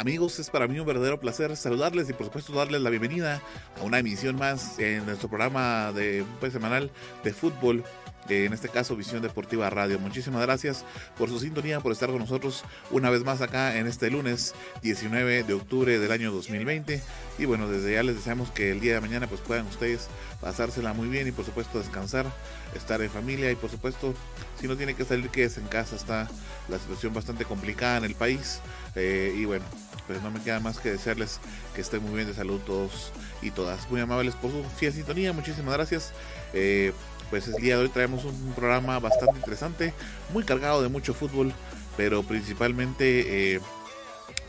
Amigos, es para mí un verdadero placer saludarles y por supuesto darles la bienvenida a una emisión más en nuestro programa de pues, semanal de fútbol en este caso Visión Deportiva Radio. Muchísimas gracias por su sintonía, por estar con nosotros una vez más acá en este lunes 19 de octubre del año 2020. Y bueno, desde ya les deseamos que el día de mañana pues puedan ustedes pasársela muy bien y por supuesto descansar, estar en familia y por supuesto si no tiene que salir quédese en casa, está la situación bastante complicada en el país. Eh, y bueno, pues no me queda más que desearles que estén muy bien de salud todos y todas. Muy amables por su fiel sintonía, muchísimas gracias. Eh, pues el día de hoy traemos un programa bastante interesante, muy cargado de mucho fútbol, pero principalmente, eh,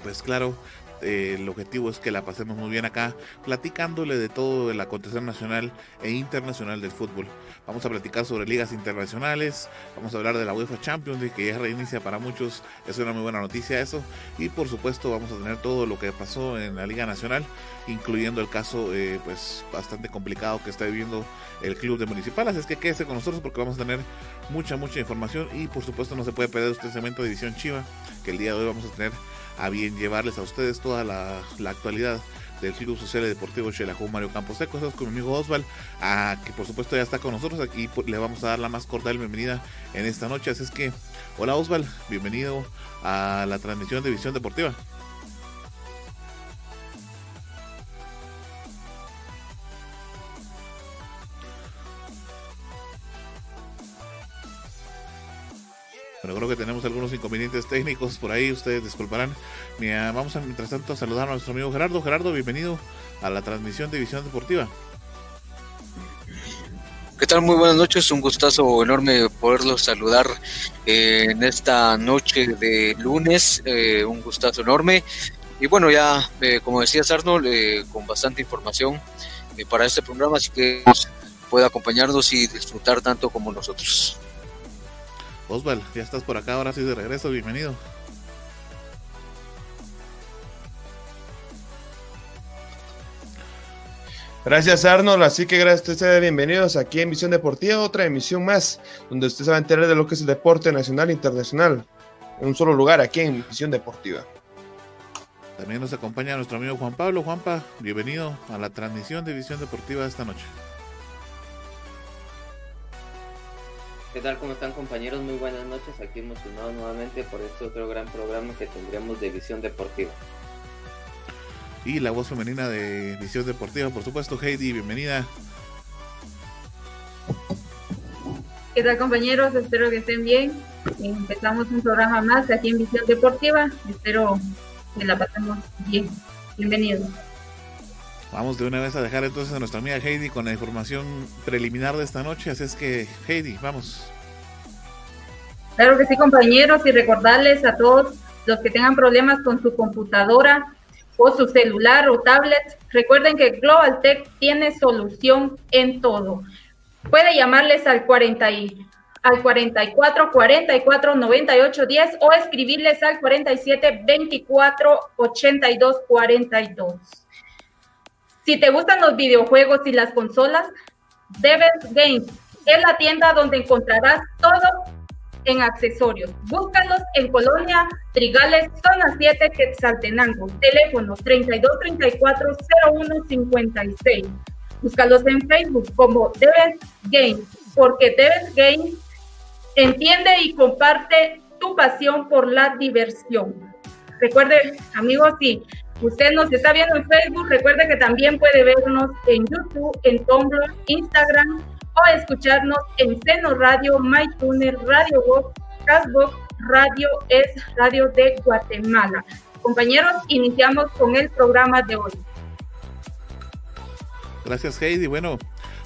pues claro, eh, el objetivo es que la pasemos muy bien acá, platicándole de todo el acontecer nacional e internacional del fútbol. Vamos a platicar sobre ligas internacionales, vamos a hablar de la UEFA Champions que ya reinicia para muchos, es una muy buena noticia eso, y por supuesto vamos a tener todo lo que pasó en la Liga Nacional, incluyendo el caso eh, pues bastante complicado que está viviendo el club de Municipal, así es que quédese con nosotros porque vamos a tener mucha, mucha información y por supuesto no se puede perder el segmento de División Chiva, que el día de hoy vamos a tener a bien llevarles a ustedes toda la, actualidad del Club Social y Deportivo Xelajú Mario Campos Seco. Estamos con mi amigo Osval, a, que por supuesto ya está con nosotros aquí. Le vamos a dar la más cordial bienvenida en esta noche. Así es que, hola Osval, bienvenido a la transmisión de Visión Deportiva. Pero creo que tenemos algunos inconvenientes técnicos por ahí, ustedes disculparán. Mira, vamos mientras tanto a saludar a nuestro amigo Gerardo. Gerardo, bienvenido a la transmisión de Visión Deportiva. ¿Qué tal? Muy buenas noches, un gustazo enorme poderlos saludar eh, en esta noche de lunes, eh, un gustazo enorme. Y bueno, ya, eh, como decía Arnold, con bastante información para este programa, así que puede acompañarnos y disfrutar tanto como nosotros. Osval, ya estás por acá, ahora sí de regreso, bienvenido. Gracias Arnold, así que gracias a ustedes, bienvenidos aquí en Visión Deportiva, otra emisión más, donde usted se va a enterar de lo que es el deporte nacional e internacional, en un solo lugar, aquí en Visión Deportiva. También nos acompaña nuestro amigo Juan Pablo. Juanpa, bienvenido a la transmisión de Visión Deportiva de esta noche. ¿Qué tal? ¿Cómo están compañeros? Muy buenas noches. Aquí emocionado nuevamente por este otro gran programa que tendremos de Visión Deportiva. Y la voz femenina de Visión Deportiva, por supuesto, Heidi, bienvenida. ¿Qué tal compañeros? Espero que estén bien. Empezamos un programa más aquí en Visión Deportiva. Espero que la pasemos bien. Bienvenidos. Vamos de una vez a dejar entonces a nuestra amiga Heidi con la información preliminar de esta noche. Así es que, Heidi, vamos. Claro que sí, compañeros, y recordarles a todos los que tengan problemas con su computadora o su celular o tablet, recuerden que Global Tech tiene solución en todo. Puede llamarles al 40 al 44 44 98 10 o escribirles al 47 24 82 42. Si te gustan los videojuegos y las consolas, Debes Games es la tienda donde encontrarás todo en accesorios. Búscalos en Colonia Trigales, zona 7, Quetzaltenango. Teléfono 3234 0156. Búscalos en Facebook como Debes Games, porque Debes Games entiende y comparte tu pasión por la diversión. Recuerde, amigos, si usted nos está viendo en Facebook, recuerde que también puede vernos en YouTube, en Tumblr, Instagram o escucharnos en Seno Radio, MyTuner, Radio Vox, Castbox, Radio es Radio de Guatemala. Compañeros, iniciamos con el programa de hoy. Gracias Heidi. Bueno,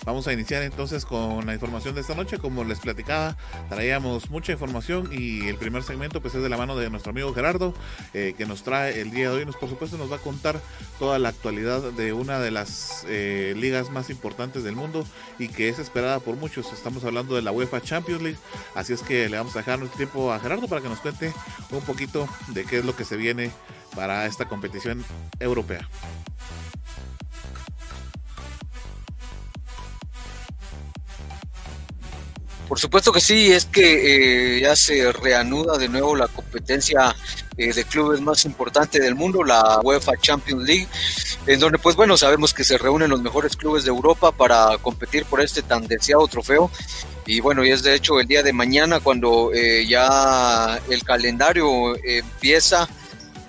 Vamos a iniciar entonces con la información de esta noche. Como les platicaba, traíamos mucha información y el primer segmento pues es de la mano de nuestro amigo Gerardo, eh, que nos trae el día de hoy. Nos, por supuesto nos va a contar toda la actualidad de una de las eh, ligas más importantes del mundo y que es esperada por muchos. Estamos hablando de la UEFA Champions League. Así es que le vamos a dejar nuestro tiempo a Gerardo para que nos cuente un poquito de qué es lo que se viene para esta competición europea. Por supuesto que sí, es que eh, ya se reanuda de nuevo la competencia eh, de clubes más importante del mundo, la UEFA Champions League, en donde pues bueno, sabemos que se reúnen los mejores clubes de Europa para competir por este tan deseado trofeo. Y bueno, y es de hecho el día de mañana cuando eh, ya el calendario empieza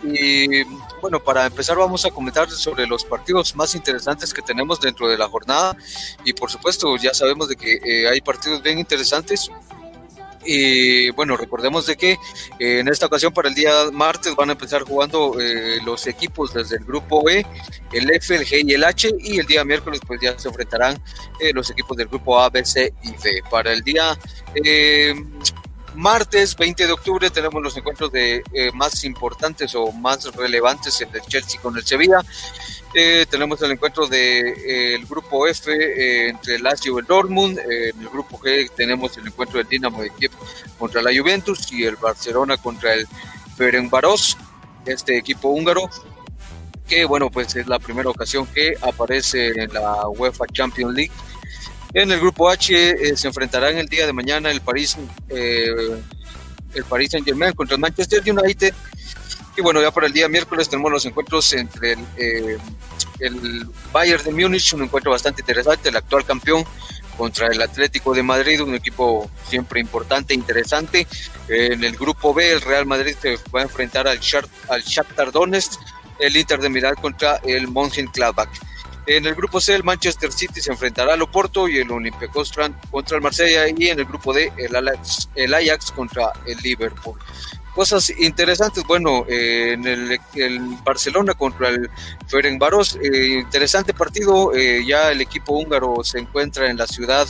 y bueno, para empezar vamos a comentar sobre los partidos más interesantes que tenemos dentro de la jornada. Y por supuesto ya sabemos de que eh, hay partidos bien interesantes. Y bueno, recordemos de que eh, en esta ocasión para el día martes van a empezar jugando eh, los equipos desde el grupo E, el F, el G y el H. Y el día miércoles pues ya se enfrentarán los equipos del grupo A, B, C y D. Para el día martes 20 de octubre tenemos los encuentros de eh, más importantes o más relevantes el del Chelsea con el Sevilla. Eh, tenemos el encuentro de, eh, grupo F entre el Lazio y el Dortmund. en el grupo G tenemos el encuentro del Dinamo de Kiev contra la Juventus y el Barcelona contra el Ferencváros, este equipo húngaro que bueno pues es la primera ocasión que aparece en la UEFA Champions League en el grupo H eh, se enfrentarán el día de mañana el París, eh, el París Saint Germain contra el Manchester United. Y bueno, ya para el día miércoles tenemos los encuentros entre el, eh, el Bayern de Múnich, un encuentro bastante interesante, el actual campeón contra el Atlético de Madrid, un equipo siempre importante e interesante. En el grupo B, el Real Madrid se va a enfrentar al, al Shakhtar Donetsk, el Inter de Milán contra el Mönchengladbach. En el grupo C, el Manchester City se enfrentará al Oporto y el Olympique contra el Marsella. Y en el grupo D, el Ajax, el Ajax contra el Liverpool cosas interesantes. Bueno, eh, en el, Barcelona contra el Ferencváros, eh, interesante partido. Eh, ya el equipo húngaro se encuentra en la ciudad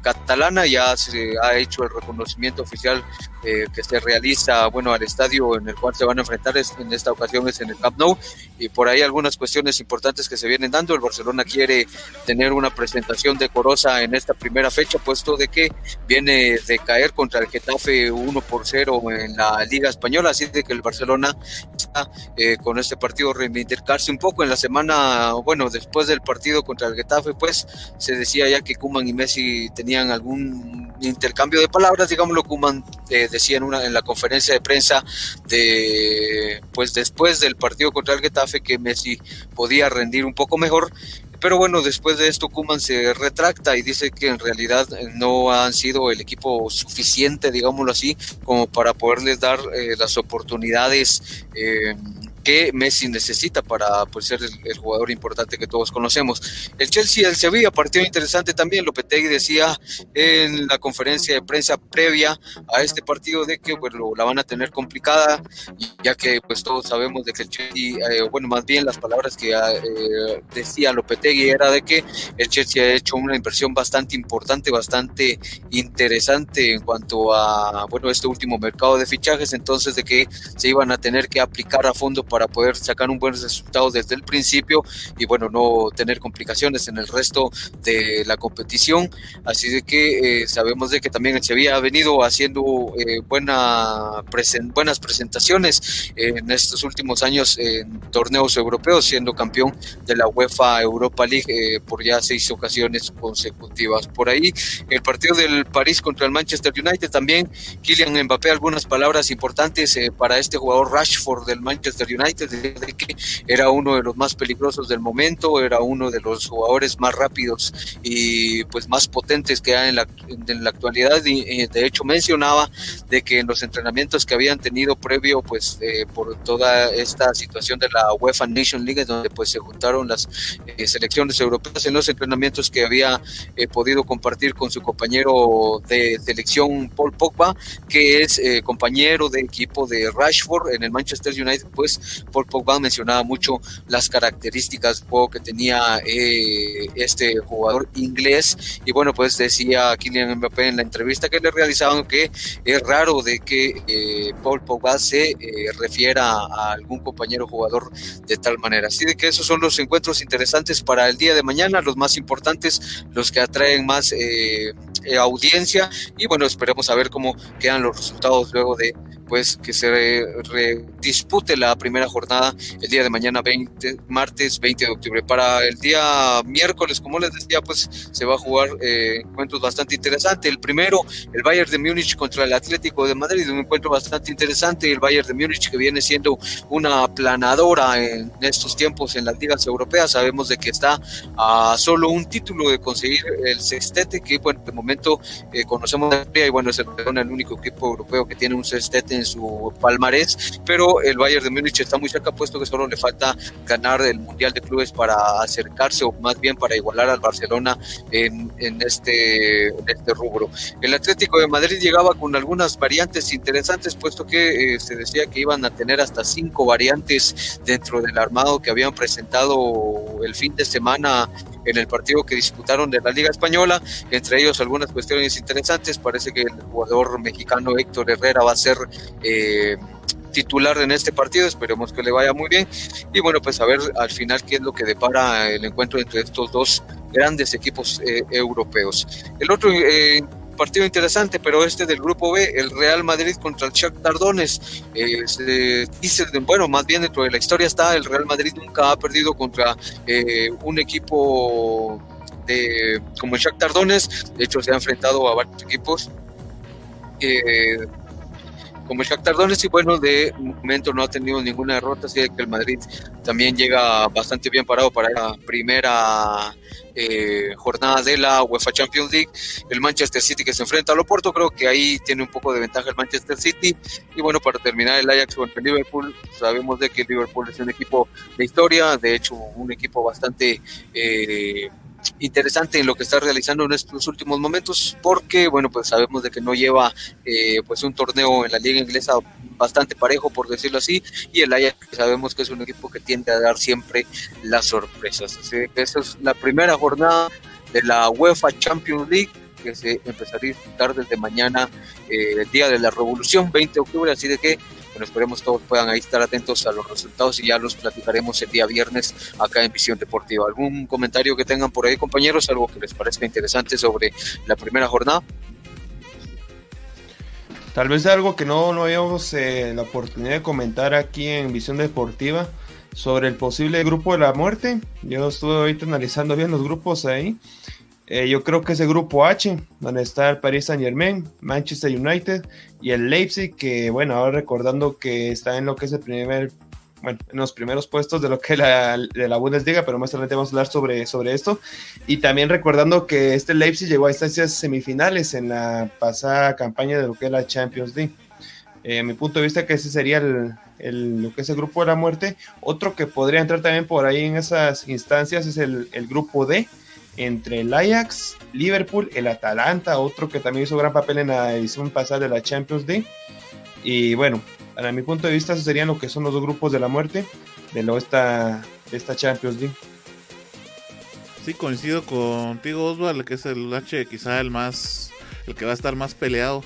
catalana, ya se ha hecho el reconocimiento oficial que se realiza, bueno, al estadio en el cual se van a enfrentar. en esta ocasión es en el Camp Nou y por ahí algunas cuestiones importantes que se vienen dando. El Barcelona quiere tener una presentación decorosa en esta primera fecha, puesto de que viene de caer contra el Getafe 1 por 0 en la Liga Española, así de que el Barcelona está eh, con este partido reivindicarse un poco en la semana, bueno, después del partido contra el Getafe, pues se decía ya que Kuman y Messi tenían algún intercambio de palabras, digámoslo, Kuman eh, decía en, una, en la conferencia de prensa de, pues después del partido contra el Getafe que Messi podía rendir un poco mejor. Pero bueno, después de esto Kuman se retracta y dice que en realidad eh, no han sido el equipo suficiente, digámoslo así, como para poderles dar eh, las oportunidades eh, que Messi necesita para pues, ser el, jugador importante que todos conocemos. El Chelsea el Sevilla, partido interesante también. Lopetegui decía en la conferencia de prensa previa a este partido de que bueno, la van a tener complicada, ya que pues todos sabemos de que el Chelsea, eh, bueno, más bien las palabras que eh, decía Lopetegui era de que el Chelsea ha hecho una inversión bastante importante, bastante interesante en cuanto a, bueno, este último mercado de fichajes, entonces de que se iban a tener que aplicar a fondo poder sacar un buen resultado desde el principio y bueno, no tener complicaciones en el resto de la competición. Así de que eh, sabemos de que también el Sevilla ha venido haciendo eh, buena buenas presentaciones en estos últimos años en torneos europeos, siendo campeón de la UEFA Europa League eh, por ya seis ocasiones consecutivas. Por ahí, el partido del París contra el Manchester United también, Kylian Mbappé, algunas palabras importantes para este jugador Rashford del Manchester United de que era uno de los más peligrosos del momento, era uno de los jugadores más rápidos y pues más potentes que hay en la, en la actualidad. Y, de hecho mencionaba de que en los entrenamientos que habían tenido previo pues eh, por toda esta situación de la UEFA Nation League donde pues se juntaron las eh, selecciones europeas en los entrenamientos que había eh, podido compartir con su compañero de selección Paul Pogba que es compañero de equipo de Rashford en el Manchester United pues Paul Pogba mencionaba mucho las características que tenía eh, este jugador inglés y bueno, pues decía Kylian Mbappé en la entrevista que le realizaban que es raro de que eh, Paul Pogba se eh, refiera a algún compañero jugador de tal manera. Así de que esos son los encuentros interesantes para el día de mañana, los más importantes, los que atraen más audiencia y bueno, esperemos a ver cómo quedan los resultados luego de pues que se dispute la primera jornada el día de mañana 20, martes 20 de octubre. Para el día miércoles, como les decía, pues se va a jugar eh, encuentros bastante interesantes. El primero, el Bayern de Múnich contra el Atlético de Madrid, un encuentro bastante interesante. El Bayern de Múnich que viene siendo una aplanadora en estos tiempos en las ligas europeas. Sabemos de que está a solo un título de conseguir el sextete, que bueno, de momento eh, conocemos y bueno, es el, el único equipo europeo que tiene un sextete en su palmarés, pero el Bayern de Múnich está muy cerca, puesto que solo le falta ganar el Mundial de Clubes para acercarse, o más bien para igualar al Barcelona en, este, este rubro. El Atlético de Madrid llegaba con algunas variantes interesantes, puesto que eh, se decía que iban a tener hasta cinco variantes dentro del armado que habían presentado el fin de semana en el partido que disputaron de la Liga Española, entre ellos algunas cuestiones interesantes. Parece que el jugador mexicano Héctor Herrera va a ser eh, titular en este partido, esperemos que le vaya muy bien. Y bueno, pues a ver al final qué es lo que depara el encuentro entre estos dos grandes equipos eh, europeos. El otro eh, partido interesante, pero este del grupo B, el Real Madrid contra el Shakhtar Donetsk. Eh, dice, bueno, más bien dentro de la historia está, el Real Madrid nunca ha perdido contra eh, un equipo de, como el Shakhtar Donetsk, de hecho se ha enfrentado a varios equipos. Eh, como el Shakhtar Donetsk y bueno, de momento no ha tenido ninguna derrota, así que el Madrid también llega bastante bien parado para la primera eh, jornada de la UEFA Champions League. El Manchester City que se enfrenta al Oporto, creo que ahí tiene un poco de ventaja el Manchester City. Y bueno, para terminar el Ajax contra el Liverpool, sabemos de que el Liverpool es un equipo de historia, de hecho un equipo bastante... Eh, interesante en lo que está realizando en estos últimos momentos porque bueno pues sabemos de que no lleva eh, pues un torneo en la liga inglesa bastante parejo por decirlo así y el Ajax sabemos que es un equipo que tiende a dar siempre las sorpresas. Así que esa es la primera jornada de la UEFA Champions League que se empezará a disfrutar desde mañana eh, el día de la revolución 20 de octubre así de que bueno, esperemos todos puedan ahí estar atentos a los resultados y ya los platicaremos el día viernes acá en Visión Deportiva. ¿Algún comentario que tengan por ahí, compañeros? ¿Algo que les parezca interesante sobre la primera jornada? Tal vez algo que no, no habíamos eh, la oportunidad de comentar aquí en Visión Deportiva sobre el posible grupo de la muerte. Yo estuve ahorita analizando bien los grupos ahí eh, yo creo que ese grupo H, donde está el Paris Saint Germain, Manchester United y el Leipzig, que bueno, ahora recordando que está en lo que es el primer, bueno, en los primeros puestos de lo que la, de la Bundesliga, pero más adelante vamos a hablar sobre, sobre esto. Y también recordando que este Leipzig llegó a instancias semifinales en la pasada campaña de lo que es la Champions League. Eh, a mi punto de vista que ese sería el, el, lo que es el grupo de la muerte. Otro que podría entrar también por ahí en esas instancias es el, el grupo D, entre el Ajax, Liverpool, el Atalanta, otro que también hizo gran papel en la edición pasada de la Champions League. Y bueno, a mi punto de vista, esos serían lo que son los dos grupos de la muerte de, lo esta, de esta Champions League. Sí, coincido contigo, Oswald, que es el H quizá el más, el que va a estar más peleado.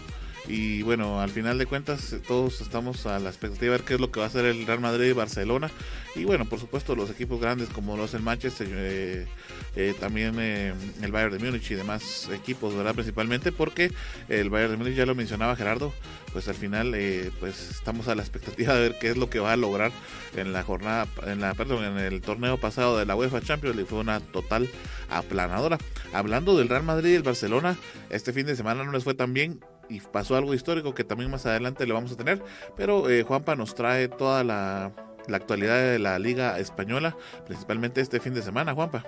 Y bueno, al final de cuentas, todos estamos a la expectativa de ver qué es lo que va a hacer el Real Madrid y Barcelona. Y bueno, por supuesto, los equipos grandes como los el Manchester, eh, eh, también eh, el Bayern de Múnich y demás equipos, ¿verdad? Principalmente porque el Bayern de Múnich, ya lo mencionaba Gerardo, pues al final pues estamos a la expectativa de ver qué es lo que va a lograr en la jornada, en la, perdón, en el torneo pasado de la UEFA Champions League. Fue una total aplanadora. Hablando del Real Madrid y el Barcelona, este fin de semana no les fue tan bien y pasó algo histórico que también más adelante le vamos a tener. Pero Juanpa nos trae toda la la actualidad de la Liga Española, principalmente este fin de semana, Juanpa.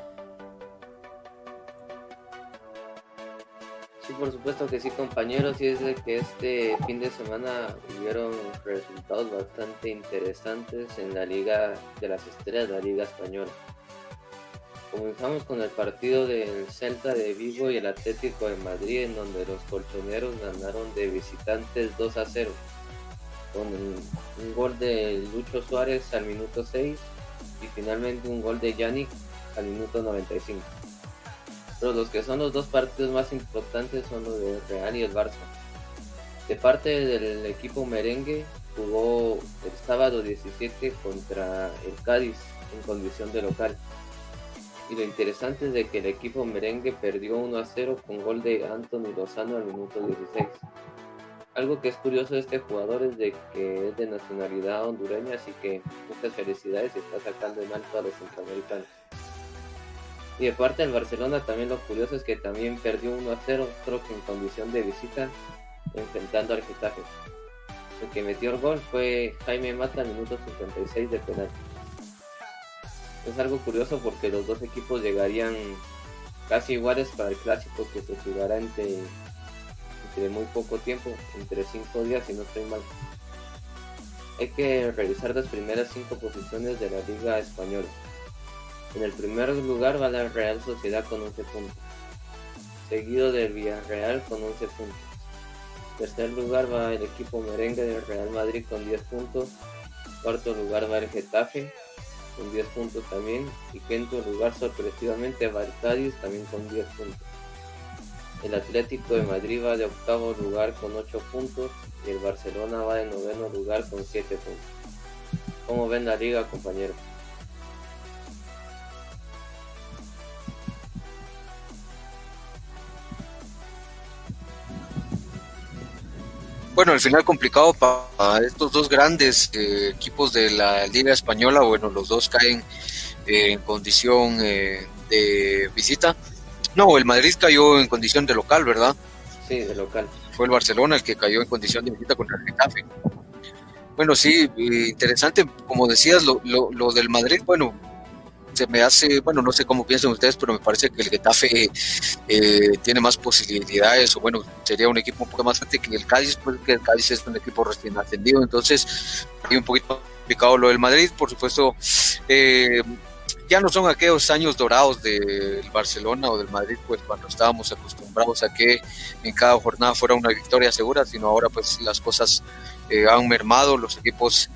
Sí, por supuesto que sí, compañeros, y es de que este fin de semana hubieron resultados bastante interesantes en la Liga de las Estrellas, la Liga Española. Comenzamos con el partido del Celta de Vigo y el Atlético de Madrid, en donde los colchoneros ganaron de visitantes 2 a 0. con un gol de Lucho Suárez al minuto 6 y finalmente un gol de Yannick al minuto 95. Pero los que son los dos partidos más importantes son los de Real y el Barça. De parte del equipo merengue jugó el sábado 17 contra el Cádiz en condición de local. Y lo interesante es de que el equipo merengue perdió 1 a 0 con gol de Anthony Lozano al minuto 16. Algo que es curioso de este jugador es de que es de nacionalidad hondureña, así que muchas felicidades y está sacando en alto a los centroamericanos. Y de parte del Barcelona también lo curioso es que también perdió 1 a 0, creo que en condición de visita, enfrentando al Getafe. El que metió el gol fue Jaime Mata al minuto 56 de penal. Es algo curioso porque los dos equipos llegarían casi iguales para el clásico que se jugará entre, entre muy poco tiempo, entre 5 días si no estoy mal. Hay que revisar las primeras 5 posiciones de la Liga Española. En el primer lugar va la Real Sociedad con 11 puntos, seguido del Villarreal con 11 puntos. En tercer lugar va el equipo merengue del Real Madrid con 10 puntos. Cuarto lugar va el Getafe con 10 puntos también. Y quinto lugar sorpresivamente Cádiz también con 10 puntos. El Atlético de Madrid va de octavo lugar con 8 puntos y el Barcelona va de noveno lugar con 7 puntos. ¿Cómo ven la liga, compañeros? Bueno, al final complicado para estos dos grandes eh, equipos de la Liga Española. Bueno, los dos caen eh, en condición eh, de visita. No, el Madrid cayó en condición de local, ¿verdad? Sí, de local. Fue el Barcelona el que cayó en condición de visita contra el Getafe. Bueno, sí, interesante, como decías, lo, lo, lo del Madrid, bueno, me hace, bueno, no sé cómo piensan ustedes, pero me parece que el Getafe eh, tiene más posibilidades, o bueno, sería un equipo un poco más fuerte que el Cádiz, porque el Cádiz es un equipo recién ascendido, entonces hay un poquito complicado lo del Madrid, por supuesto. Eh, ya no son aquellos años dorados del Barcelona o del Madrid, pues cuando estábamos acostumbrados a que en cada jornada fuera una victoria segura, sino ahora pues las cosas eh, han mermado, los equipos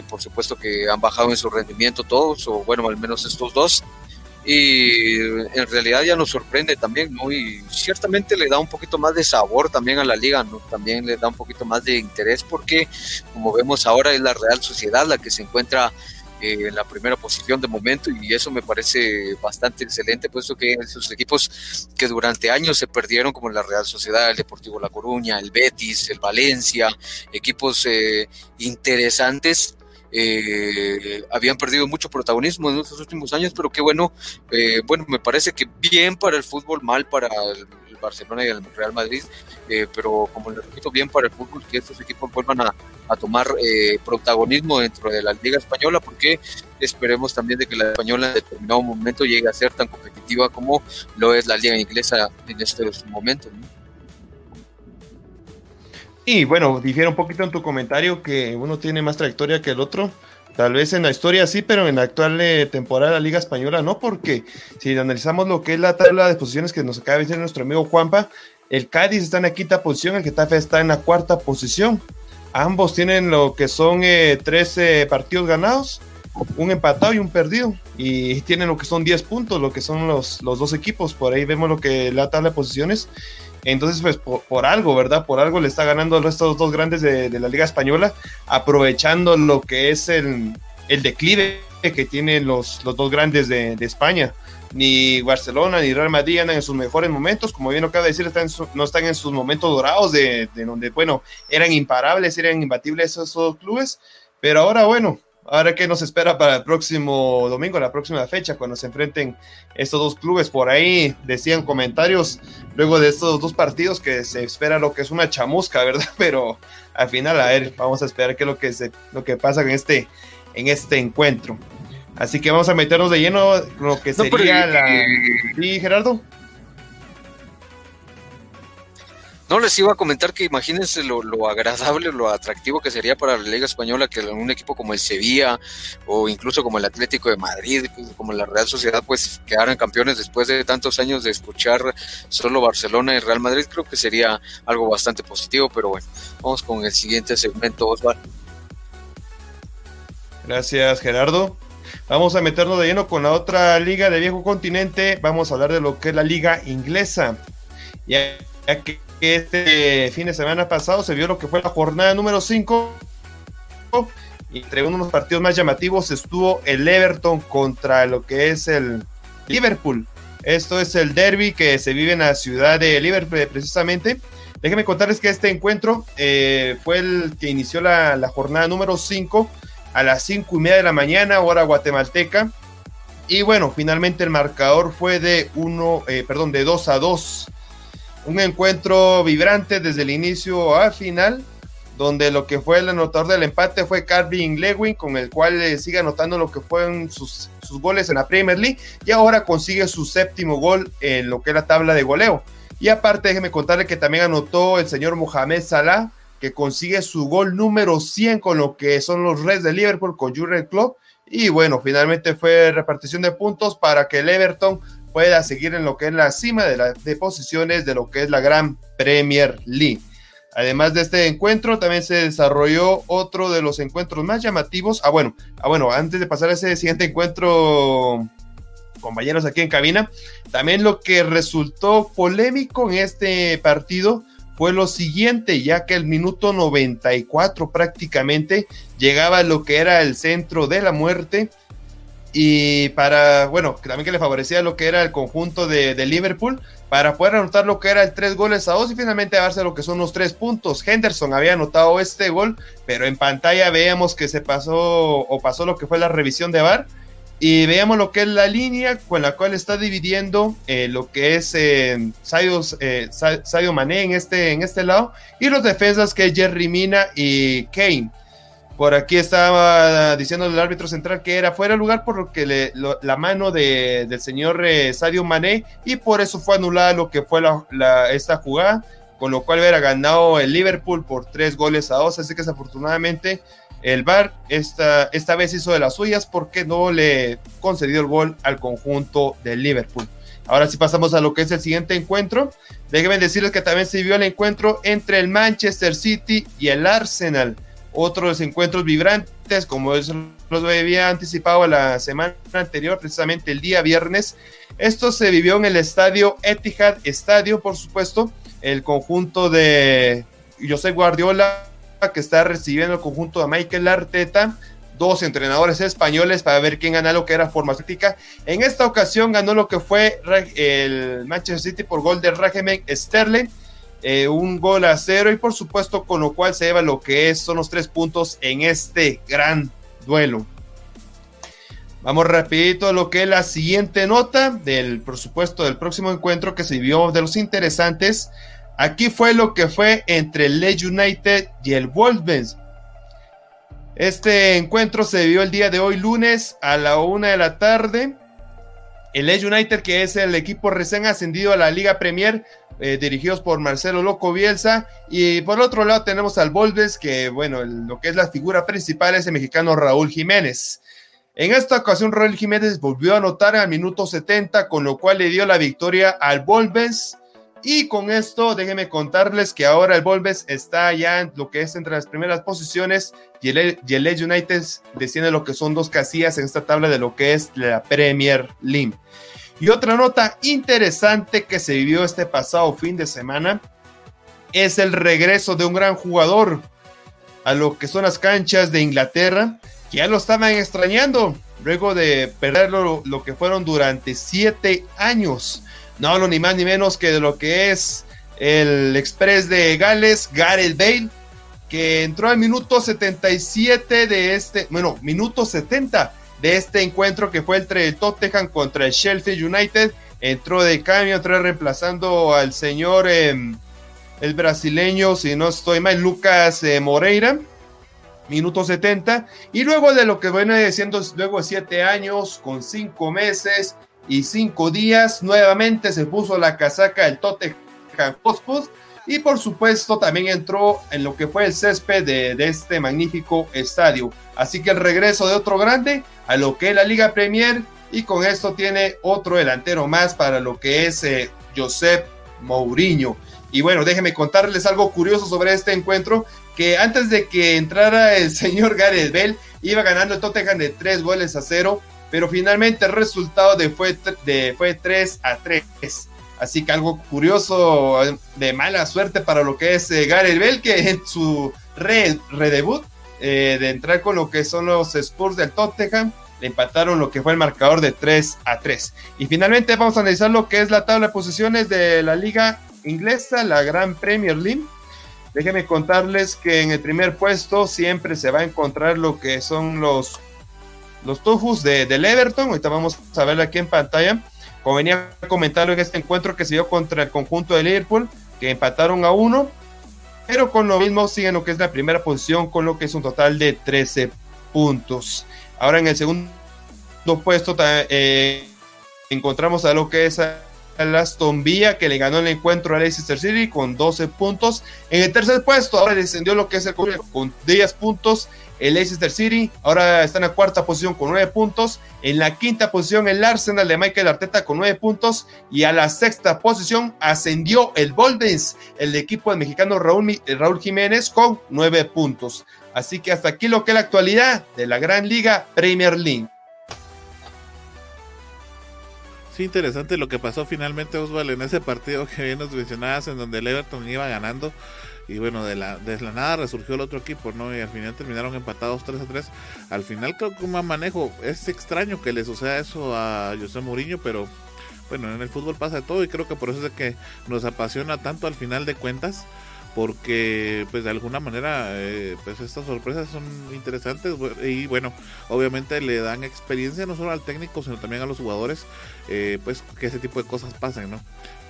por supuesto que han bajado en su rendimiento todos, o bueno, al menos estos dos, y en realidad ya nos sorprende también, ¿no? Y ciertamente le da un poquito más de sabor también a la liga, ¿no? También le da un poquito más de interés porque, como vemos ahora, es la Real Sociedad la que se encuentra eh, en la primera posición de momento y eso me parece bastante excelente, puesto que esos equipos que durante años se perdieron, como la Real Sociedad, el Deportivo La Coruña, el Betis, el Valencia, equipos eh, interesantes, eh, habían perdido mucho protagonismo en estos últimos años, pero qué bueno, eh, bueno, me parece que bien para el fútbol, mal para el, Barcelona y el Real Madrid, eh, pero como les repito, bien para el fútbol que estos equipos vuelvan a, a tomar eh, protagonismo dentro de la Liga Española, porque esperemos también de que la Española en determinado momento llegue a ser tan competitiva como lo es la Liga Inglesa en estos momentos. ¿no? Y bueno, difiere un poquito en tu comentario que uno tiene más trayectoria que el otro. Tal vez en la historia sí, pero en la actual eh, temporada de la Liga Española no, porque si analizamos lo que es la tabla de posiciones que nos acaba de decir nuestro amigo Juanpa, el Cádiz está en la quinta posición, el Getafe está en la cuarta posición. Ambos tienen lo que son eh, 13 partidos ganados, un empatado y un perdido. Y tienen lo que son 10 puntos, lo que son los, los dos equipos. Por ahí vemos lo que la tabla de posiciones. Entonces, pues por, algo, ¿verdad? Por algo le está ganando a estos dos grandes de, la Liga Española, aprovechando lo que es el, declive que tienen los, los dos grandes de, España. Ni Barcelona ni Real Madrid andan en sus mejores momentos, como bien acaba de decir, no están en sus momentos dorados de, de, donde, bueno, eran imparables, eran imbatibles esos dos clubes, pero ahora, bueno, Ahora, ¿qué nos espera para el próximo domingo, la próxima fecha, cuando se enfrenten estos dos clubes? Por ahí decían comentarios luego de estos dos partidos que se espera lo que es una chamusca, ¿verdad? Pero al final, a ver, vamos a esperar qué es lo que, se, lo que pasa en este, en este encuentro. Así que vamos a meternos de lleno lo que sería no, pero, la. ¿Sí, Gerardo? No, les iba a comentar que imagínense lo, lo, agradable, lo atractivo que sería para la Liga Española que un equipo como el Sevilla o incluso como el Atlético de Madrid, como la Real Sociedad, pues quedaran campeones después de tantos años de escuchar solo Barcelona y Real Madrid. Creo que sería algo bastante positivo, pero bueno, vamos con el siguiente segmento, Osvaldo. Gracias, Gerardo. Vamos a meternos de lleno con la otra liga de viejo continente. Vamos a hablar de lo que es la liga inglesa. Que este fin de semana pasado se vio lo que fue la jornada número 5. Y entre uno de los partidos más llamativos estuvo el Everton contra lo que es el Liverpool. Esto es el derby que se vive en la ciudad de Liverpool precisamente. Déjenme contarles que este encuentro eh, fue el que inició la, jornada número 5 a las 5 y media de la mañana, hora guatemalteca. Y bueno, finalmente el marcador fue de uno, eh, perdón, de 2 a 2. Un encuentro vibrante desde el inicio al final, donde lo que fue el anotador del empate fue Calvin Lewin, con el cual eh, sigue anotando lo que fueron sus, sus goles en la Premier League y ahora consigue su séptimo gol en lo que es la tabla de goleo. Y aparte, déjeme contarle que también anotó el señor Mohamed Salah, que consigue su gol número 100 con lo que son los Reds de Liverpool con Jurgen Klopp. Y bueno, finalmente fue repartición de puntos para que el Everton pueda seguir en lo que es la cima de, las de posiciones de lo que es la Gran Premier League. Además de este encuentro, también se desarrolló otro de los encuentros más llamativos. Ah, bueno, ah, bueno, antes de pasar a ese siguiente encuentro, compañeros aquí en cabina, también lo que resultó polémico en este partido fue lo siguiente, ya que el minuto 94 prácticamente llegaba lo que era el centro de la muerte y para, bueno, también que le favorecía lo que era el conjunto de, Liverpool para poder anotar lo que era el tres goles a dos y finalmente darse lo que son los tres puntos. Henderson había anotado este gol, pero en pantalla veíamos que se pasó o pasó lo que fue la revisión de VAR y veamos lo que es la línea con la cual está dividiendo eh, lo que es eh, Sadio, eh, Mané en este, en este lado y los defensas que es Jerry Mina y Kane. Por aquí estaba diciendo el árbitro central que era fuera de lugar por lo que le, la mano de, del señor eh, Sadio Mané y por eso fue anulada lo que fue la, la, esta jugada, con lo cual hubiera ganado el Liverpool por tres goles a dos. Así que desafortunadamente el VAR esta, esta vez hizo de las suyas porque no le concedió el gol al conjunto del Liverpool. Ahora sí pasamos a lo que es el siguiente encuentro. Déjenme decirles que también se vio el encuentro entre el Manchester City y el Arsenal. Otros encuentros vibrantes, como los había anticipado la semana anterior, precisamente el día viernes. Esto se vivió en el estadio Etihad Estadio, por supuesto. El conjunto de José Guardiola que está recibiendo el conjunto de Michael Arteta, dos entrenadores españoles para ver quién gana lo que era farmacéutica. En esta ocasión ganó lo que fue el Manchester City por gol de Raheem Sterling, eh, un gol a cero y por supuesto con lo cual se lleva lo que es, son los tres puntos en este gran duelo. Vamos rapidito a lo que es la siguiente nota del por supuesto del próximo encuentro que se vio de los interesantes. Aquí fue lo que fue entre el Leeds United y el Wolves. Este encuentro se vio el día de hoy, lunes, a la una de la tarde. El Leeds United, que es el equipo recién ascendido a la Liga Premier, eh, dirigidos por Marcelo Loco Bielsa. Y por otro lado tenemos al Wolves, que bueno, lo que es la figura principal es el mexicano Raúl Jiménez. En esta ocasión, Raúl Jiménez volvió a anotar al minuto 70, con lo cual le dio la victoria al Wolves y con esto, déjenme contarles que ahora el Volves está ya en lo que es entre las primeras posiciones y el, y el United desciende lo que son dos casillas en esta tabla de lo que es la Premier League. Y otra nota interesante que se vivió este pasado fin de semana es el regreso de un gran jugador a lo que son las canchas de Inglaterra, que ya lo estaban extrañando luego de perderlo lo que fueron durante siete años. No hablo ni más ni menos que de lo que es el Express de Gales, Gareth Bale, que entró al minuto 77 de este, bueno, minuto 70 de este encuentro que fue entre el Tottenham contra el Sheffield United. Entró de cambio, entró reemplazando al señor, eh, el brasileño, si no estoy mal, Lucas eh, Moreira minuto 70, y luego de lo que viene diciendo, luego siete años, con cinco meses, y cinco días nuevamente se puso la casaca del Tottenham Hotspur y por supuesto también entró en lo que fue el césped de, de, este magnífico estadio. Así que el regreso de otro grande a lo que es la Liga Premier y con esto tiene otro delantero más para lo que es eh, Josep Mourinho. Y bueno, déjenme contarles algo curioso sobre este encuentro, que antes de que entrara el señor Gareth Bell, iba ganando el Tottenham de 3 goles a 0, pero finalmente el resultado de fue, de, fue 3 a 3. Así que algo curioso, de mala suerte para lo que es eh, Gareth Bell, que en su redebut eh, de entrar con lo que son los Spurs del Tottenham, le empataron lo que fue el marcador de 3 a 3. Y finalmente vamos a analizar lo que es la tabla de posiciones de la liga inglesa, la Gran Premier League. Déjenme contarles que en el primer puesto siempre se va a encontrar lo que son los, los de, del Everton. Ahorita vamos a ver aquí en pantalla. Como venía a comentarlo en este encuentro que se dio contra el conjunto de Liverpool, que empataron a uno, pero con lo mismo siguen lo que es la primera posición, con lo que es un total de 13 puntos. Ahora en el segundo puesto eh, encontramos a lo que es el Aston Villa que le ganó el encuentro a Leicester City con 12 puntos. En el tercer puesto ahora descendió lo que es el con 10 puntos el Leicester City. Ahora está en la cuarta posición con 9 puntos. En la quinta posición el Arsenal de Michael Arteta con 9 puntos. Y a la sexta posición ascendió el Boldens, el equipo del mexicano Raúl, Raúl Jiménez con 9 puntos. Así que hasta aquí lo que es la actualidad de la Gran Liga Premier League. Sí, interesante lo que pasó finalmente, Osvaldo, en ese partido que bien nos mencionabas, en donde el Everton iba ganando. Y bueno, de la, de la nada resurgió el otro equipo, ¿no? Y al final terminaron empatados 3 a 3. Al final creo que un mal manejo. Es extraño que le suceda eso a José Mourinho, pero bueno, en el fútbol pasa de todo y creo que por eso es que nos apasiona tanto al final de cuentas porque pues de alguna manera eh, pues estas sorpresas son interesantes y bueno obviamente le dan experiencia no solo al técnico sino también a los jugadores eh, pues que ese tipo de cosas pasen no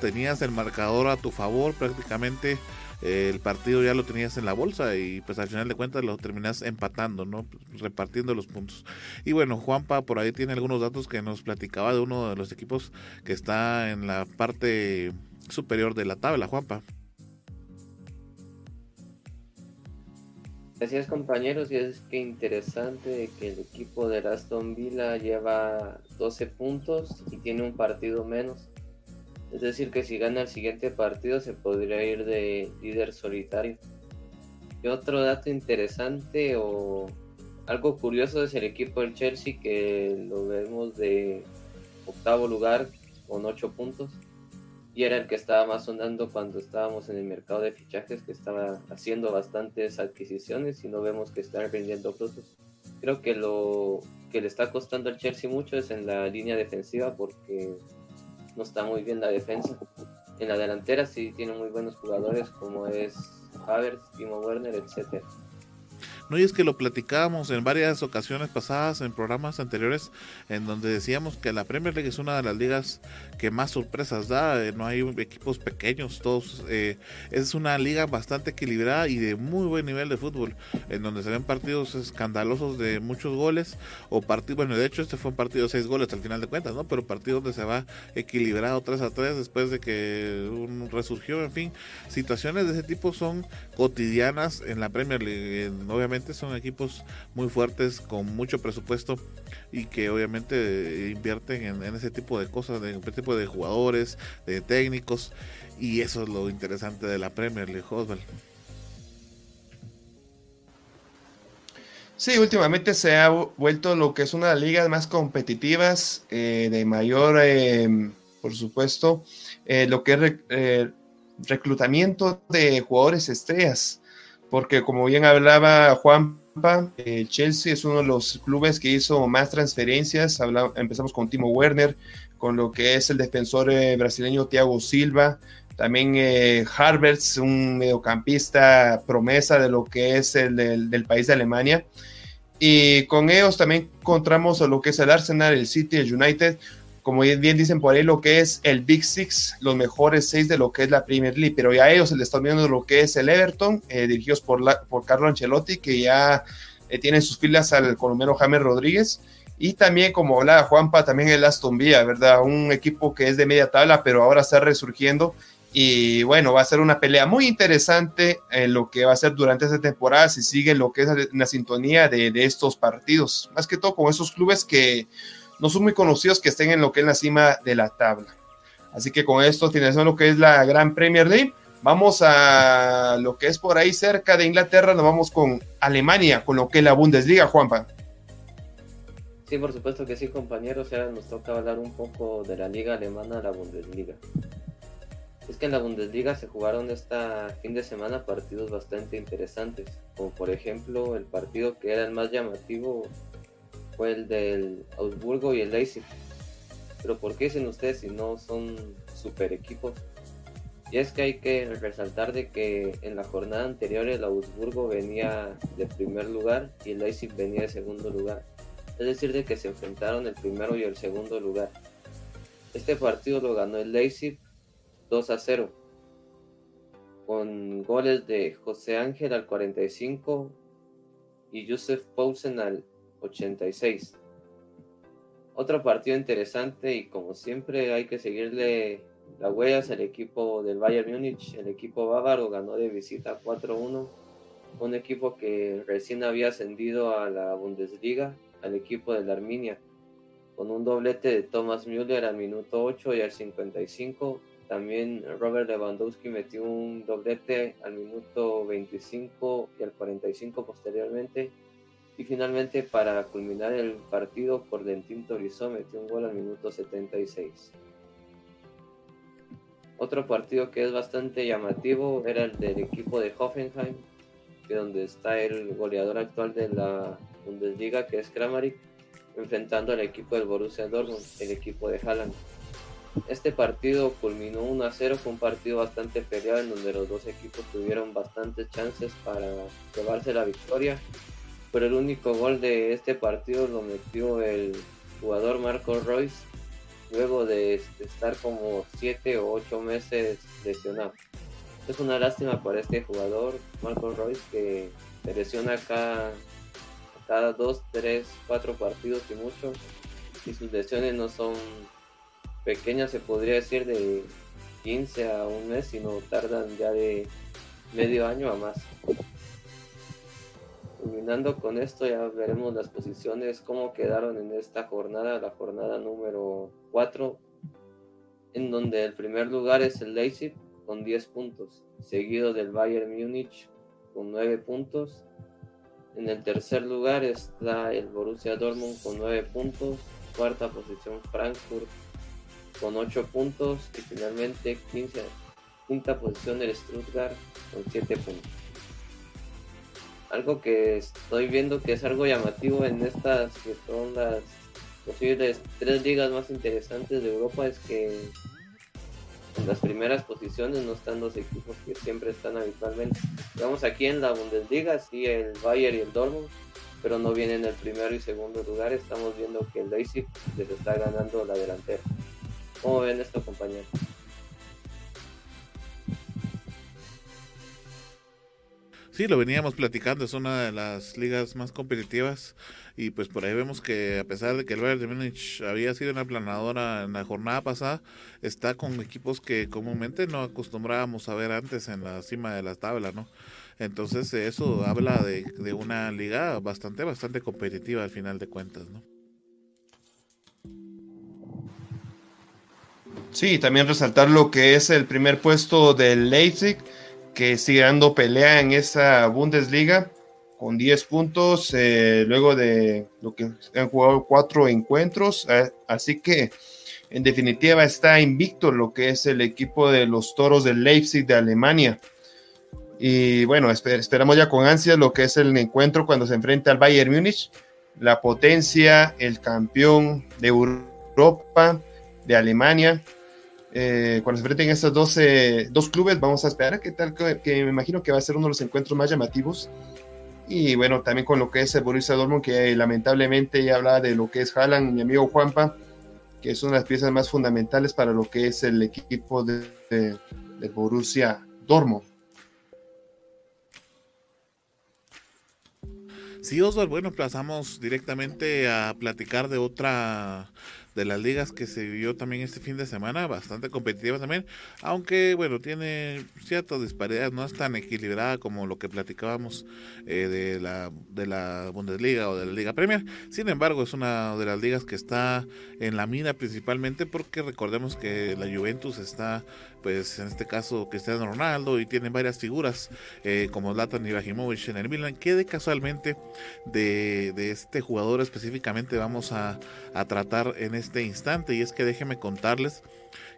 tenías el marcador a tu favor prácticamente el partido ya lo tenías en la bolsa y pues al final de cuentas lo terminas empatando no repartiendo los puntos. Y bueno Juanpa por ahí tiene algunos datos que nos platicaba de uno de los equipos que está en la parte superior de la tabla Juanpa. Así es compañeros. Y es que interesante que el equipo de Aston Villa lleva 12 puntos y tiene un partido menos. Es decir que si gana el siguiente partido se podría ir de líder solitario. Y otro dato interesante o algo curioso es el equipo del Chelsea que lo vemos de octavo lugar con 8 puntos y era el que estaba más sonando cuando estábamos en el mercado de fichajes, que estaba haciendo bastantes adquisiciones y no vemos que están rindiendo frutos. Creo que lo que le está costando al Chelsea mucho es en la línea defensiva porque no está muy bien la defensa. En la delantera sí tiene muy buenos jugadores como es Havertz, Timo Werner, etcétera. No, y es que lo platicábamos en varias ocasiones pasadas, en programas anteriores, en donde decíamos que la Premier League es una de las ligas que más sorpresas da. Eh, no hay equipos pequeños, todos. Eh, es una liga bastante equilibrada y de muy buen nivel de fútbol, en donde se ven partidos escandalosos de muchos goles, o partidos, bueno, de hecho este fue un partido de seis goles al final de cuentas, ¿no? Pero partido donde se va equilibrado 3 a 3 después de que un resurgió, en fin, situaciones de ese tipo son cotidianas en la Premier League, obviamente son equipos muy fuertes con mucho presupuesto y que obviamente invierten en, ese tipo de cosas, en ese tipo de jugadores, de técnicos y eso es lo interesante de la Premier League. Sí, últimamente se ha vuelto lo que es una de las ligas más competitivas, eh, de mayor, eh, por supuesto, eh, lo que es reclutamiento de jugadores estrellas porque como bien hablaba Juanpa, el Chelsea es uno de los clubes que hizo más transferencias. empezamos con Timo Werner, con lo que es el defensor eh, brasileño Thiago Silva, también eh, un mediocampista promesa de lo que es el del, país de Alemania. Y con ellos también encontramos a lo que es el Arsenal, el City, el United, como bien dicen por ahí, lo que es el Big Six, los mejores seis de lo que es la Premier League, pero ya ellos se les están viendo lo que es el Everton, eh, dirigidos por, la, por Carlo Ancelotti, que ya eh, tiene sus filas al colombiano James Rodríguez, y también, como hablaba Juanpa, también el Aston Villa, ¿verdad? Un equipo que es de media tabla, pero ahora está resurgiendo. Y bueno, va a ser una pelea muy interesante en lo que va a ser durante esta temporada, si sigue lo que es la sintonía de, de estos partidos. Más que todo con esos clubes que no son muy conocidos que estén en lo que es la cima de la tabla. Así que con esto finalizamos lo que es la Gran Premier League. Vamos a lo que es por ahí cerca de Inglaterra, nos vamos con Alemania, con lo que es la Bundesliga, Juanpa. Sí, por supuesto que sí, compañeros. Ahora nos toca hablar un poco de la liga alemana, la Bundesliga. Es que en la Bundesliga se jugaron esta fin de semana partidos bastante interesantes, como por ejemplo el partido que era el más llamativo fue el del Augsburgo y el Leipzig. Pero ¿por qué dicen ustedes si no son super equipos? Y es que hay que resaltar de que en la jornada anterior el Augsburgo venía de primer lugar y el Leipzig venía de segundo lugar. Es decir, de que se enfrentaron el primero y el segundo lugar. Este partido lo ganó el Leipzig 2 a 0 con goles de José Ángel al 45 y Joseph Poulsen al 86. Otro partido interesante y como siempre hay que seguirle las huellas al equipo del Bayern Múnich. El equipo bávaro ganó de visita 4-1. Un equipo que recién había ascendido a la Bundesliga, al equipo de la Arminia, con un doblete de Thomas Müller al minuto 8 y al 55 también Robert Lewandowski metió un doblete al minuto 25 y al 45 posteriormente. Y finalmente, para culminar el partido, por Dentín Tolisso metió un gol al minuto 76. Otro partido que es bastante llamativo era el del equipo de Hoffenheim, que donde está el goleador actual de la Bundesliga, que es Kramaric, enfrentando al equipo del Borussia Dortmund, el equipo de Haaland. Este partido culminó 1 a 0, fue un partido bastante peleado en donde los dos equipos tuvieron bastantes chances para llevarse la victoria, pero el único gol de este partido lo metió el jugador Marco Royce luego de estar como 7 o 8 meses lesionado. Es una lástima para este jugador, Marco Royce, que se lesiona cada, cada 2, 3, 4 partidos y mucho, y sus lesiones no son pequeña se podría decir de 15 a un mes, sino tardan ya de medio año a más. Culminando con esto, ya veremos las posiciones, cómo quedaron en esta jornada, la jornada número 4, en donde el primer lugar es el Leipzig con 10 puntos, seguido del Bayern Múnich con 9 puntos. En el tercer lugar está el Borussia Dortmund con 9 puntos, cuarta posición Frankfurt con 8 puntos y finalmente 15, quinta posición del Stuttgart con 7 puntos. Algo que estoy viendo que es algo llamativo en estas que son las posibles tres ligas más interesantes de Europa es que en las primeras posiciones no están los equipos que siempre están habitualmente. Vamos aquí en la Bundesliga, sí el Bayern y el Dortmund, pero no vienen en el primero y segundo lugar. Estamos viendo que el Leipzig les está ganando la delantera. ¿Cómo ven esto, compañero? Sí, lo veníamos platicando, es una de las ligas más competitivas y pues por ahí vemos que a pesar de que el Bayern de Múnich había sido una planadora en la jornada pasada, está con equipos que comúnmente no acostumbrábamos a ver antes en la cima de la tabla, ¿no? Entonces eso habla de, de una liga bastante, bastante competitiva al final de cuentas, ¿no? Sí, también resaltar lo que es el primer puesto del Leipzig, que sigue dando pelea en esa Bundesliga con 10 puntos, eh, luego de lo que han jugado cuatro encuentros. Así que, en definitiva, está invicto lo que es el equipo de los toros del Leipzig de Alemania. Y bueno, esperamos ya con ansia lo que es el encuentro cuando se enfrenta al Bayern Múnich, la potencia, el campeón de Europa, de Alemania, eh, cuando se enfrenten estos dos, dos clubes, vamos a esperar a qué tal, que, me imagino que va a ser uno de los encuentros más llamativos. Y bueno, también con lo que es el Borussia Dortmund, que lamentablemente ya hablaba de lo que es Haaland, mi amigo Juanpa, que es una de las piezas más fundamentales para lo que es el equipo de, de, Borussia Dortmund. Sí, Oswald, bueno, pasamos directamente a platicar de otra de las ligas que se vivió también este fin de semana, bastante competitiva también, aunque bueno, tiene ciertas disparidades, no es tan equilibrada como lo que platicábamos eh, de, la, de la Bundesliga o de la Liga Premier, sin embargo es una de las ligas que está en la mira principalmente porque recordemos que la Juventus está pues en este caso Cristiano Ronaldo y tienen varias figuras eh, como Zlatan Ibrahimovic en el Milan, que de casualmente de, este jugador específicamente vamos a, tratar en este instante. Y es que déjenme contarles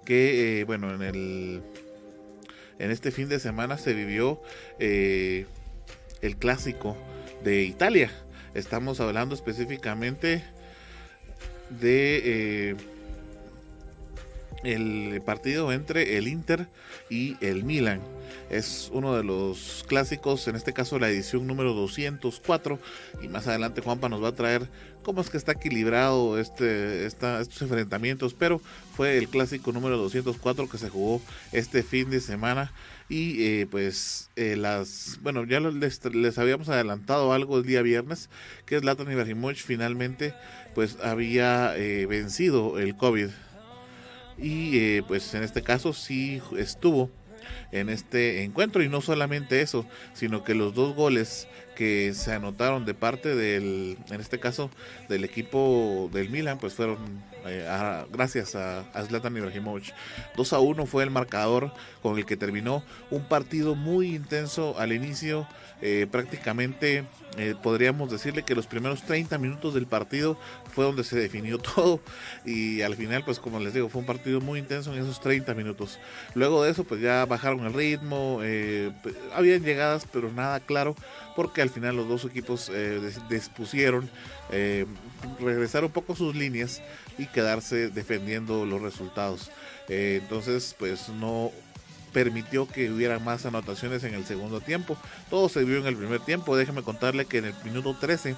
que eh, bueno en el en este fin de semana se vivió eh, el clásico de Italia. Estamos hablando específicamente de el partido entre el Inter y el Milan. Es uno de los clásicos, en este caso la edición número 204. Y más adelante Juanpa nos va a traer cómo es que está equilibrado este, estos enfrentamientos. Pero fue el clásico número 204 que se jugó este fin de semana. Y eh, pues eh, las, bueno, ya les, habíamos adelantado algo el día viernes, que es Latan Ibrahimovic finalmente pues había eh, vencido el COVID y eh, pues en este caso sí estuvo en este encuentro y no solamente eso, sino que los dos goles que se anotaron de parte del, en este caso, del equipo del Milan, pues fueron eh, gracias a, a Zlatan Ibrahimovic. 2 a 1 fue el marcador con el que terminó un partido muy intenso al inicio, eh, prácticamente eh, podríamos decirle que los primeros 30 minutos del partido fue donde se definió todo. Y al final pues como les digo fue un partido muy intenso en esos 30 minutos. Luego de eso pues ya bajaron el ritmo eh, habían llegadas pero nada claro porque al final los dos equipos dispusieron regresar un poco sus líneas y quedarse defendiendo los resultados. Entonces pues no permitió que hubiera más anotaciones en el segundo tiempo. Todo se vio en el primer tiempo. Déjeme contarle que en el minuto 13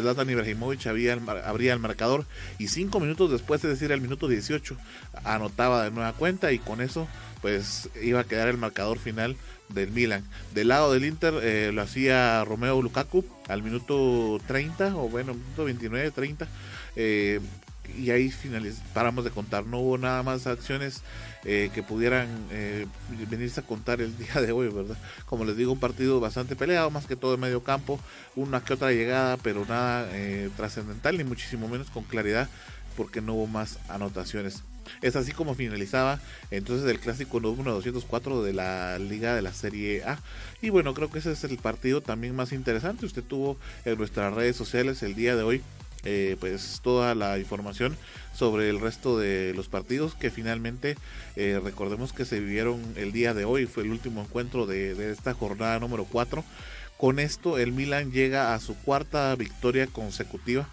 Zlatan Ibrahimovic había, abría el marcador y cinco minutos después, es decir, el minuto 18, anotaba de nueva cuenta y con eso pues iba a quedar el marcador final del Milan. Del lado del Inter eh, lo hacía Romeo Lukaku al minuto 30 o bueno, minuto 29, 30. Eh, y ahí finaliz paramos de contar. No hubo nada más acciones eh, que pudieran eh, venirse a contar el día de hoy, ¿verdad? Como les digo, un partido bastante peleado, más que todo en medio campo, una que otra llegada, pero nada eh, trascendental, ni muchísimo menos con claridad, porque no hubo más anotaciones. Es así como finalizaba entonces el clásico número 204 de la Liga de la Serie A. Y bueno, creo que ese es el partido también más interesante. Usted tuvo en nuestras redes sociales el día de hoy eh, pues toda la información sobre el resto de los partidos que finalmente eh, recordemos que se vivieron el día de hoy, fue el último encuentro de, de esta jornada número 4. Con esto el Milan llega a su cuarta victoria consecutiva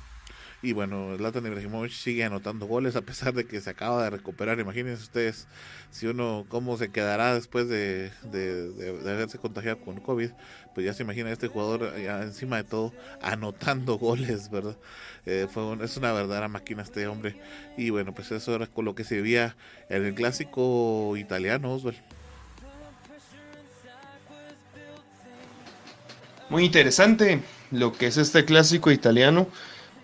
y bueno, Zlatan Ibrahimovic sigue anotando goles a pesar de que se acaba de recuperar. Imagínense ustedes si uno cómo se quedará después de, de, haberse contagiado con COVID. Pues ya se imagina este jugador encima de todo anotando goles, ¿verdad? Eh, fue es una verdadera máquina este hombre. Y bueno, pues eso era con lo que se vivía en el clásico italiano, Oswald. Muy interesante lo que es este clásico italiano.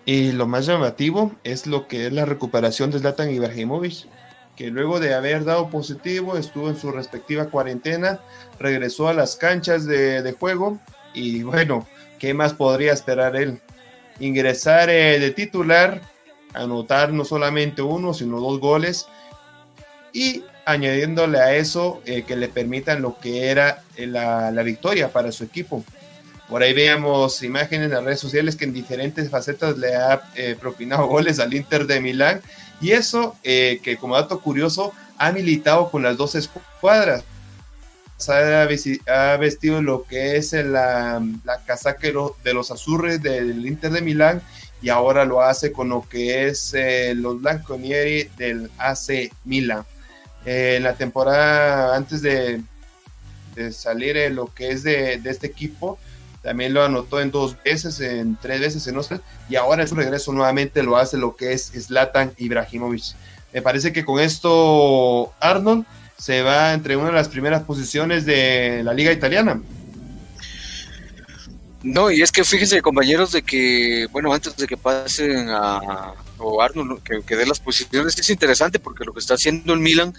Y lo más llamativo es lo que es la recuperación de Zlatan Ibrahimovic, que luego de haber dado positivo estuvo en su respectiva cuarentena, regresó a las canchas de, juego y bueno, ¿qué más podría esperar él? Ingresar eh, de titular, anotar no solamente uno, sino dos goles y añadiéndole a eso eh, que le permitan lo que era eh, la, la victoria para su equipo. Por ahí veíamos imágenes en las redes sociales que en diferentes facetas le ha propinado goles al Inter de Milán. Y eso, eh, que como dato curioso, ha militado con las dos escuadras. Ha vestido lo que es la, la casaca de los azurres del Inter de Milán y ahora lo hace con lo que es eh, los blanconieri del AC Milán. en la temporada antes de, de salir lo que es de este equipo, también lo anotó en dos veces, en tres veces en Oscar, y ahora en su regreso nuevamente lo hace lo que es Zlatan Ibrahimovic. Me parece que con esto Arnold se va entre una de las primeras posiciones de la liga italiana. No, y es que fíjense compañeros de que, bueno, antes de que pasen a, o Arnold que, que dé las posiciones, es interesante porque lo que está haciendo el Milan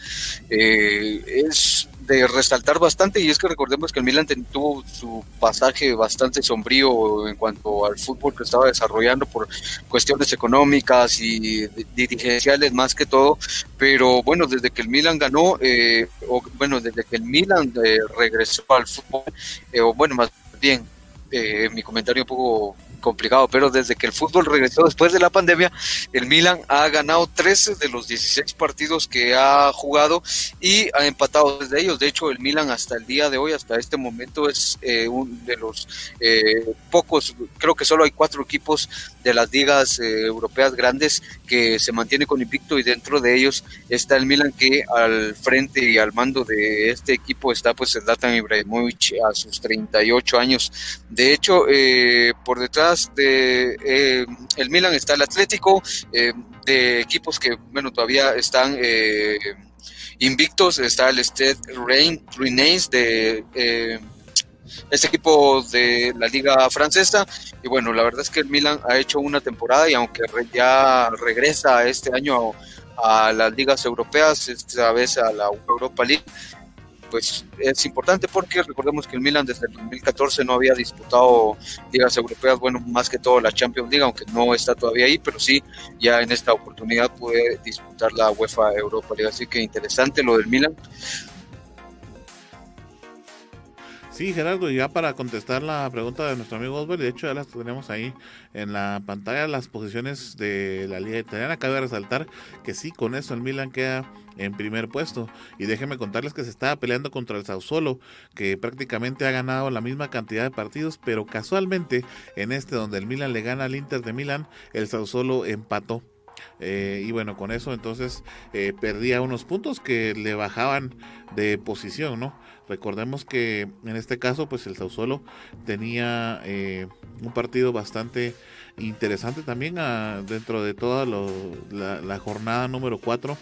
eh, es de resaltar bastante y es que recordemos que el Milan tuvo su pasaje bastante sombrío en cuanto al fútbol que estaba desarrollando por cuestiones económicas y dirigenciales más que todo, pero bueno, desde que el Milan ganó, eh, o bueno, desde que el Milan eh, regresó al fútbol, eh, o bueno, más bien, mi comentario un poco complicado, pero desde que el fútbol regresó después de la pandemia, el Milan ha ganado 13 de los 16 partidos que ha jugado y ha empatado desde ellos. De hecho, el Milan hasta el día de hoy, hasta este momento, es eh, uno de los eh, pocos, creo que solo hay cuatro equipos de las ligas eh, europeas grandes que se mantiene con invicto y dentro de ellos está el Milan que al frente y al mando de este equipo está pues el Zlatan Ibrahimovic a sus 38 años. De hecho, por detrás de eh, el Milan está el Atlético, eh, de equipos que, bueno, todavía están eh, invictos, está el Stade Rein, de este equipo de la liga francesa y bueno, la verdad es que el Milan ha hecho una temporada y aunque ya regresa este año a las ligas europeas, esta vez a la Europa League, pues es importante porque recordemos que el Milan desde el 2014 no había disputado ligas europeas, bueno, más que todo la Champions League, aunque no está todavía ahí, pero sí, ya en esta oportunidad puede disputar la UEFA Europa League, así que interesante lo del Milan. Sí, Gerardo, ya para contestar la pregunta de nuestro amigo Osberg, de hecho ya las tenemos ahí en la pantalla, las posiciones de la Liga Italiana. Cabe resaltar que sí, con eso el Milan queda en primer puesto. Y déjenme contarles que se estaba peleando contra el Sassuolo, que prácticamente ha ganado la misma cantidad de partidos, pero casualmente en este donde el Milan le gana al Inter de Milán, el Sassuolo empató. Eh, y bueno, con eso entonces eh, perdía unos puntos que le bajaban de posición, ¿no? Recordemos que en este caso, pues el Sausuelo tenía eh, un partido bastante interesante también ah, dentro de toda la, jornada número 4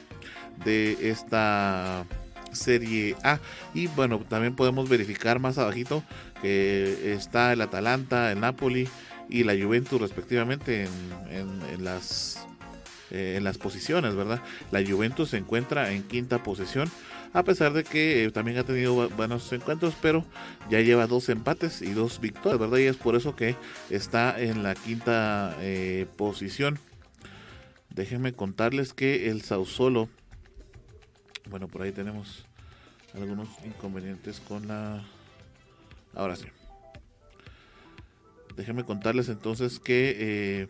de esta Serie A. Y bueno, también podemos verificar más abajito que está el Atalanta, el Napoli y la Juventus respectivamente en, las eh, en las posiciones, ¿verdad? La Juventus se encuentra en quinta posición a pesar de que eh, también ha tenido buenos encuentros, pero ya lleva dos empates y dos victorias, ¿verdad? Y es por eso que está en la quinta eh, posición. Déjenme contarles que el Sausolo, bueno, por ahí tenemos algunos inconvenientes con la... Ahora sí. Déjenme contarles entonces que eh,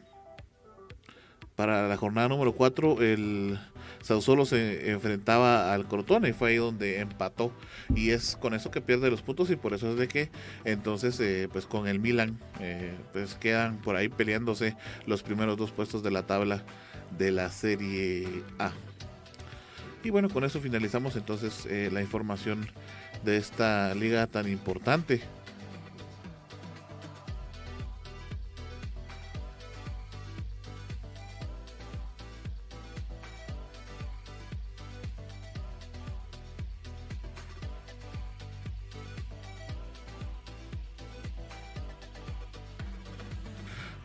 para la jornada número 4 el Sausolo se enfrentaba al Crotone y fue ahí donde empató y es con eso que pierde los puntos y por eso es de que entonces eh, pues con el Milan eh, pues quedan por ahí peleándose los primeros dos puestos de la tabla de la Serie A. Y bueno, con eso finalizamos entonces eh, la información de esta liga tan importante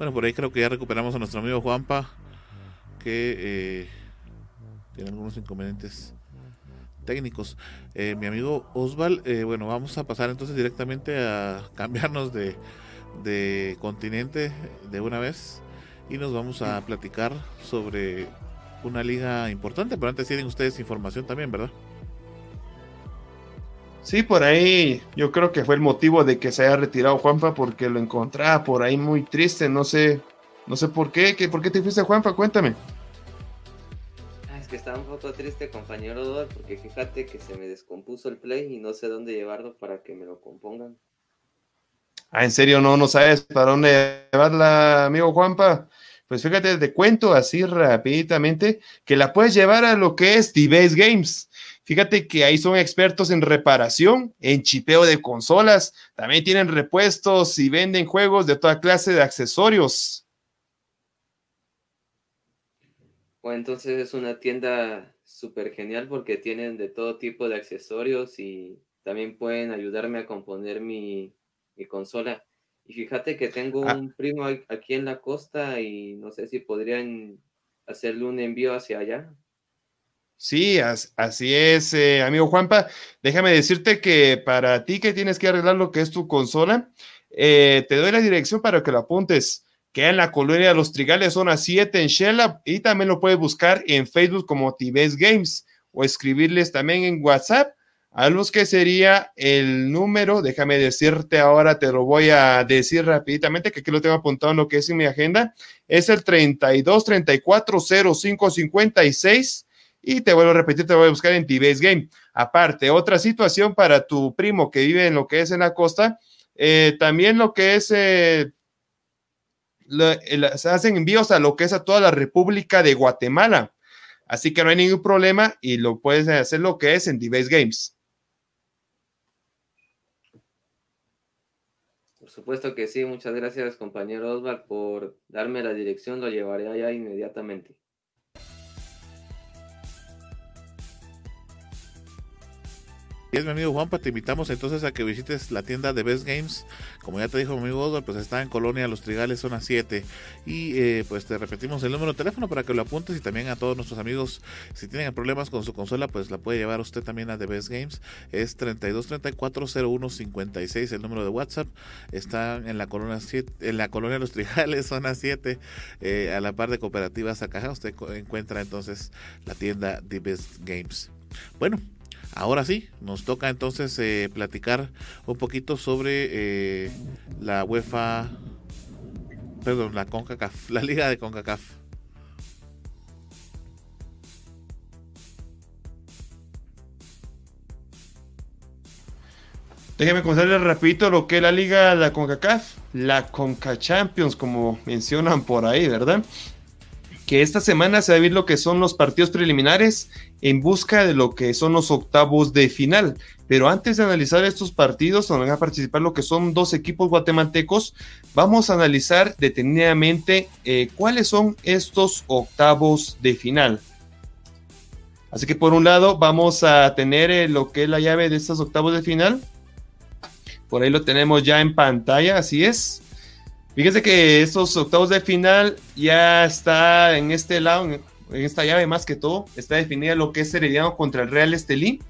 Bueno, por ahí creo que ya recuperamos a nuestro amigo Juanpa, que eh, tiene algunos inconvenientes técnicos. Eh, mi amigo Osval, eh, bueno, vamos a pasar entonces directamente a cambiarnos de, de continente de una vez y nos vamos a platicar sobre una liga importante, pero antes tienen ustedes información también, ¿verdad? Sí, por ahí yo creo que fue el motivo de que se haya retirado Juanpa porque lo encontraba por ahí muy triste, no sé, no sé por qué, ¿por qué te fuiste Juanpa? Cuéntame. Ah, es que estaba un poco triste compañero porque fíjate que se me descompuso el play y no sé dónde llevarlo para que me lo compongan. Ah, en serio, no, no sabes para dónde llevarla, amigo Juanpa. Pues fíjate, te cuento así rápidamente que la puedes llevar a lo que es D-Base Games. Fíjate que ahí son expertos en reparación, en chipeo de consolas, también tienen repuestos y venden juegos de toda clase de accesorios. O entonces es una tienda súper genial porque tienen de todo tipo de accesorios y también pueden ayudarme a componer mi, consola. Y fíjate que tengo ah. un primo aquí en la costa y no sé si podrían hacerle un envío hacia allá. Sí, así es, eh, amigo Juanpa. Déjame decirte que para ti que tienes que arreglar lo que es tu consola, eh, te doy la dirección para que lo apuntes. Queda en la colonia de los Trigales, zona 7 en Shella, y también lo puedes buscar en Facebook como Tibes Games o escribirles también en WhatsApp a los que sería el número, déjame decirte ahora, te lo voy a decir rápidamente, que aquí lo tengo apuntado en lo que es en mi agenda, es el 32 34 05 56 y te vuelvo a repetir, te voy a buscar en Tibes Game. Aparte, otra situación para tu primo que vive en lo que es en la costa, eh, también lo que es, eh, se hacen envíos a lo que es a toda la República de Guatemala. Así que no hay ningún problema y lo puedes hacer lo que es en Tibes Games. Por supuesto que sí, muchas gracias compañero Osval por darme la dirección, lo llevaré allá inmediatamente. Y es mi amigo Juanpa, te invitamos entonces a que visites la tienda de Best Games. Como ya te dijo mi amigo Oswald, pues está en Colonia Los Trigales, zona 7. Y eh, pues te repetimos el número de teléfono para que lo apuntes y también a todos nuestros amigos, si tienen problemas con su consola, pues la puede llevar usted también a The Best Games. Es 32340156 el número de WhatsApp. Está en la colonia 7, en la colonia Los Trigales, zona 7, eh, a la par de cooperativas acá. Usted encuentra entonces la tienda The Best Games. Bueno, Ahora sí, nos toca entonces eh, platicar un poquito sobre eh, la UEFA, perdón, la CONCACAF, la liga de CONCACAF. Déjeme contarles rapidito lo que es la liga de la CONCACAF, la CONCA Champions, como mencionan por ahí, ¿verdad? Que esta semana se va a ver lo que son los partidos preliminares en busca de lo que son los octavos de final. Pero antes de analizar estos partidos, donde van a participar lo que son dos equipos guatemaltecos, vamos a analizar detenidamente eh, cuáles son estos octavos de final. Así que por un lado vamos a tener eh, lo que es la llave de estos octavos de final. Por ahí lo tenemos ya en pantalla, así es. Fíjense que estos octavos de final ya está en este lado, en esta llave más que todo, está definida lo que es Herediano contra el Real Estelí.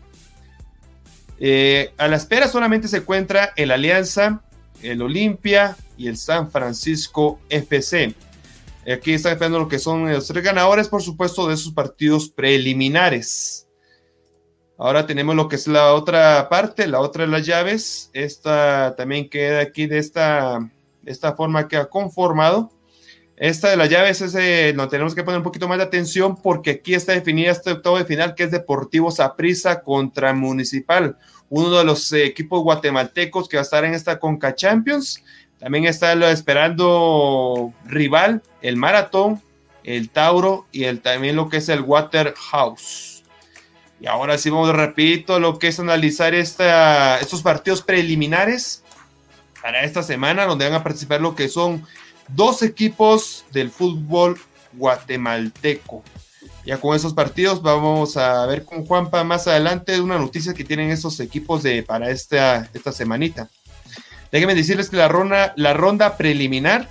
Eh, a la espera solamente se encuentra el Alianza, el Olimpia y el San Francisco FC. Aquí están esperando lo que son los tres ganadores, por supuesto, de esos partidos preliminares. Ahora tenemos lo que es la otra parte, la otra de las llaves. Esta también queda aquí de esta esta forma que ha conformado. Esta de las llaves es, eh, no tenemos que poner un poquito más de atención porque aquí está definida este octavo de final que es Deportivo Saprissa contra Municipal, uno de los eh, equipos guatemaltecos que va a estar en esta Conca Champions. También está esperando rival, el Maratón, el Tauro y el, también lo que es el Waterhouse. Y ahora sí vamos, repito, lo que es analizar esta, estos partidos preliminares para esta semana, donde van a participar lo que son dos equipos del fútbol guatemalteco. Ya con esos partidos vamos a ver con Juanpa más adelante una noticia que tienen esos equipos de, para esta, esta semanita. Déjenme decirles que la ronda, la ronda preliminar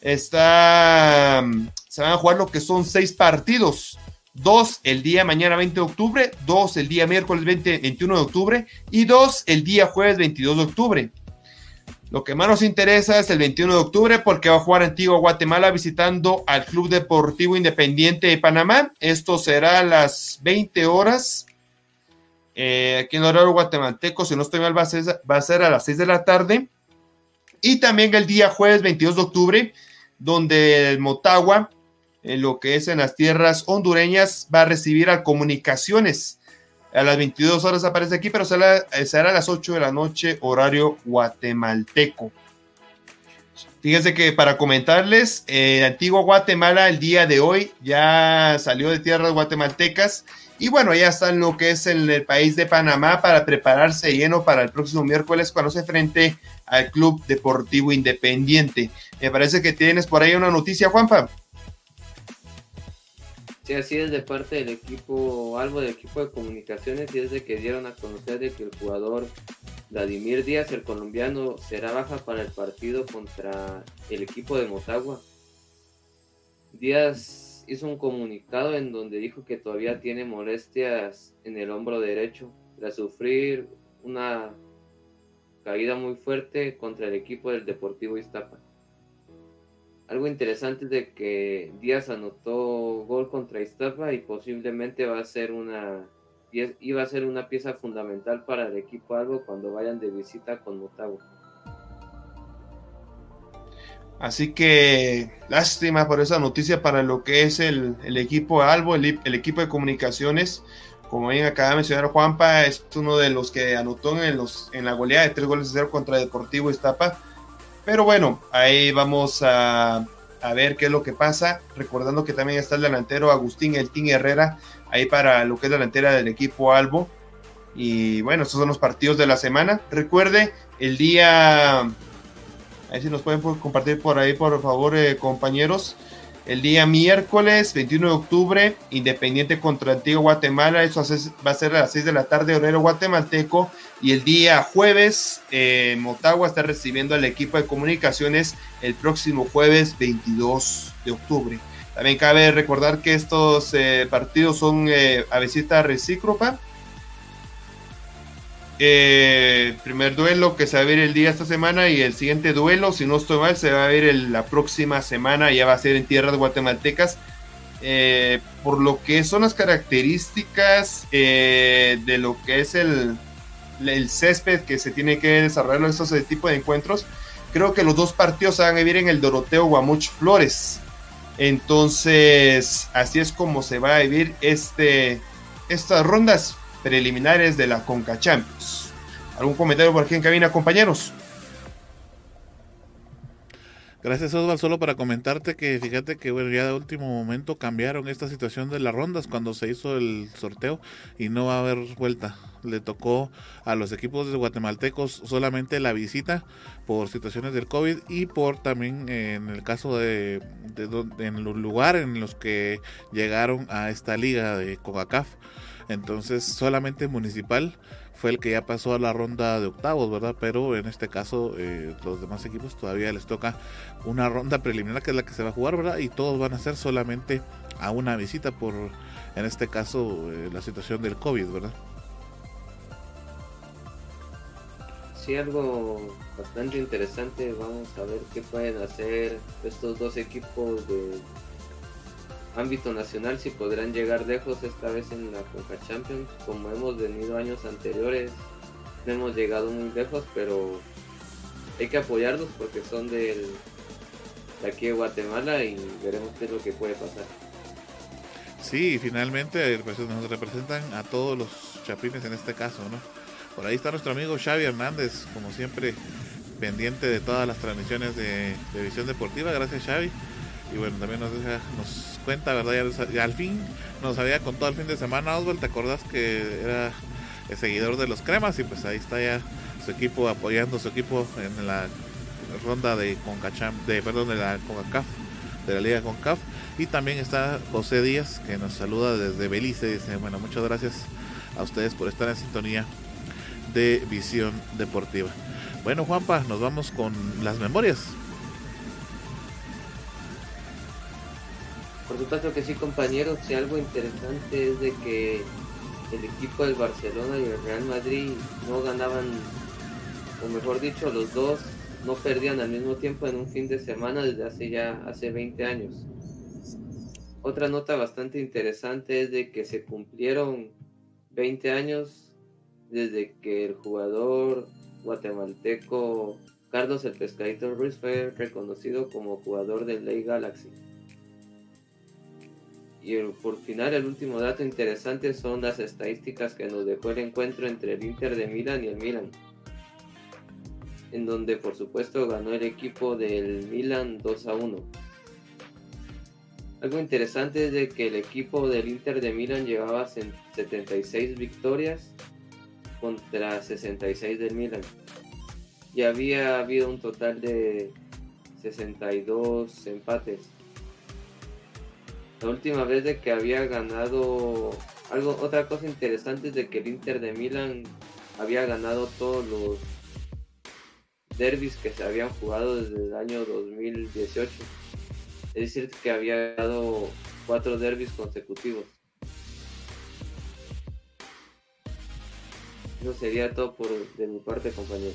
está, se van a jugar lo que son seis partidos. Dos el día mañana 20 de octubre, dos el día miércoles 20, 21 de octubre y dos el día jueves 22 de octubre. Lo que más nos interesa es el 21 de octubre porque va a jugar Antigua Guatemala visitando al Club Deportivo Independiente de Panamá. Esto será a las 20 horas. Eh, aquí en el horario guatemalteco, si no estoy mal, va a, ser, va a ser a las 6 de la tarde. Y también el día jueves 22 de octubre, donde el Motagua, en lo que es en las tierras hondureñas, va a recibir a Comunicaciones a las 22 horas aparece aquí, pero será, a las 8 de la noche, horario guatemalteco. Fíjense que para comentarles, eh, Antiguo Guatemala el día de hoy ya salió de tierras guatemaltecas y bueno, ya está en lo que es en el país de Panamá para prepararse lleno para el próximo miércoles cuando se frente al Club Deportivo Independiente. Me parece que tienes por ahí una noticia, Juanpa. Sí, así es de parte del equipo, algo del equipo de comunicaciones, y es de que dieron a conocer de que el jugador Vladimir Díaz, el colombiano, será baja para el partido contra el equipo de Motagua. Díaz hizo un comunicado en donde dijo que todavía tiene molestias en el hombro derecho tras sufrir una caída muy fuerte contra el equipo del Deportivo Iztapa. Algo interesante es de que Díaz anotó gol contra Iztapa y posiblemente va a ser una iba a ser una pieza fundamental para el equipo algo cuando vayan de visita con Motagua. Así que lástima por esa noticia para lo que es el, equipo Albo, el, equipo de comunicaciones. Como bien acaba de mencionar Juanpa, es uno de los que anotó en, los, en la goleada de tres goles de cero contra Deportivo Iztapa. Pero bueno, ahí vamos a, a, ver qué es lo que pasa. Recordando que también está el delantero Agustín Eltín Herrera, ahí para lo que es delantera del equipo Albo. Y bueno, estos son los partidos de la semana. Recuerde, el día, a ver si nos pueden compartir por ahí, por favor, eh, compañeros. El día miércoles 21 de octubre, Independiente contra Antiguo Guatemala, eso va a ser a las 6 de la tarde, horario guatemalteco. Y el día jueves, eh, Motagua está recibiendo al equipo de comunicaciones el próximo jueves 22 de octubre. También cabe recordar que estos eh, partidos son eh, a visita recíproca. Eh, primer duelo que se va a ver el día esta semana y el siguiente duelo, si no estoy mal, se va a ver la próxima semana, ya va a ser en tierras guatemaltecas. por lo que son las características de lo que es el, el césped que se tiene que desarrollar en estos tipos de encuentros, creo que los dos partidos se van a vivir en el Doroteo Guamuch Flores. Entonces, así es como se va a vivir este, estas rondas preliminares de la Conca Champions. ¿Algún comentario por aquí en cabina, compañeros? Gracias Osval, solo para comentarte que fíjate que ya de último momento cambiaron esta situación de las rondas cuando se hizo el sorteo y no va a haber vuelta. Le tocó a los equipos de guatemaltecos solamente la visita por situaciones del COVID y por también eh, en el caso de, en los lugares en los que llegaron a esta liga de COCACAF. Entonces solamente municipal fue el que ya pasó a la ronda de octavos, ¿verdad? Pero en este caso eh, los demás equipos todavía les toca una ronda preliminar que es la que se va a jugar, ¿verdad? Y todos van a ser solamente a una visita por, en este caso, eh, la situación del COVID, ¿verdad? Sí, algo bastante interesante. Vamos a ver qué pueden hacer estos dos equipos de ámbito nacional si podrán llegar lejos esta vez en la Conca Champions como hemos venido años anteriores. No hemos llegado muy lejos pero hay que apoyarlos porque son del, de aquí de Guatemala y veremos qué es lo que puede pasar. Sí finalmente pues, nos representan a todos los chapines en este caso no por ahí está nuestro amigo Xavi Hernández como siempre pendiente de todas las transmisiones de, de visión deportiva. Gracias Xavi. Y bueno, también nos, deja, nos cuenta, ¿verdad? Ya, al fin nos había contado el fin de semana, Oswald, ¿te acordás que era el seguidor de los cremas? Y pues ahí está ya su equipo apoyando su equipo en la ronda de Concacham, de perdón, de la CONCACAF, de la Liga CONCAF. Y también está José Díaz, que nos saluda desde Belice. Dice, bueno, muchas gracias a ustedes por estar en sintonía de Visión Deportiva. Bueno, Juanpa, nos vamos con las memorias. Por supuesto que sí, compañeros. Si algo interesante es de que el equipo del Barcelona y el Real Madrid no ganaban, o mejor dicho, los dos no perdían al mismo tiempo en un fin de semana desde hace ya hace 20 años. Otra nota bastante interesante es de que se cumplieron 20 años desde que el jugador guatemalteco Carlos el Pescadito Ruiz fue reconocido como jugador del Ley Galaxy. Y por final, el último dato interesante son las estadísticas que nos dejó el encuentro entre el Inter de Milan y el Milan. En donde, por supuesto, ganó el equipo del Milan 2 a 1. Algo interesante es de que el equipo del Inter de Milan llevaba 76 victorias contra 66 del Milan. Y había habido un total de 62 empates. La última vez de que había ganado algo, otra cosa interesante es de que el Inter de Milán había ganado todos los derbis que se habían jugado desde el año 2018. Es decir, que había ganado cuatro derbis consecutivos. Eso sería todo por de mi parte, compañero.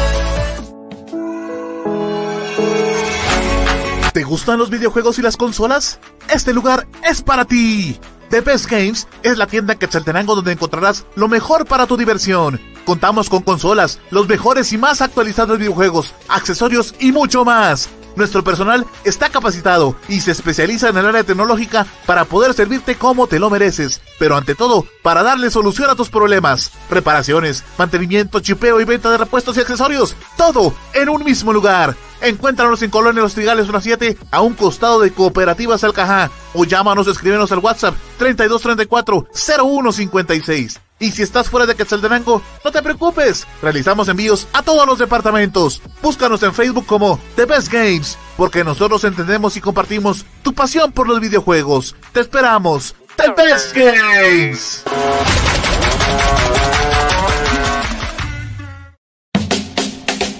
Gustan los videojuegos y las consolas? Este lugar es para ti. The Best Games es la tienda en Quetzaltenango donde encontrarás lo mejor para tu diversión. Contamos con consolas, los mejores y más actualizados videojuegos, accesorios y mucho más. Nuestro personal está capacitado y se especializa en el área tecnológica para poder servirte como te lo mereces, pero ante todo, para darle solución a tus problemas. Reparaciones, mantenimiento, chipeo y venta de repuestos y accesorios, todo en un mismo lugar. Encuéntranos en Colonia Los Trigales 17 a un costado de Cooperativas Alcajá o llámanos o escríbenos al WhatsApp 3234 0156. Y si estás fuera de Quetzaltenango, no te preocupes, realizamos envíos a todos los departamentos. Búscanos en Facebook como The Best Games, porque nosotros entendemos y compartimos tu pasión por los videojuegos. Te esperamos.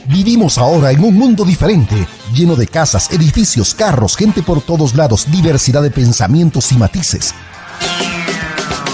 Vivimos ahora en un mundo diferente, lleno de casas, edificios, carros, gente por todos lados, diversidad de pensamientos y matices.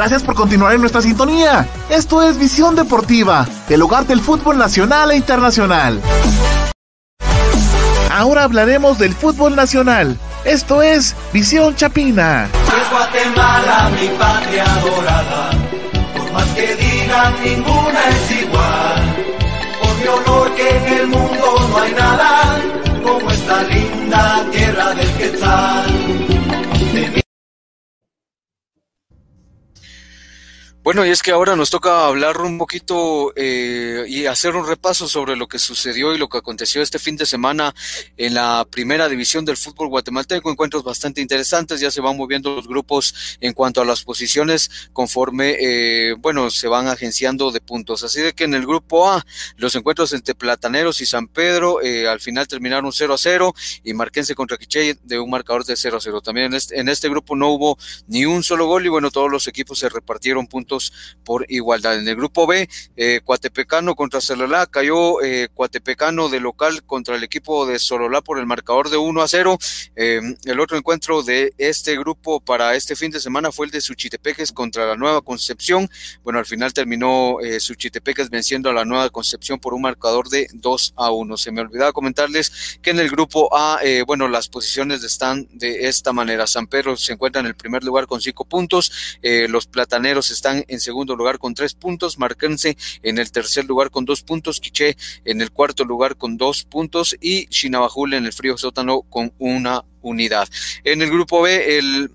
Gracias por continuar en nuestra sintonía. Esto es Visión Deportiva, el hogar del fútbol nacional e internacional. Ahora hablaremos del fútbol nacional. Esto es Visión Chapina. Es Guatemala, mi patria dorada. Por más que digan, ninguna es igual. Por mi honor que en el mundo no hay nada como esta linda tierra del Quetzal. Bueno, y es que ahora nos toca hablar un poquito eh, y hacer un repaso sobre lo que sucedió y lo que aconteció este fin de semana en la primera división del fútbol guatemalteco. Encuentros bastante interesantes, ya se van moviendo los grupos en cuanto a las posiciones conforme, eh, bueno, se van agenciando de puntos. Así de que en el grupo A, los encuentros entre Plataneros y San Pedro eh, al final terminaron 0 a 0 y Marquense contra Quiché de un marcador de 0 a 0. También en este, en este grupo no hubo ni un solo gol y bueno, todos los equipos se repartieron puntos por igualdad. En el grupo B, eh, Cuatepecano contra Sololá, cayó eh, Cuatepecano de local contra el equipo de Sololá por el marcador de 1 a 0. Eh, el otro encuentro de este grupo para este fin de semana fue el de Suchitepeques contra la Nueva Concepción. Bueno, al final terminó Suchitepeques venciendo a la Nueva Concepción por un marcador de 2 a 1. Se me olvidaba comentarles que en el grupo A, bueno, las posiciones están de esta manera. San Pedro se encuentra en el primer lugar con 5 puntos, los plataneros están en segundo lugar con tres puntos, Marquense en el tercer lugar con dos puntos, Quiché en el cuarto lugar con dos puntos y Chinabajul en el frío sótano con una unidad. En el grupo B, el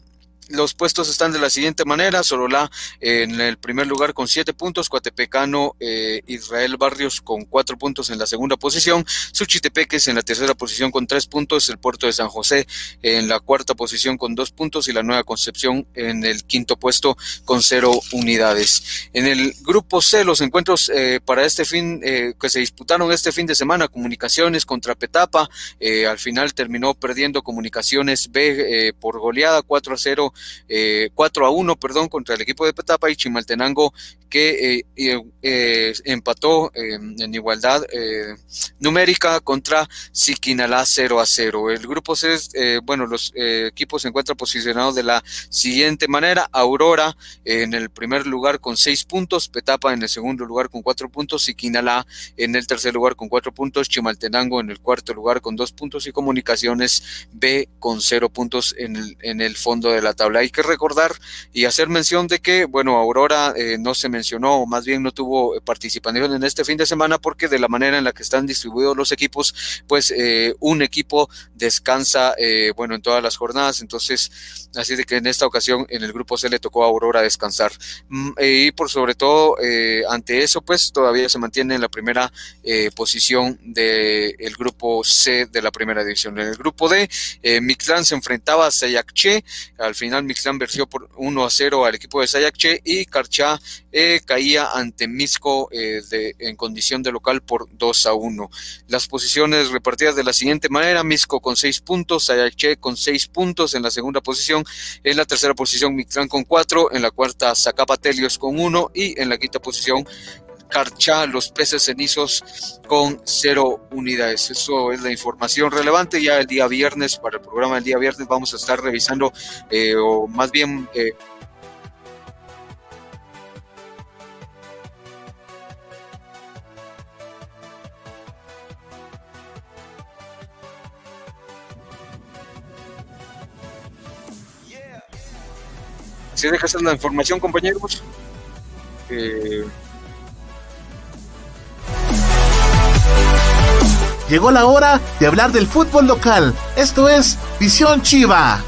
los puestos están de la siguiente manera: Sorola en el primer lugar con siete puntos, Coatepecano, eh, Israel Barrios con cuatro puntos en la segunda posición, Suchitepeques en la tercera posición con tres puntos, el puerto de San José en la cuarta posición con dos puntos y la Nueva Concepción en el quinto puesto con cero unidades. En el grupo C, los encuentros eh, para este fin eh, que se disputaron este fin de semana, Comunicaciones contra Petapa, al final terminó perdiendo Comunicaciones B por goleada 4 a 0 eh, 4 a 1, perdón, contra el equipo de Petapa y Chimaltenango que eh, eh, empató en igualdad eh, numérica contra Siquinalá 0 a 0. El grupo C, bueno, los equipos se encuentran posicionados de la siguiente manera: Aurora en el primer lugar con 6 puntos, Petapa en el segundo lugar con 4 puntos, Siquinalá en el tercer lugar con 4 puntos, Chimaltenango en el cuarto lugar con 2 puntos y Comunicaciones B con 0 puntos en el, en el fondo de la tabla. Hay que recordar y hacer mención de que, bueno, Aurora no se mencionó, o más bien no tuvo eh, participación en este fin de semana porque de la manera en la que están distribuidos los equipos, pues eh, un equipo descansa, eh, bueno, en todas las jornadas, entonces, así de que en esta ocasión en el grupo C le tocó a Aurora descansar. Mm, y por sobre todo, ante eso, pues todavía se mantiene en la primera posición del el grupo C de la primera división. En el grupo D, Mixlán se enfrentaba a Sayakche, al final Mixlán venció por 1 a 0 al equipo de Sayakche y Carchá eh, caía ante Misco eh, en condición de local por 2 a 1. Las posiciones repartidas de la siguiente manera, Misco con 6 puntos, Sayache con 6 puntos en la segunda posición, en la tercera posición Mictlán con 4, en la cuarta Zacapatelios con 1 y en la quinta posición Carchá, los peces cenizos con cero unidades. Eso es la información relevante. Ya el día viernes, para el programa del día viernes, vamos a estar revisando, eh, o más bien Se deja la información, compañeros. Eh, Llegó la hora de hablar del fútbol local. Esto es Visión Chiva.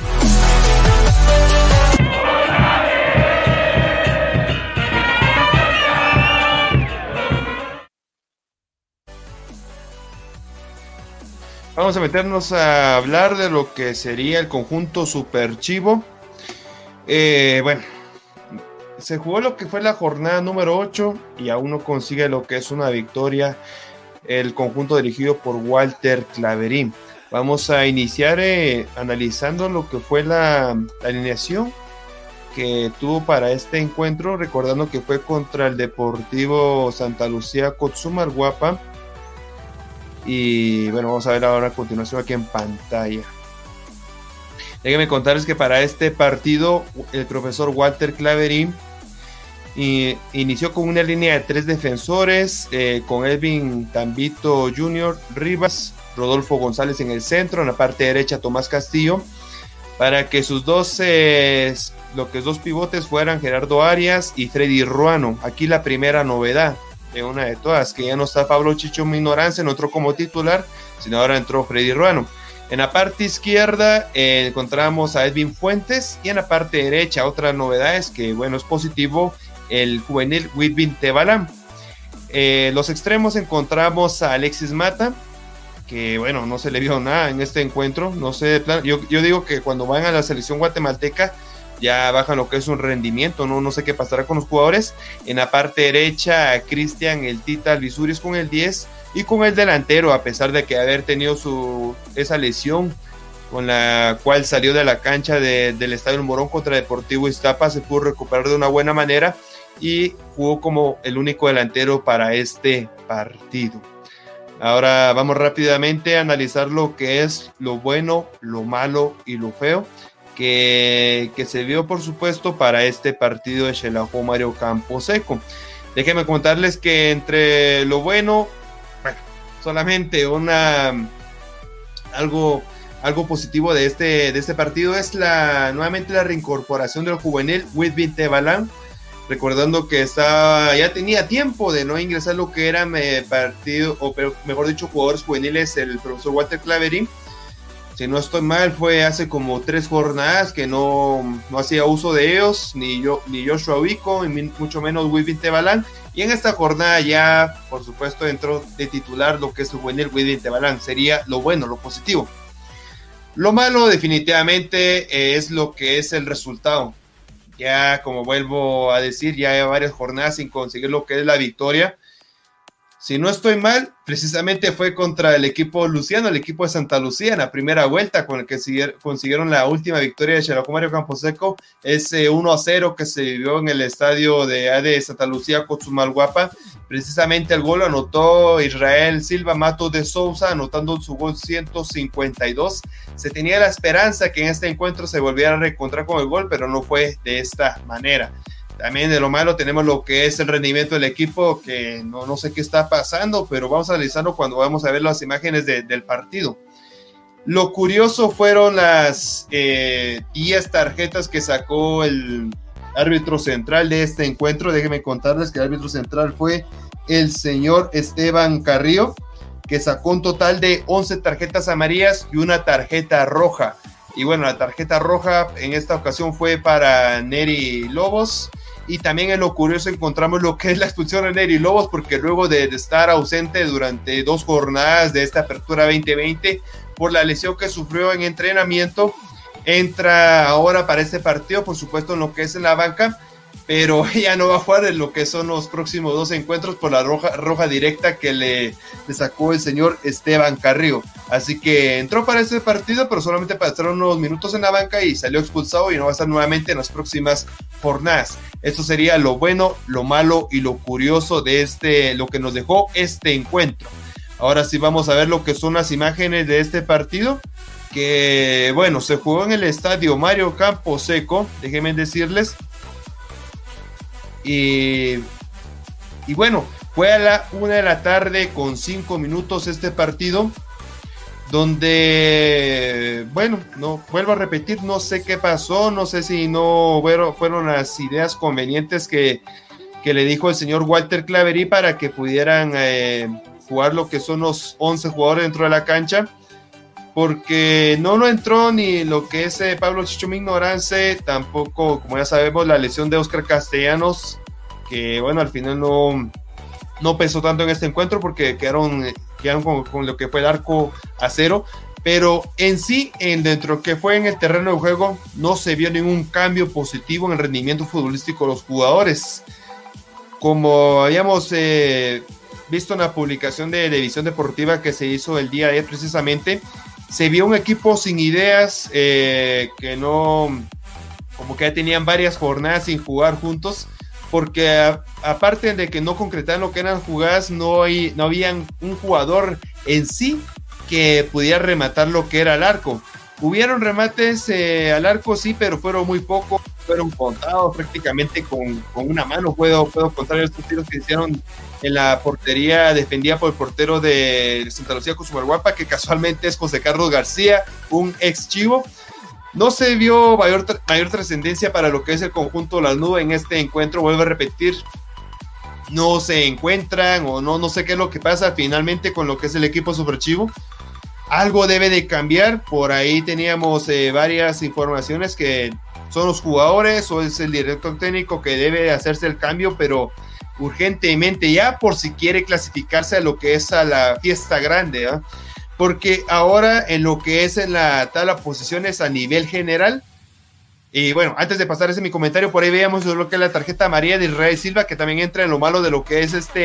Vamos a meternos a hablar de lo que sería el conjunto Super Chivo eh, bueno, se jugó lo que fue la jornada número 8 y aún no consigue lo que es una victoria el conjunto dirigido por Walter Claverín. Vamos a iniciar eh, analizando lo que fue la, alineación que tuvo para este encuentro, recordando que fue contra el Deportivo Santa Lucía Cotzumar Guapa. Y bueno, vamos a ver ahora a continuación aquí en pantalla. Déjenme contarles que para este partido el profesor Walter Claverín inició con una línea de tres defensores, eh, con Edwin Tambito Jr., Rivas, Rodolfo González en el centro, en la parte derecha Tomás Castillo, para que sus dos, eh, lo que dos pivotes fueran Gerardo Arias y Freddy Ruano. Aquí la primera novedad de una de todas, que ya no está Pablo Chicho Minoranza, no entró como titular, sino ahora entró Freddy Ruano. En la parte izquierda eh, encontramos a Edwin Fuentes y en la parte derecha otra novedad es que, bueno, es positivo el juvenil Whitbin Tebalam. Eh, los extremos encontramos a Alexis Mata, que bueno, no se le vio nada en este encuentro. No sé, yo, yo digo que cuando van a la selección guatemalteca ya bajan lo que es un rendimiento, no, no sé qué pasará con los jugadores. En la parte derecha, Cristian, el Tita Luis con el 10 y con el delantero, a pesar de que haber tenido su, esa lesión con la cual salió de la cancha del Estadio Morón contra Deportivo Iztapa, se pudo recuperar de una buena manera y jugó como el único delantero para este partido. Ahora vamos rápidamente a analizar lo que es lo bueno, lo malo y lo feo que, se vio por supuesto para este partido de Xelajú Mario Camposeco. Déjenme contarles que entre lo bueno, solamente una algo algo positivo de este, de este partido es la nuevamente la reincorporación del juvenil Whitby Tebalan recordando que estaba, ya tenía tiempo de no ingresar lo que era eh, partido, o mejor dicho, jugadores juveniles, el profesor Walter Clavery. Si no estoy mal, fue hace como tres jornadas que no, no hacía uso de ellos, ni yo, ni Joshua Vico, y mucho menos Wibbin Tebalán. Y en esta jornada ya, por supuesto, entró de titular lo que es el juvenil Wibbin Tebalán. Sería lo bueno, lo positivo. Lo malo definitivamente eh, es lo que es el resultado ya como vuelvo a decir, ya hay varias jornadas sin conseguir lo que es la victoria. Si no estoy mal, precisamente fue contra el equipo Luciano, el equipo de Santa Lucía, en la primera vuelta, con el que consiguieron la última victoria de Xeraco Mario Camposeco, ese 1 a 0 que se vivió en el estadio de, de Santa Lucía, Cochumalguapa. Precisamente el gol lo anotó Israel Silva Mato de Souza, anotando su gol 152. Se tenía la esperanza que en este encuentro se volviera a reencontrar con el gol, pero no fue de esta manera. También de lo malo tenemos lo que es el rendimiento del equipo, que no, no sé qué está pasando, pero vamos a analizarlo cuando vamos a ver las imágenes del partido. Lo curioso fueron las 10 eh, tarjetas que sacó el árbitro central de este encuentro. Déjenme contarles que el árbitro central fue el señor Esteban Carrillo, que sacó un total de 11 tarjetas amarillas y una tarjeta roja. Y bueno, la tarjeta roja en esta ocasión fue para Neri Lobos y también en lo curioso encontramos lo que es la expulsión de Neri Lobos, porque luego de, estar ausente durante dos jornadas de esta apertura 2020 por la lesión que sufrió en entrenamiento, entra ahora para este partido, por supuesto en lo que es en la banca, pero ya no va a jugar en lo que son los próximos dos encuentros por la roja, directa que le, sacó el señor Esteban Carrillo. Así que entró para este partido, pero solamente para estar unos minutos en la banca y salió expulsado y no va a estar nuevamente en las próximas jornadas. Esto sería lo bueno, lo malo y lo curioso de este, lo que nos dejó este encuentro. Ahora sí vamos a ver lo que son las imágenes de este partido que bueno, se jugó en el estadio Mario Campo Seco, déjenme decirles, y, bueno, fue a la una de la tarde con cinco minutos este partido. Donde, bueno, no vuelvo a repetir, no sé qué pasó, no sé si no fueron, las ideas convenientes que, le dijo el señor Walter Clavery para que pudieran eh, jugar lo que son los 11 jugadores dentro de la cancha porque no lo entró ni lo que es eh, Pablo Chicho Ignorance, tampoco, como ya sabemos, la lesión de Oscar Castellanos, que bueno, al final no, no pesó tanto en este encuentro porque quedaron, quedaron con, lo que fue el arco a cero. Pero en sí, en dentro que fue en el terreno de juego, no se vio ningún cambio positivo en el rendimiento futbolístico de los jugadores. Como habíamos eh, visto en la publicación de División Deportiva que se hizo el día de ayer precisamente, se vio un equipo sin ideas, eh, que no, como que ya tenían varias jornadas sin jugar juntos, porque aparte de que no concretaban lo que eran jugadas, no, hay, no habían un jugador en sí que pudiera rematar lo que era el arco. Hubieron remates eh, al arco, sí, pero fueron muy pocos, fueron contados prácticamente con, una mano. Puedo, puedo contar estos tiros que hicieron en la portería defendida por el portero de Santa Lucía Guapa, que casualmente es José Carlos García, un ex chivo. No se vio mayor, mayor trascendencia para lo que es el conjunto de las nubes en este encuentro, vuelvo a repetir, no se encuentran o no, no sé qué es lo que pasa finalmente con lo que es el equipo superchivo. Algo debe de cambiar, por ahí teníamos eh, varias informaciones que son los jugadores o es el director técnico que debe hacerse el cambio, pero urgentemente ya por si quiere clasificarse a lo que es a la fiesta grande, porque ahora en lo que es en la tabla posiciones a nivel general, y bueno, antes de pasar ese mi comentario, por ahí veíamos lo que es la tarjeta María de Israel Silva, que también entra en lo malo de lo que es este,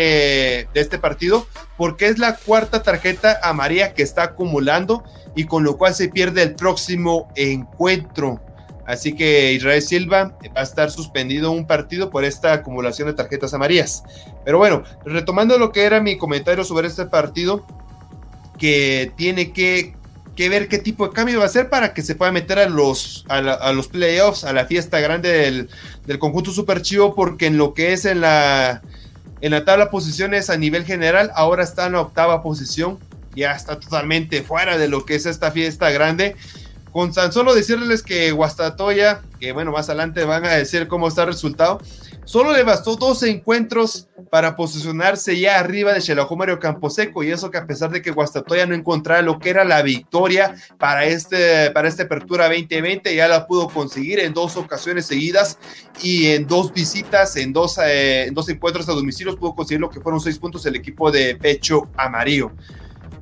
de este partido, porque es la cuarta tarjeta a María que está acumulando y con lo cual se pierde el próximo encuentro. Así que Israel Silva va a estar suspendido un partido por esta acumulación de tarjetas amarillas. Pero bueno, retomando lo que era mi comentario sobre este partido, que tiene que, ver qué tipo de cambio va a hacer para que se pueda meter a los, a, los playoffs, a la fiesta grande del, del conjunto super chivo, porque en lo que es en la, en la tabla posiciones a nivel general, ahora está en la octava posición, ya está totalmente fuera de lo que es esta fiesta grande. Con tan solo decirles que Guastatoya, que bueno, más adelante van a decir cómo está el resultado, solo le bastó 12 encuentros para posicionarse ya arriba de Mario Camposeco y eso que a pesar de que Guastatoya no encontraba lo que era la victoria para este para esta apertura 2020 ya la pudo conseguir en dos ocasiones seguidas y en dos visitas en dos, eh, en dos encuentros a domicilio pudo conseguir lo que fueron seis puntos el equipo de pecho amarillo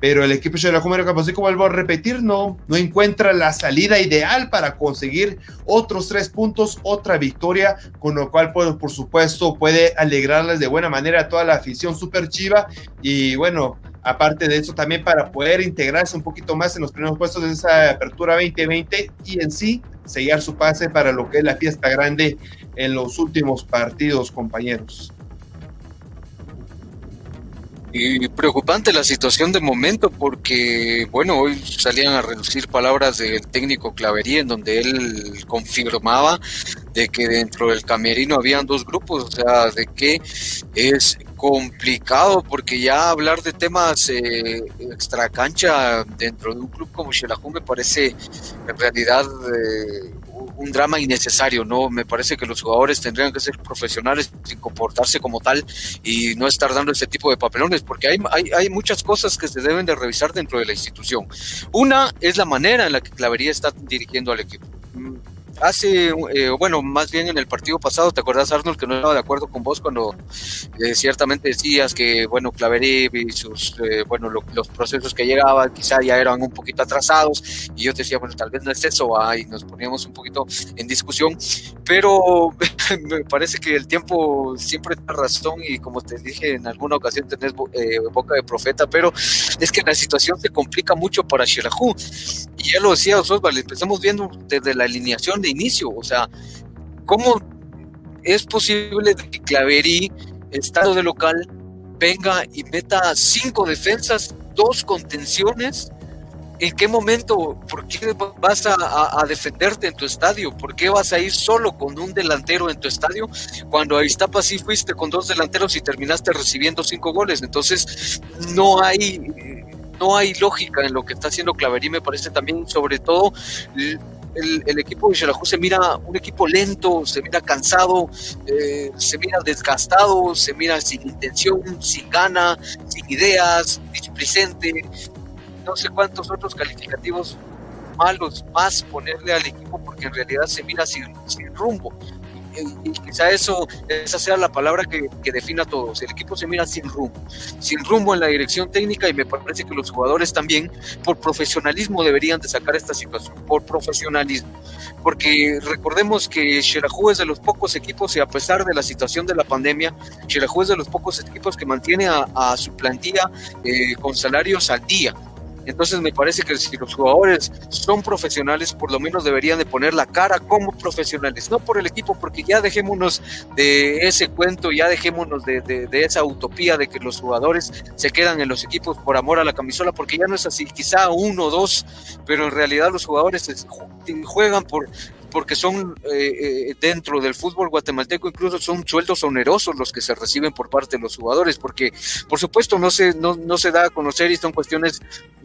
pero el equipo de la como vuelvo a repetir, no, no encuentra la salida ideal para conseguir otros tres puntos, otra victoria, con lo cual, pues, por supuesto, puede alegrarles de buena manera a toda la afición super chiva y bueno, aparte de eso también para poder integrarse un poquito más en los primeros puestos de esa apertura 2020 y en sí sellar su pase para lo que es la fiesta grande en los últimos partidos, compañeros. Y preocupante la situación de momento porque, bueno, hoy salían a reducir palabras del técnico Clavería en donde él confirmaba de que dentro del camerino habían dos grupos, o sea, de que es complicado porque ya hablar de temas eh, extra cancha dentro de un club como Xelajú me parece en realidad eh, un drama innecesario, ¿no? Me parece que los jugadores tendrían que ser profesionales y comportarse como tal y no estar dando ese tipo de papelones, porque hay, hay, hay muchas cosas que se deben de revisar dentro de la institución. Una es la manera en la que Clavería está dirigiendo al equipo hace, eh, bueno, más bien en el partido pasado, ¿te acordás, Arnold, que no estaba de acuerdo con vos cuando eh, ciertamente decías que, bueno, Claverí y sus, eh, bueno, los procesos que llegaban quizá ya eran un poquito atrasados y yo te decía, bueno, tal vez no es eso, y nos poníamos un poquito en discusión, pero me parece que el tiempo siempre tiene razón y como te dije en alguna ocasión tenés boca de profeta, pero es que la situación se complica mucho para Shirahu y ya lo decía Osvaldo, empezamos viendo desde la alineación de inicio, o sea, ¿cómo es posible que Claverí, estado de local, venga y meta cinco defensas, dos contenciones? ¿En qué momento? ¿Por qué vas a, defenderte en tu estadio? ¿Por qué vas a ir solo con un delantero en tu estadio? Cuando a Iztapa sí fuiste con dos delanteros y terminaste recibiendo cinco goles. Entonces, no hay, no hay lógica en lo que está haciendo Claverí, me parece también, sobre todo el, equipo de Xelajú se mira un equipo lento, se mira cansado, eh, se mira desgastado, se mira sin intención, sin gana, sin ideas, displicente, no sé cuántos otros calificativos malos más ponerle al equipo porque en realidad se mira sin, sin rumbo y, quizá eso, esa sea la palabra que, defina a todos. El equipo se mira sin rumbo, sin rumbo en la dirección técnica y me parece que los jugadores también, por profesionalismo, deberían de sacar esta situación, por profesionalismo. Porque recordemos que Xerajú es de los pocos equipos y a pesar de la situación de la pandemia, Xerajú es de los pocos equipos que mantiene a, su plantilla eh, con salarios al día entonces me parece que si los jugadores son profesionales, por lo menos deberían de poner la cara como profesionales, no por el equipo, porque ya dejémonos de ese cuento, ya dejémonos de, de, esa utopía de que los jugadores se quedan en los equipos por amor a la camisola, porque ya no es así, quizá uno o dos, pero en realidad los jugadores juegan por porque son eh, eh, dentro del fútbol guatemalteco incluso son sueldos onerosos los que se reciben por parte de los jugadores, porque por supuesto no se, no, no se da a conocer y son cuestiones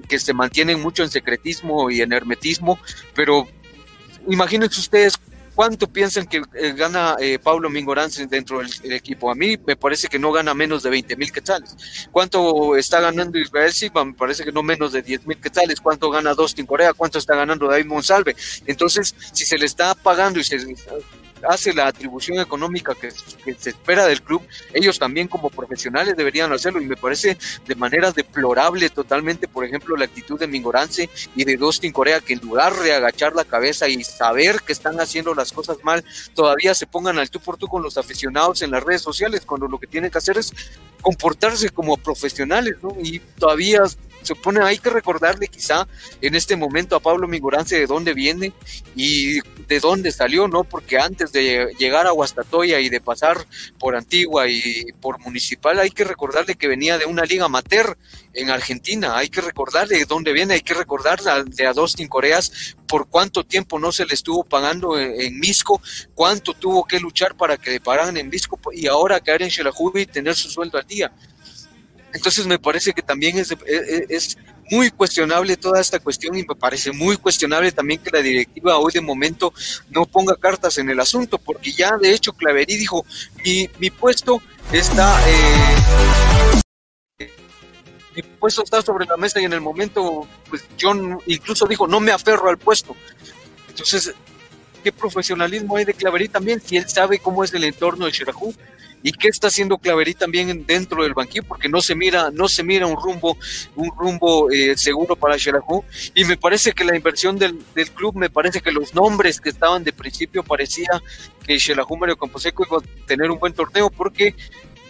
que se mantienen mucho en secretismo y en hermetismo, pero imagínense ustedes ¿Cuánto piensan que eh, gana eh, Pablo Mingorán dentro del, equipo? A mí me parece que no gana menos de 20 mil quetzales. ¿Cuánto está ganando Israel Silva? Me parece que no menos de 10 mil quetzales. ¿Cuánto gana Dustin Corea? ¿Cuánto está ganando David Monsalve? Entonces, si se le está pagando y se hace la atribución económica que, se espera del club, ellos también como profesionales deberían hacerlo y me parece de manera deplorable totalmente, por ejemplo, la actitud de Mingorance y de Dustin Corea que en lugar de agachar la cabeza y saber que están haciendo las cosas mal, todavía se pongan al tú por tú con los aficionados en las redes sociales cuando lo que tienen que hacer es comportarse como profesionales, ¿no? Y todavía supone hay que recordarle quizá en este momento a Pablo Mingorance de dónde viene y de dónde salió, ¿no? Porque antes de llegar a Huastatoya y de pasar por Antigua y por Municipal, hay que recordarle que venía de una liga amateur en Argentina, hay que recordarle de dónde viene, hay que recordar de a Coreas por cuánto tiempo no se le estuvo pagando en, Misco, cuánto tuvo que luchar para que le pagaran en Misco y ahora caer en Xelajubi y tener su sueldo al día. Entonces me parece que también es, es, muy cuestionable toda esta cuestión y me parece muy cuestionable también que la directiva hoy de momento no ponga cartas en el asunto, porque ya de hecho Claverí dijo, mi, mi puesto está... Eh, mi puesto está sobre la mesa y en el momento, pues yo incluso dijo, no me aferro al puesto. Entonces, ¿qué profesionalismo hay de Claverí también si él sabe cómo es el entorno de Xerajú? Y qué está haciendo Claverí también dentro del banquillo porque no se mira no se mira un rumbo un rumbo eh, seguro para Xerajú. Y me parece que la inversión del, del, club me parece que los nombres que estaban de principio parecía que Xelajú Mario Camposeco iba a tener un buen torneo porque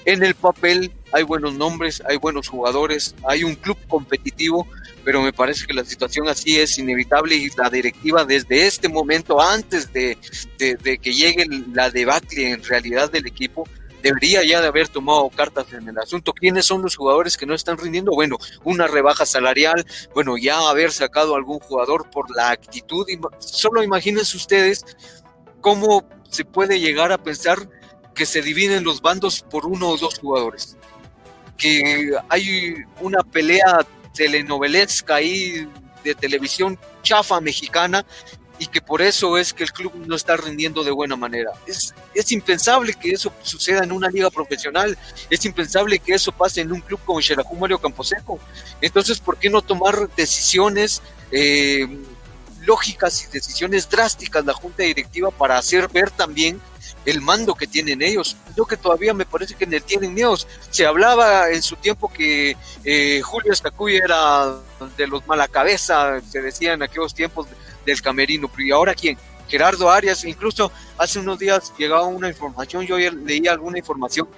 en el papel hay buenos nombres, hay buenos jugadores, hay un club competitivo, pero me parece que la situación así es inevitable y la directiva desde este momento, antes de, que llegue la debacle en realidad del equipo, debería ya de haber tomado cartas en el asunto. ¿Quiénes son los jugadores que no están rindiendo? Bueno, una rebaja salarial, bueno, ya haber sacado algún jugador por la actitud. Solo imagínense ustedes cómo se puede llegar a pensar que se dividen los bandos por uno o dos jugadores. Que hay una pelea telenovelesca ahí de televisión chafa mexicana y que por eso es que el club no está rindiendo de buena manera. Es, es impensable que eso suceda en una liga profesional, es impensable que eso pase en un club como Xerajú Mario Camposeco. Entonces, ¿por qué no tomar decisiones eh, lógicas y decisiones drásticas la junta directiva para hacer ver también el mando que tienen ellos. Yo que todavía me parece que tienen miedos. Se hablaba en su tiempo que eh, Julio Escacuy era de los mala cabeza, se decía en aquellos tiempos del camerino, ¿y ahora quién? Gerardo Arias, incluso hace unos días llegaba una información, yo leía alguna información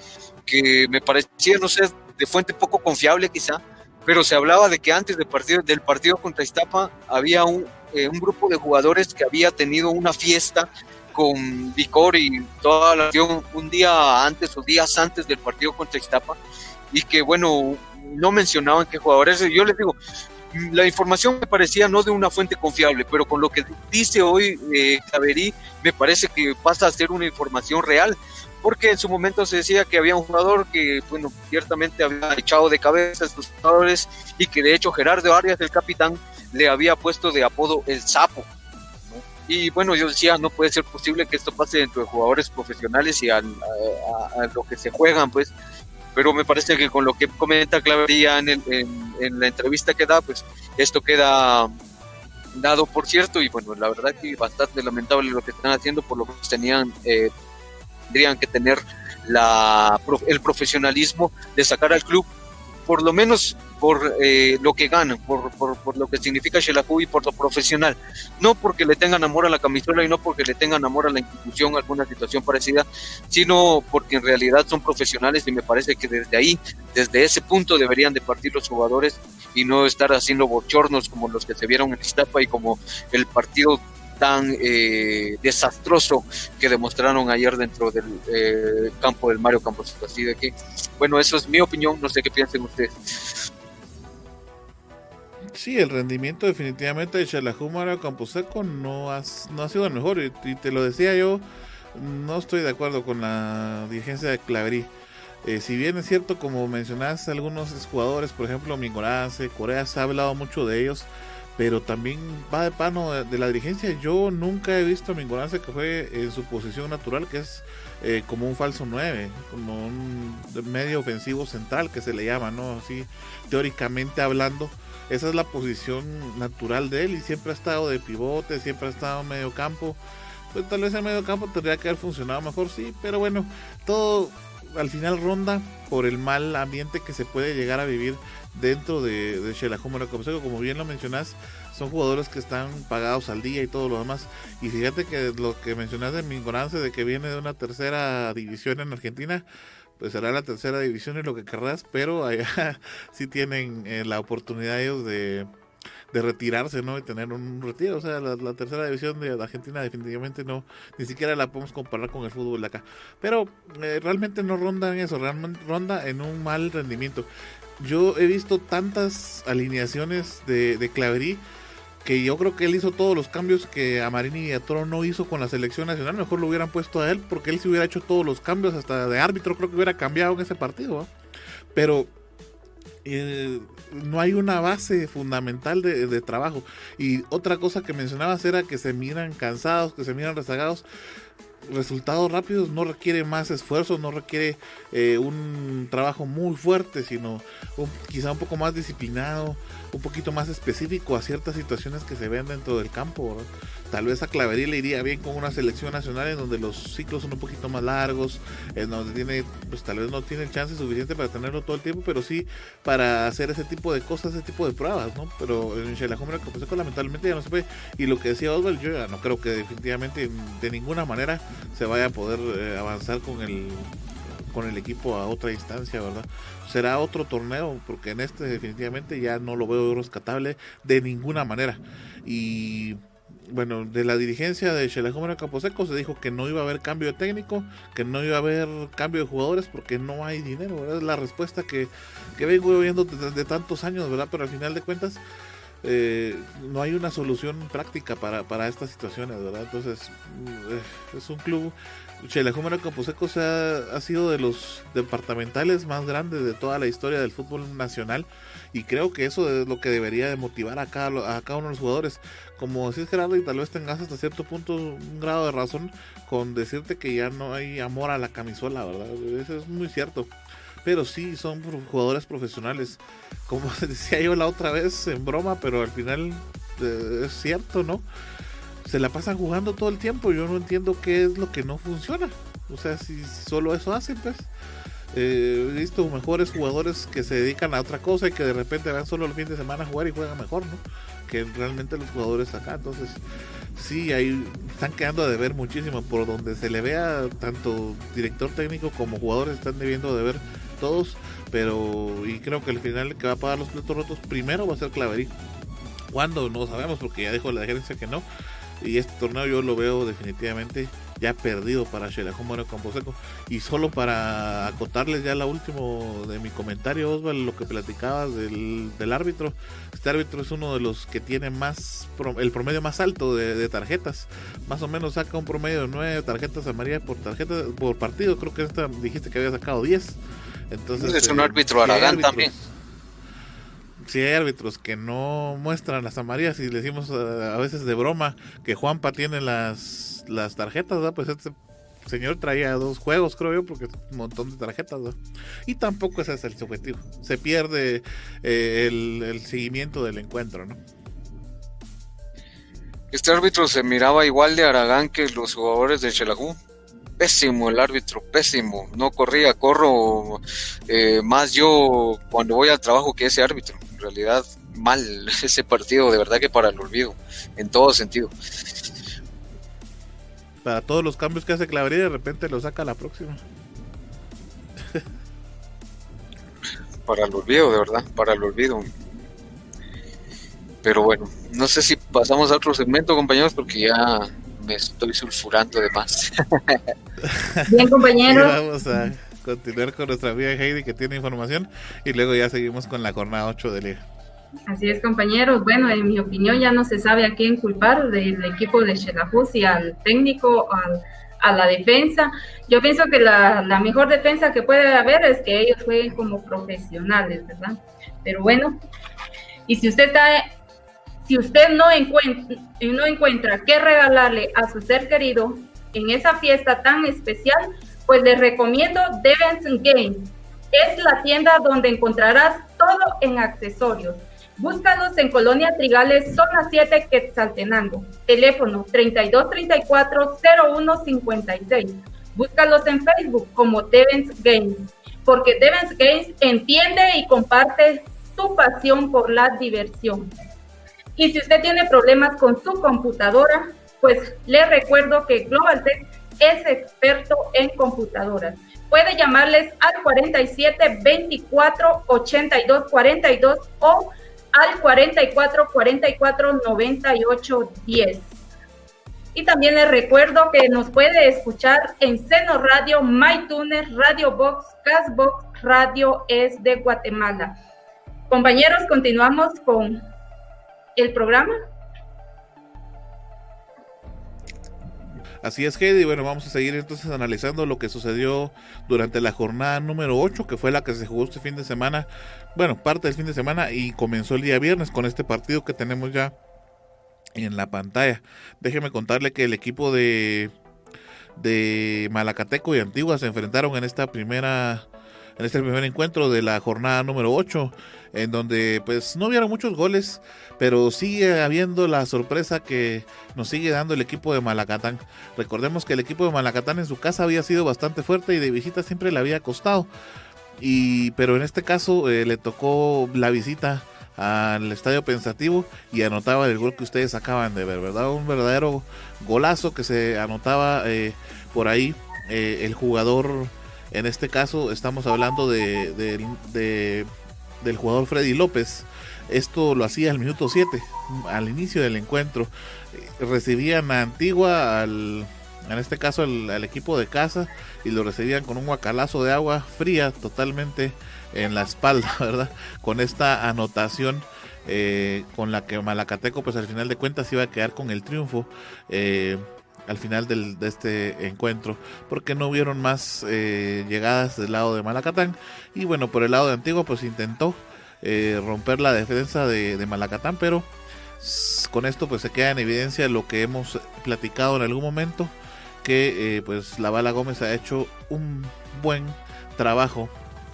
que me parecía, no sé, de fuente poco confiable quizá, pero se hablaba de que antes del partido, del partido contra Iztapa había un, eh, un grupo de jugadores que había tenido una fiesta con Vicor y toda la acción un día antes o días antes del partido contra Iztapa y que bueno, no mencionaban qué jugadores, yo les digo, la información me parecía no de una fuente confiable, pero con lo que dice hoy eh, me parece que pasa a ser una información real, porque en su momento se decía que había un jugador que, bueno, ciertamente había echado de cabeza a estos jugadores y que de hecho Gerardo Arias, el capitán, le había puesto de apodo el sapo. Y bueno, yo decía, no puede ser posible que esto pase dentro de jugadores profesionales y a, lo que se juegan, pues. Pero me parece que con lo que comenta Clavería en, en, la entrevista que da, pues esto queda dado por cierto y bueno, la verdad que bastante lamentable lo que están haciendo por lo que tenían, eh, tendrían que tener la, el profesionalismo de sacar al club por lo menos por eh, lo que ganan, por, por, lo que significa Shelahu y por lo profesional. No porque le tengan amor a la camisola y no porque le tengan amor a la institución, alguna situación parecida, sino porque en realidad son profesionales y me parece que desde ahí, desde ese punto deberían de partir los jugadores y no estar haciendo bochornos como los que se vieron en Iztapa y como el partido tan eh, desastroso que demostraron ayer dentro del eh, campo del Mario Campos. Así de que, bueno, eso es mi opinión, no sé qué piensen ustedes. Sí, el rendimiento definitivamente de Chalajú Mario Camposeco no, no ha sido el mejor y, te lo decía yo, no estoy de acuerdo con la dirigencia de Claverí. Eh, si bien es cierto, como mencionaste, algunos jugadores, por ejemplo, Mingorance, Corea, se ha hablado mucho de ellos, pero también va de pano de, la dirigencia. Yo nunca he visto a Mingorance que fue en su posición natural, que es eh, como un falso 9, como un medio ofensivo central que se le llama, ¿no? Así, teóricamente hablando, esa es la posición natural de él y siempre ha estado de pivote, siempre ha estado en medio campo. Pues tal vez en medio campo tendría que haber funcionado mejor, sí, pero bueno, todo al final ronda por el mal ambiente que se puede llegar a vivir dentro de, de Como bien lo mencionas, son jugadores que están pagados al día y todo lo demás. Y fíjate que lo que mencionas de Mingonance, de que viene de una tercera división en Argentina, pues será la tercera división y lo que querrás, pero allá sí tienen eh, la oportunidad ellos de, de retirarse, ¿no? Y tener un retiro. O sea, la, tercera división de Argentina definitivamente no, ni siquiera la podemos comparar con el fútbol de acá. Pero eh, realmente no ronda en eso, realmente ronda en un mal rendimiento. Yo he visto tantas alineaciones de, de Claverí que yo creo que él hizo todos los cambios que a Marini y a Toro no hizo con la selección nacional. Mejor lo hubieran puesto a él porque él se hubiera hecho todos los cambios, hasta de árbitro creo que hubiera cambiado en ese partido. Pero eh, no hay una base fundamental de, trabajo. Y otra cosa que mencionabas era que se miran cansados, que se miran rezagados. Resultados rápidos no requiere más esfuerzo, no requiere eh, un trabajo muy fuerte, sino quizá un poco más disciplinado, un poquito más específico a ciertas situaciones que se ven dentro del campo. Tal vez a Clavería le iría bien con una selección nacional en donde los ciclos son un poquito más largos, en donde tiene, pues tal vez no tiene el chance suficiente para tenerlo todo el tiempo, pero sí para hacer ese tipo de cosas, ese tipo de pruebas, ¿no? Pero en Xelajumbra lamentablemente ya no se puede. Y lo que decía Oswald, yo ya no creo que definitivamente de ninguna manera se vaya a poder eh, avanzar con el con el equipo a otra instancia, ¿verdad? será otro torneo, porque en este definitivamente ya no lo veo rescatable de ninguna manera. Y bueno, de la dirigencia de Campo Camposeco se dijo que no iba a haber cambio de técnico, que no iba a haber cambio de jugadores porque no hay dinero, Es la respuesta que, que vengo oyendo desde tantos años, ¿verdad? Pero al final de cuentas eh, no hay una solución práctica para, para estas situaciones, ¿verdad? Entonces, mm, es un club Chelajúmero Camposeco se ha, ha, sido de los departamentales más grandes de toda la historia del fútbol nacional y creo que eso es lo que debería de motivar a cada, a cada uno de los jugadores. Como decís Gerardo y tal vez tengas hasta cierto punto un grado de razón con decirte que ya no hay amor a la camisola, ¿verdad? Eso es muy cierto. Pero sí, son jugadores profesionales. Como decía yo la otra vez en broma, pero al final eh, es cierto, ¿no? Se la pasan jugando todo el tiempo. Yo no entiendo qué es lo que no funciona. O sea, si, solo eso hacen, pues. Eh, he visto mejores jugadores que se dedican a otra cosa y que de repente van solo el fin de semana a jugar y juegan mejor, ¿no? Que realmente los jugadores acá. Entonces, sí, ahí están quedando a deber muchísimo. Por donde se le vea, tanto director técnico como jugadores están debiendo de ver todos. Pero, y creo que el final que va a pagar los platos rotos primero va a ser Claverí. ¿Cuándo? No sabemos porque ya dijo la gerencia que no. Y este torneo yo lo veo definitivamente ya perdido para Xelajú Campo Camposeco. Y solo para acotarles ya la último de mi comentario, Osvaldo, lo que platicabas del, del, árbitro. Este árbitro es uno de los que tiene más el promedio más alto de, tarjetas. Más o menos saca un promedio de 9 tarjetas amarillas por tarjeta por partido. Creo que esta dijiste que había sacado 10. Entonces, es un eh, árbitro Aragán también si hay árbitros que no muestran las amarillas y le decimos a, veces de broma que Juanpa tiene las, las tarjetas, pues este señor traía dos juegos, creo yo, porque un montón de tarjetas, Y tampoco ese es el objetivo. Se pierde eh, el, seguimiento del encuentro, ¿no? Este árbitro se miraba igual de Aragán que los jugadores de Chelagú. Pésimo el árbitro, pésimo. No corría, corro eh, más yo cuando voy al trabajo que ese árbitro en realidad mal ese partido, de verdad que para el olvido, en todo sentido. Para todos los cambios que hace Clavería, de repente lo saca la próxima. para el olvido, de verdad, para el olvido. Pero bueno, no sé si pasamos a otro segmento, compañeros, porque ya me estoy sulfurando de más. Bien, compañeros. vamos a continuar con nuestra amiga Heidi que tiene información y luego ya seguimos con la jornada 8 de Liga. Así es, compañeros. Bueno, en mi opinión ya no se sabe a quién culpar del equipo de Xelajú, y al técnico, al, a la defensa. Yo pienso que la, la, mejor defensa que puede haber es que ellos jueguen como profesionales, ¿verdad? Pero bueno, y si usted está, si usted no encuentra, no encuentra qué regalarle a su ser querido en esa fiesta tan especial, pues les recomiendo Devens Games. Es la tienda donde encontrarás todo en accesorios. Búscalos en Colonia Trigales, zona 7, Quetzaltenango. Teléfono 3234-0156. Búscalos en Facebook como Devens Games, porque Devens Games entiende y comparte su pasión por la diversión. Y si usted tiene problemas con su computadora, pues le recuerdo que Global Tech es experto en computadoras. puede llamarles al 47 24 82 42 o al 44 44 98 10. Y también les recuerdo que nos puede escuchar en Seno Radio, MyTuner, Radio Box, Castbox, Radio Es de Guatemala. Compañeros, continuamos con el programa. Así es, Heidi. Bueno, vamos a seguir entonces analizando lo que sucedió durante la jornada número 8, que fue la que se jugó este fin de semana. Bueno, parte del fin de semana y comenzó el día viernes con este partido que tenemos ya en la pantalla. Déjeme contarle que el equipo de, de Malacateco y Antigua se enfrentaron en esta primera en este primer encuentro de la jornada número 8, en donde pues no hubieron muchos goles, pero sigue habiendo la sorpresa que nos sigue dando el equipo de Malacatán. Recordemos que el equipo de Malacatán en su casa había sido bastante fuerte y de visita siempre le había costado. Y, pero en este caso eh, le tocó la visita al estadio pensativo y anotaba el gol que ustedes acaban de ver, ¿verdad? Un verdadero golazo que se anotaba eh, por ahí eh, el jugador en este caso estamos hablando de, del jugador Freddy López. Esto lo hacía al minuto 7, al inicio del encuentro. Recibían a Antigua, al, en este caso al, equipo de casa, y lo recibían con un guacalazo de agua fría totalmente en la espalda, ¿verdad? Con esta anotación. Eh, con la que Malacateco pues al final de cuentas iba a quedar con el triunfo eh, al final del, de este encuentro, porque no hubieron más eh, llegadas del lado de Malacatán. Y bueno, por el lado de Antigua, pues intentó eh, romper la defensa de, Malacatán, pero con esto pues se queda en evidencia lo que hemos platicado en algún momento, que eh, pues la Bala Gómez ha hecho un buen trabajo,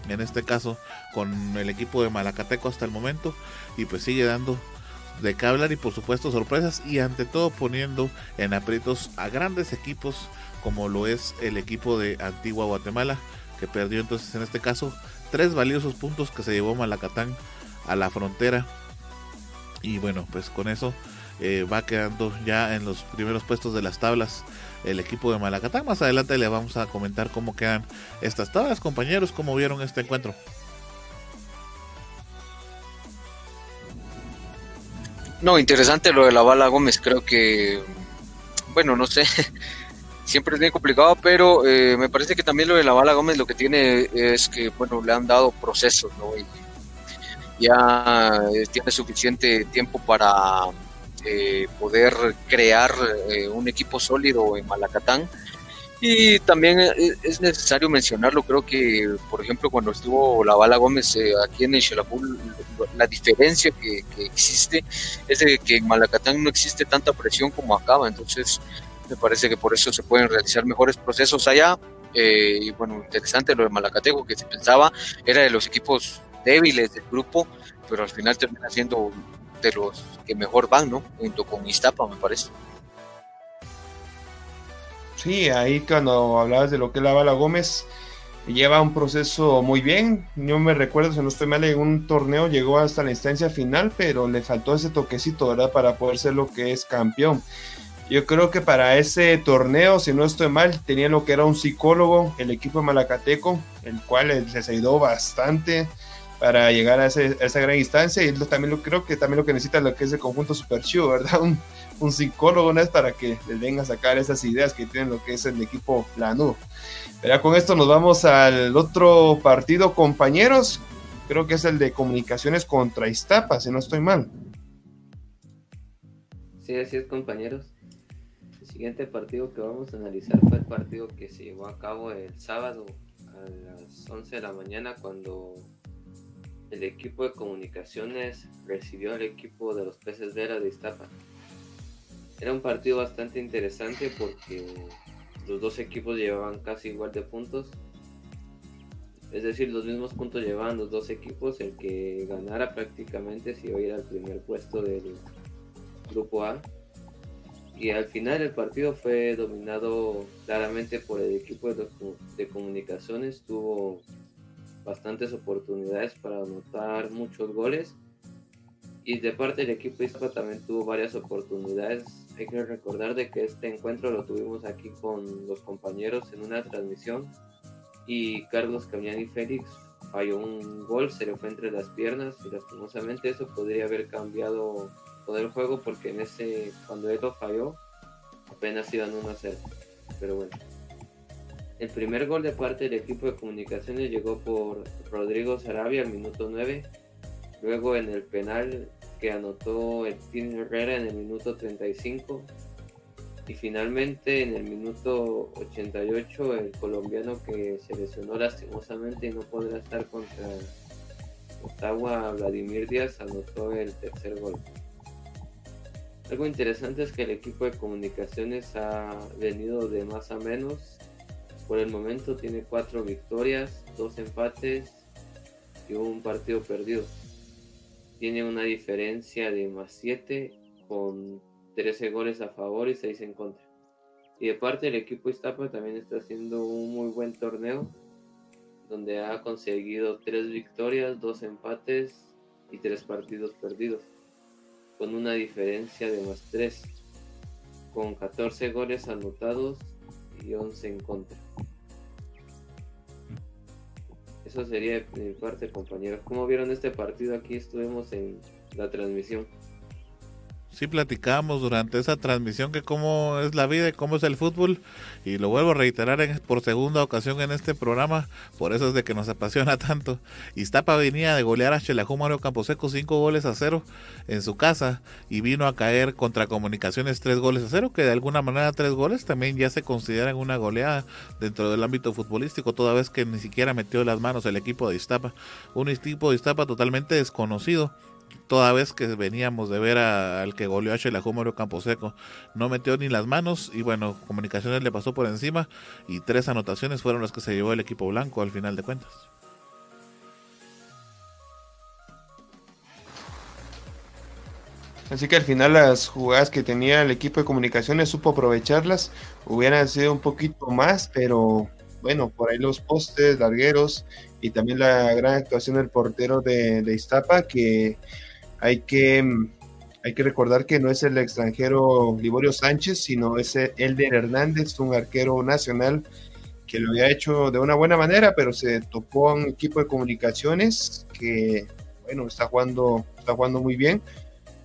en este caso con el equipo de Malacateco hasta el momento, y pues sigue dando de qué hablar y por supuesto sorpresas. Y ante todo poniendo en aprietos a grandes equipos como lo es el equipo de Antigua Guatemala que perdió entonces en este caso tres valiosos puntos que se llevó Malacatán a la frontera. Y bueno pues con eso eh, va quedando ya en los primeros puestos de las tablas el equipo de Malacatán. Más adelante le vamos a comentar cómo quedan estas tablas compañeros cómo vieron este encuentro No, interesante lo de la bala Gómez, creo que, bueno, no sé, siempre es bien complicado, pero eh, me parece que también lo de la bala Gómez lo que tiene es que, bueno, le han dado procesos, ¿no? Y ya eh, tiene suficiente tiempo para eh, poder crear un equipo sólido en Malacatán y también eh, es necesario mencionarlo, creo que, por ejemplo, cuando estuvo la Bala Gómez eh, aquí en el la diferencia que, existe es de que en Malacatán no existe tanta presión como acaba, entonces me parece que por eso se pueden realizar mejores procesos allá. Eh, y bueno, interesante lo de Malacateco, que se pensaba era de los equipos débiles del grupo, pero al final termina siendo de los que mejor van, ¿no? Junto con Iztapa, me parece. Sí, ahí cuando hablabas de lo que es la Bala Gómez, lleva un proceso muy bien. Yo me recuerdo, si no estoy mal, en un torneo llegó hasta la instancia final, pero le faltó ese toquecito, ¿verdad? Para poder ser lo que es campeón. Yo creo que para ese torneo, si no estoy mal, tenía lo que era un psicólogo, el equipo de Malacateco, el cual les ayudó bastante para llegar a, esa gran instancia. Y también lo, creo que también lo que necesita lo que es el conjunto Super Chivo, ¿verdad? un psicólogo, ¿no? Es para que les venga a sacar esas ideas que tienen lo que es el equipo Lanú. Pero con esto nos vamos al otro partido, compañeros. Creo que es el de comunicaciones contra Iztapa, si no estoy mal. Sí, así es, compañeros. El siguiente partido que vamos a analizar fue el partido que se llevó a cabo el sábado a las 11 de la mañana cuando el equipo de comunicaciones recibió al equipo de los peces Vera de Iztapa. Era un partido bastante interesante porque los dos equipos llevaban casi igual de puntos. Es decir, los mismos puntos llevaban los dos equipos. El que ganara prácticamente se iba a ir al primer puesto del grupo A. Y al final el partido fue dominado claramente por el equipo de, de comunicaciones. Tuvo bastantes oportunidades para anotar muchos goles y de parte del equipo Ispa también tuvo varias oportunidades. Hay que recordar de que este encuentro lo tuvimos aquí con los compañeros en una transmisión y Carlos Cañani Félix falló un gol, se le fue entre las piernas y lastimosamente eso podría haber cambiado todo el juego porque en ese, cuando él lo falló, apenas iban 1 a 0. Pero bueno. El primer gol de parte del equipo de comunicaciones llegó por Rodrigo Sarabia al minuto 9. Luego en el penal que anotó Team Herrera en el minuto 35. Y finalmente en el minuto 88 el colombiano que se lesionó lastimosamente y no podrá estar contra Ottawa, Vladimir Díaz, anotó el tercer gol. Algo interesante es que el equipo de comunicaciones ha venido de más a menos. Por el momento tiene cuatro victorias, dos empates y un partido perdido. Tiene una diferencia de más 7 con 13 goles a favor y 6 en contra. Y de parte del equipo Iztapa también está haciendo un muy buen torneo donde ha conseguido 3 victorias, 2 empates y 3 partidos perdidos con una diferencia de más 3, con 14 goles anotados y 11 en contra. Eso sería mi parte, compañeros. ¿Cómo vieron este partido? Aquí estuvimos en la transmisión sí platicamos durante esa transmisión que cómo es la vida y cómo es el fútbol y lo vuelvo a reiterar en, por segunda ocasión en este programa, por eso es de que nos apasiona tanto. Iztapa venía de golear a Chelajú Mario Camposeco cinco goles a cero en su casa y vino a caer contra Comunicaciones tres goles a cero, que de alguna manera tres goles también ya se consideran una goleada dentro del ámbito futbolístico, toda vez que ni siquiera metió las manos el equipo de Iztapa, un equipo de Iztapa totalmente desconocido toda vez que veníamos de ver al que goleó a Campo Camposeco. No metió ni las manos y bueno, Comunicaciones le pasó por encima y tres anotaciones fueron las que se llevó el equipo blanco al final de cuentas. Así que al final las jugadas que tenía el equipo de comunicaciones supo aprovecharlas. Hubieran sido un poquito más, pero bueno, por ahí los postes, largueros y también la gran actuación del portero de, Iztapa que hay que, hay que recordar que no es el extranjero Liborio Sánchez, sino es Elder Hernández, un arquero nacional que lo había hecho de una buena manera, pero se topó a un equipo de comunicaciones que, bueno, está jugando, está jugando muy bien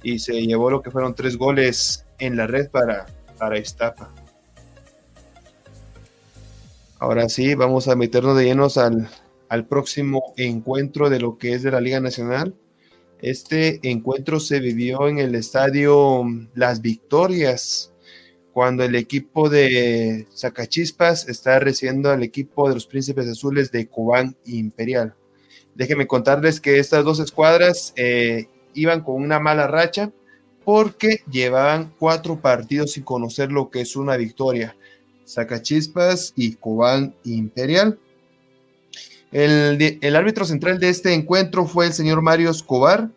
y se llevó lo que fueron tres goles en la red para, para Estapa. Ahora sí, vamos a meternos de llenos al, al próximo encuentro de lo que es de la Liga Nacional. Este encuentro se vivió en el estadio Las Victorias, cuando el equipo de Zacachispas está recibiendo al equipo de los Príncipes Azules de Cubán Imperial. Déjenme contarles que estas dos escuadras eh, iban con una mala racha porque llevaban cuatro partidos sin conocer lo que es una victoria. Zacachispas y Cubán Imperial el, árbitro central de este encuentro fue el señor Mario Escobar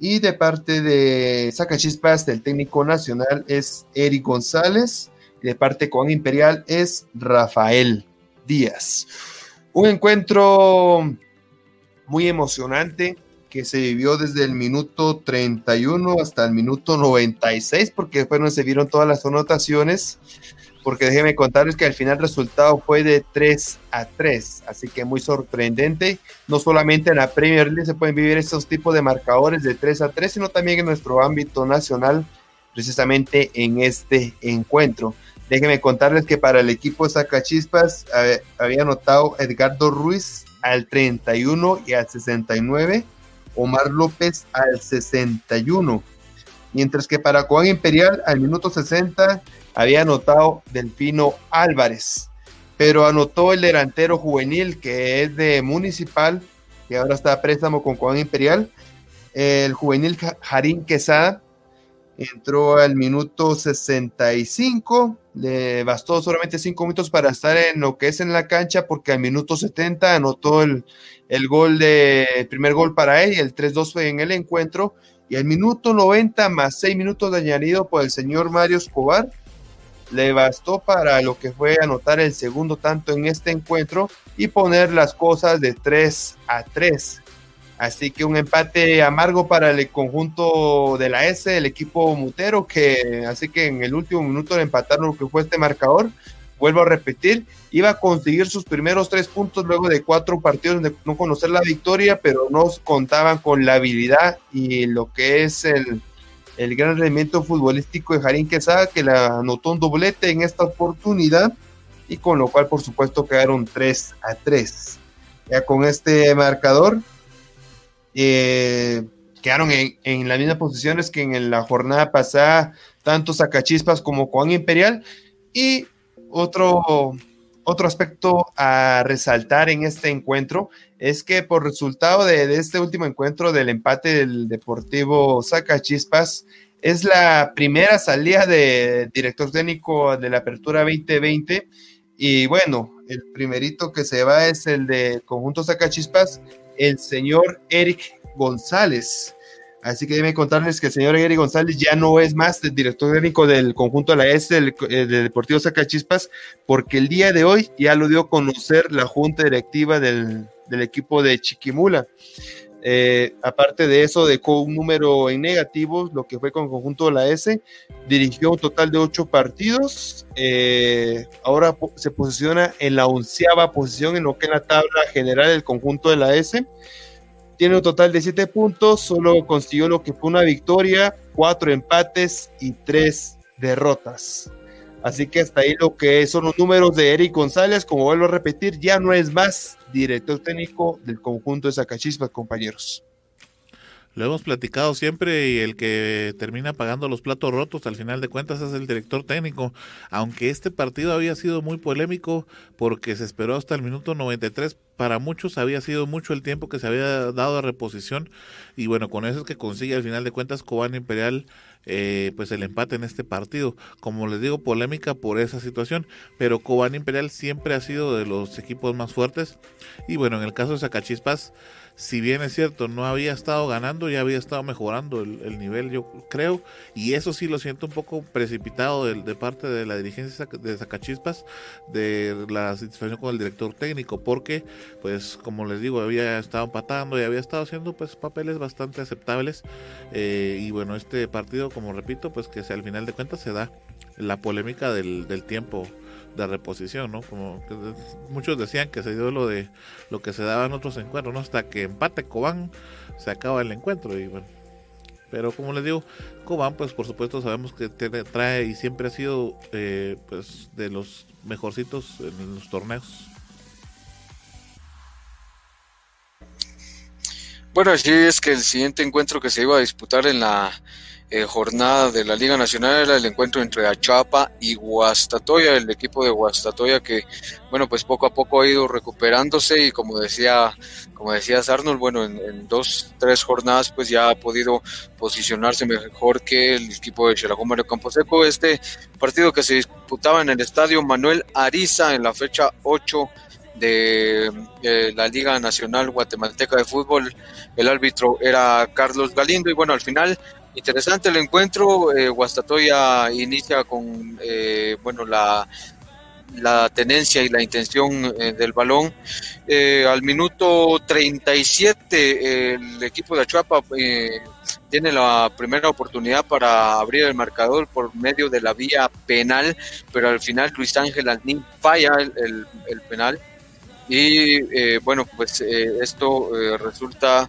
y de parte de Sacachispas del técnico nacional es Eric González y de parte con Imperial es Rafael Díaz. Un encuentro muy emocionante que se vivió desde el minuto 31 hasta el minuto 96 porque fueron se vieron todas las anotaciones porque déjenme contarles que al final el resultado fue de 3 a 3, así que muy sorprendente. No solamente en la Premier League se pueden vivir estos tipos de marcadores de 3 a 3, sino también en nuestro ámbito nacional, precisamente en este encuentro. Déjenme contarles que para el equipo de Sacachispas había anotado Edgardo Ruiz al 31 y al 69, Omar López al 61, mientras que para Juan Imperial al minuto 60 había anotado Delfino Álvarez, pero anotó el delantero juvenil que es de Municipal, que ahora está a préstamo con Juan Imperial, el juvenil Jarín Quesada, entró al minuto 65, le bastó solamente cinco minutos para estar en lo que es en la cancha, porque al minuto 70 anotó el, el gol de, primer gol para él y el 3-2 fue en el encuentro, y al minuto 90 más seis minutos de añadido por el señor Mario Escobar, le bastó para lo que fue anotar el segundo tanto en este encuentro y poner las cosas de 3 a 3. Así que un empate amargo para el conjunto de la S, el equipo mutero, que así que en el último minuto de empatar lo que fue este marcador, vuelvo a repetir, iba a conseguir sus primeros tres puntos luego de cuatro partidos de no conocer la victoria, pero no contaban con la habilidad y lo que es el, el gran rendimiento futbolístico de Jarín Quesada, que le anotó un doblete en esta oportunidad y con lo cual por supuesto quedaron 3 a 3. Ya con este marcador eh, quedaron en, en, las mismas posiciones que en la jornada pasada, tanto Sacachispas como Juan Imperial. Y otro, otro aspecto a resaltar en este encuentro es que por resultado de, este último encuentro del empate del Deportivo Sacachispas, es la primera salida de director técnico de la Apertura 2020 y bueno, el primerito que se va es el de Conjunto Sacachispas, el señor Eric González. Así que deben contarles que el señor Eric González ya no es más el director técnico del conjunto de la S del, eh, Deportivo Sacachispas, porque el día de hoy ya lo dio a conocer la junta directiva del, del equipo de Chiquimula. Eh, aparte de eso, dejó un número en negativo, lo que fue con el conjunto de la S. Dirigió un total de ocho partidos. Eh, ahora se posiciona en la onceava posición en lo que es la tabla general del conjunto de la S. Tiene un total de siete puntos, solo consiguió lo que fue una victoria, cuatro empates y tres derrotas. Así que hasta ahí lo que son los números de Eric González, como vuelvo a repetir, ya no es más director técnico del conjunto de Zacachispas, compañeros. Lo hemos platicado siempre y el que termina pagando los platos rotos al final de cuentas es el director técnico. Aunque este partido había sido muy polémico porque se esperó hasta el minuto 93, para muchos había sido mucho el tiempo que se había dado a reposición y bueno, con eso es que consigue al final de cuentas Cobán Imperial eh, pues el empate en este partido. Como les digo, polémica por esa situación, pero Cobán Imperial siempre ha sido de los equipos más fuertes y bueno, en el caso de Zacachispas si bien es cierto, no había estado ganando, ya había estado mejorando el, nivel, yo creo, y eso sí lo siento un poco precipitado de, de, parte de la dirigencia de Zacachispas, de la satisfacción con el director técnico, porque, pues, como les digo, había estado empatando y había estado haciendo, pues, papeles bastante aceptables, eh, y bueno, este partido, como repito, pues, que al final de cuentas se da la polémica del, del tiempo de reposición, ¿no? Como que muchos decían que se dio lo de lo que se daba en otros encuentros, ¿no? Hasta que empate Cobán se acaba el encuentro y bueno. Pero como les digo, Cobán, pues por supuesto sabemos que trae y siempre ha sido eh, pues de los mejorcitos en los torneos. Bueno, así es que el siguiente encuentro que se iba a disputar en la eh, jornada de la Liga Nacional era el encuentro entre Achapa y Guastatoya, el equipo de Guastatoya que, bueno, pues poco a poco ha ido recuperándose y como decía, como decía Arnold, bueno, en, dos, tres jornadas pues ya ha podido posicionarse mejor que el equipo de Xelajón Mario Camposeco. Este partido que se disputaba en el estadio Manuel Ariza en la fecha 8 de eh, la Liga Nacional Guatemalteca de Fútbol. El árbitro era Carlos Galindo y bueno, al final Interesante el encuentro. Eh, Guastatoya inicia con eh, bueno la, la tenencia y la intención eh, del balón. Eh, al minuto 37 el equipo de Achuapa tiene la primera oportunidad para abrir el marcador por medio de la vía penal, pero al final Luis Ángel Alnín falla el, el, el penal. Y bueno, pues esto resulta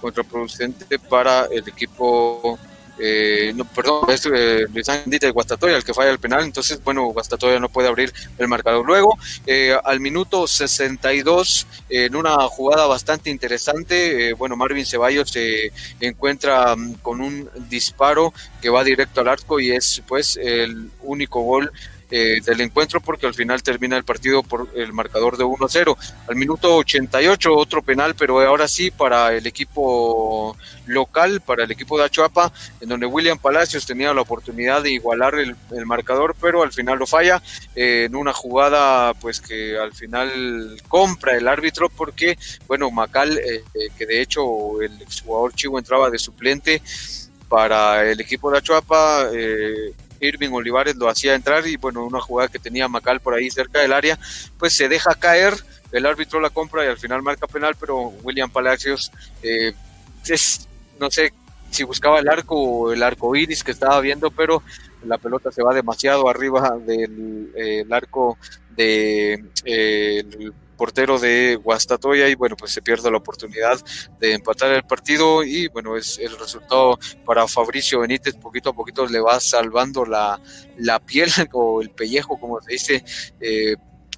contraproducente para el equipo eh, no, perdón, es eh, Luis Ángel de Guastatoya el que falla el penal, entonces, bueno, Guastatoya no puede abrir el marcador. Luego, eh, al minuto 62, en una jugada bastante interesante, eh, bueno, Marvin Ceballos se encuentra um, con un disparo que va directo al arco y es, pues, el único gol eh, del encuentro porque al final termina el partido por el marcador de 1-0. Al minuto 88 otro penal, pero ahora sí para el equipo local, para el equipo de Achuapa, en donde William Palacios tenía la oportunidad de igualar el, el marcador, pero al final lo falla eh, en una jugada pues que al final compra el árbitro porque, bueno, Macal, eh, eh que de hecho el exjugador Chivo entraba de suplente para el equipo de Achuapa, eh, Irving Olivares lo hacía entrar y bueno, una jugada que tenía Macal por ahí cerca del área, pues se deja caer, el árbitro la compra y al final marca penal, pero William Palacios eh, es, no sé si buscaba el arco o el arco iris que estaba viendo, pero la pelota se va demasiado arriba del eh, arco de, portero de Guastatoya y bueno, pues se pierde la oportunidad de empatar el partido y bueno, es el resultado para Fabricio Benítez, poquito a poquito le va salvando la, la piel o el pellejo, como se dice. Eh,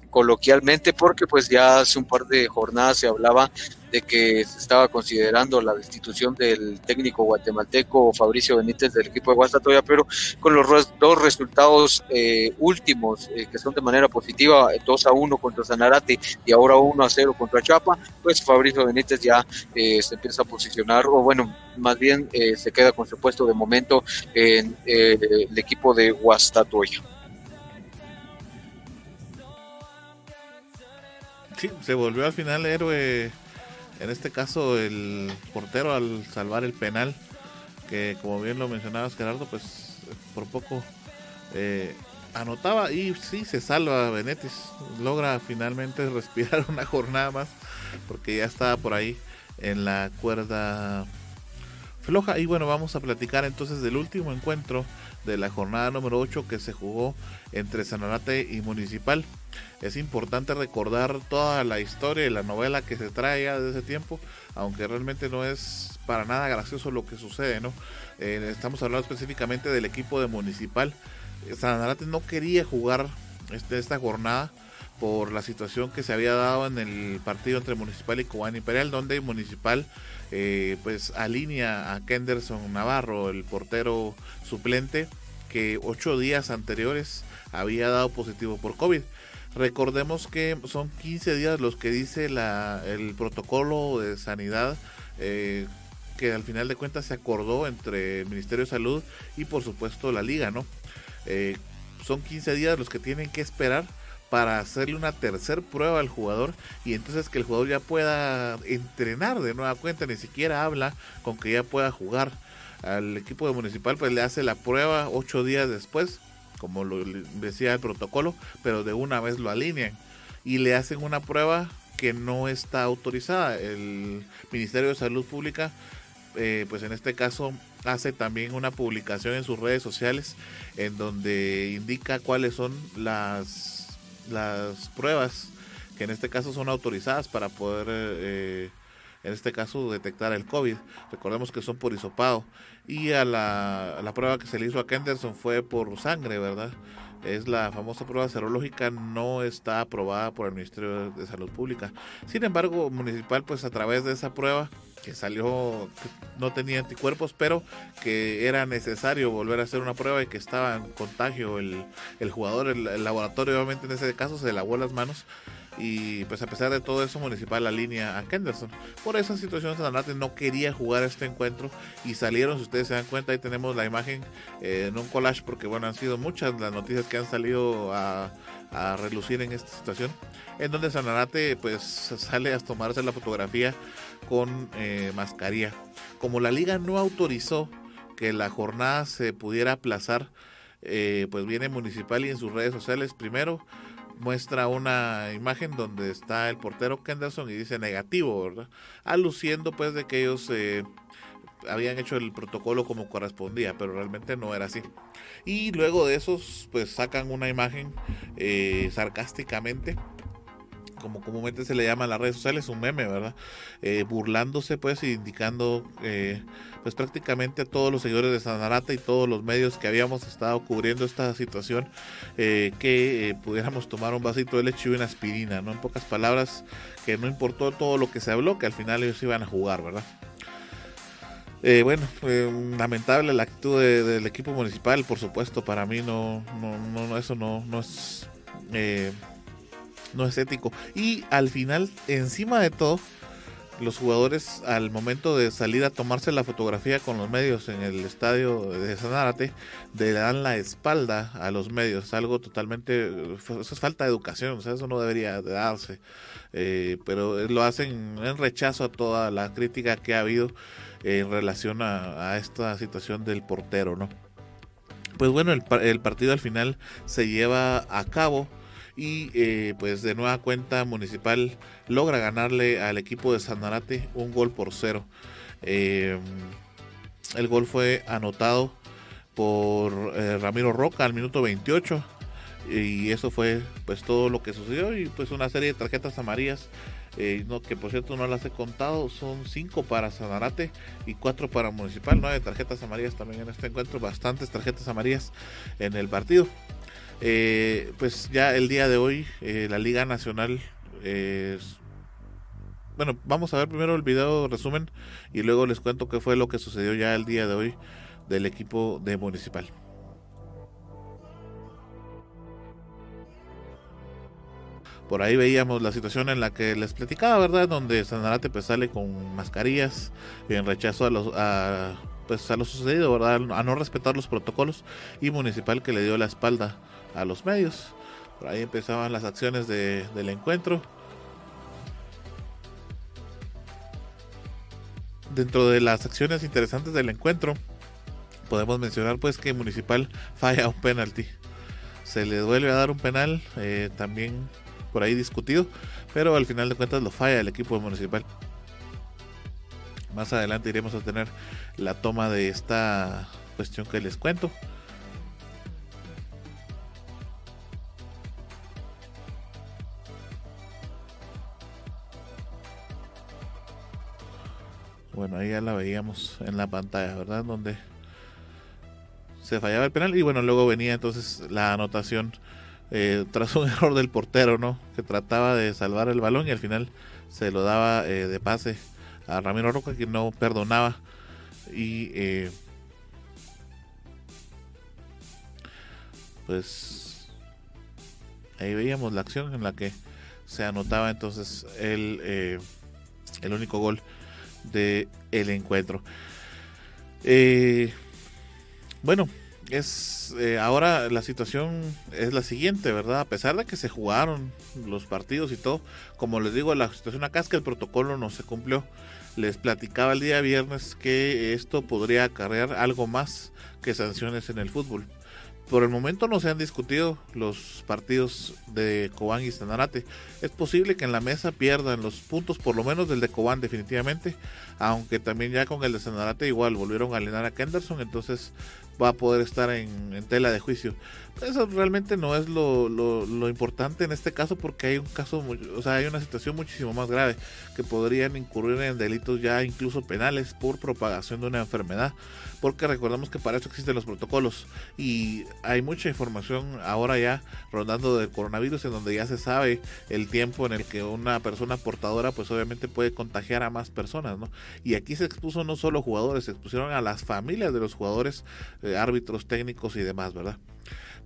coloquialmente porque pues ya hace un par de jornadas se hablaba de que se estaba considerando la destitución del técnico guatemalteco Fabricio Benítez del equipo de Guastatoya, pero con los dos resultados eh, últimos eh, que son de manera positiva, 2 a 1 contra Sanarate y ahora 1 a 0 contra Chapa, pues Fabricio Benítez ya eh, se empieza a posicionar, o bueno, más bien se queda con su puesto de momento en el equipo de Guastatoya. Sí, se volvió al final héroe en este caso el portero al salvar el penal, que como bien lo mencionabas Gerardo, pues por poco eh, anotaba y sí se salva Benetis, logra finalmente respirar una jornada más, porque ya estaba por ahí en la cuerda floja. Y bueno, vamos a platicar entonces del último encuentro de la jornada número 8 que se jugó entre Sanarate y Municipal es importante recordar toda la historia y la novela que se trae ya desde ese tiempo, aunque realmente no es para nada gracioso lo que sucede, ¿no? Eh, estamos hablando específicamente del equipo de Municipal. Sanarate no quería jugar este, esta jornada por la situación que se había dado en el partido entre Municipal y Cubán Imperial, donde Municipal eh, pues alinea a Kenderson Navarro, el portero suplente, que ocho días anteriores había dado positivo por COVID. Recordemos que son 15 días los que dice la, el protocolo de sanidad eh, que al final de cuentas se acordó entre el Ministerio de Salud y por supuesto la liga, ¿no? Eh, son 15 días los que tienen que esperar para hacerle una tercer prueba al jugador y entonces que el jugador ya pueda entrenar de nueva cuenta, ni siquiera habla con que ya pueda jugar. Al equipo de municipal pues le hace la prueba ocho días después como lo decía el protocolo, pero de una vez lo alinean y le hacen una prueba que no está autorizada. El Ministerio de Salud Pública, eh, pues en este caso, hace también una publicación en sus redes sociales en donde indica cuáles son las, las pruebas que en este caso son autorizadas para poder eh, en este caso detectar el COVID. Recordemos que son por hisopado. Y a la, la prueba que se le hizo a Kenderson fue por sangre, ¿verdad? Es la famosa prueba serológica, no está aprobada por el Ministerio de Salud Pública. Sin embargo, Municipal, pues a través de esa prueba, que salió, no tenía anticuerpos, pero que era necesario volver a hacer una prueba y que estaba en contagio el, el jugador, el laboratorio obviamente en ese caso se lavó las manos y pues a pesar de todo eso Municipal la línea a Kenderson. Por esa situación Sanarate no quería jugar este encuentro y salieron, si ustedes se dan cuenta, ahí tenemos la imagen eh, en un collage porque bueno, han sido muchas las noticias que han salido a, relucir en esta situación, en donde Sanarate pues sale a tomarse la fotografía con eh, mascarilla. Como la liga no autorizó que la jornada se pudiera aplazar, eh, pues viene Municipal y en sus redes sociales primero muestra una imagen donde está el portero Kenderson y dice negativo, ¿verdad? Aluciendo pues de que ellos eh, habían hecho el protocolo como correspondía, pero realmente no era así. Y luego de esos pues sacan una imagen eh, sarcásticamente como comúnmente se le llama en las redes sociales, un meme, ¿verdad? Eh, burlándose, pues, indicando, eh, pues, prácticamente a todos los seguidores de Sanarate y todos los medios que habíamos estado cubriendo esta situación, eh, que pudiéramos tomar un vasito de leche y una aspirina, ¿no? En pocas palabras, que no importó todo lo que se habló, que al final ellos iban a jugar, ¿verdad? bueno, lamentable la actitud del equipo municipal, por supuesto, para mí no, no, no eso no, no es no es ético. Y al final, encima de todo, los jugadores al momento de salir a tomarse la fotografía con los medios en el estadio de Sanárate, le dan la espalda a los medios, algo totalmente, eso es falta de educación, o sea, eso no debería de darse, eh, pero lo hacen en rechazo a toda la crítica que ha habido en relación a, esta situación del portero, ¿no? Pues bueno, el, el partido al final se lleva a cabo y eh, pues de nueva cuenta Municipal logra ganarle al equipo de Sanarate un gol por cero. Em, el gol fue anotado por eh, Ramiro Roca al minuto 28 y eso fue pues todo lo que sucedió y pues una serie de tarjetas amarillas eh, que por cierto no las he contado, son cinco para Sanarate y cuatro para Municipal, nueve tarjetas amarillas también en este encuentro, bastantes tarjetas amarillas en el partido. Eh, pues ya el día de hoy eh, la Liga Nacional bueno, vamos a ver primero el video resumen y luego les cuento qué fue lo que sucedió ya el día de hoy del equipo de Municipal. por ahí veíamos la situación en la que les platicaba, ¿verdad? Donde Sanarate pues sale con mascarillas en rechazo a los a, pues a lo sucedido, ¿verdad? A no respetar los protocolos y Municipal que le dio la espalda a los medios. Por ahí empezaban las acciones de, del encuentro. Dentro de las acciones interesantes del encuentro, podemos mencionar pues que Municipal falla un penalti. Se le duele a dar un penal, eh, también por ahí discutido, pero al final de cuentas lo falla el equipo municipal. Más adelante iremos a tener la toma de esta cuestión que les cuento. Bueno, ahí ya la veíamos en la pantalla, ¿verdad? Donde se fallaba el penal y bueno, luego venía entonces la anotación eh, tras un error del portero, ¿no? Que trataba de salvar el balón y al final se lo daba eh, de pase a Ramiro Roca, que no perdonaba. Y eh, pues ahí veíamos la acción en la que se anotaba entonces el, el único gol del el encuentro. bueno, es eh, ahora la situación es la siguiente, ¿verdad? A pesar de que se jugaron los partidos y todo, como les digo, la situación acá es que el protocolo no se cumplió. Les platicaba el día viernes que esto podría acarrear algo más que sanciones en el fútbol. Por el momento no se han discutido los partidos de Cobán y Sanarate. Es posible que en la mesa pierdan los puntos, por lo menos del de Cobán definitivamente, aunque también ya con el de Sanarate igual volvieron a alinear a Kenderson, entonces va a poder estar en, tela de juicio. Eso realmente no es lo, lo, importante en este caso porque hay un caso, o sea, hay una situación muchísimo más grave que podrían incurrir en delitos ya incluso penales por propagación de una enfermedad. Porque recordamos que para eso existen los protocolos y hay mucha información ahora ya rondando del coronavirus en donde ya se sabe el tiempo en el que una persona portadora pues obviamente puede contagiar a más personas, ¿no? Y aquí se expuso no solo jugadores, se expusieron a las familias de los jugadores, eh, árbitros técnicos y demás, ¿verdad?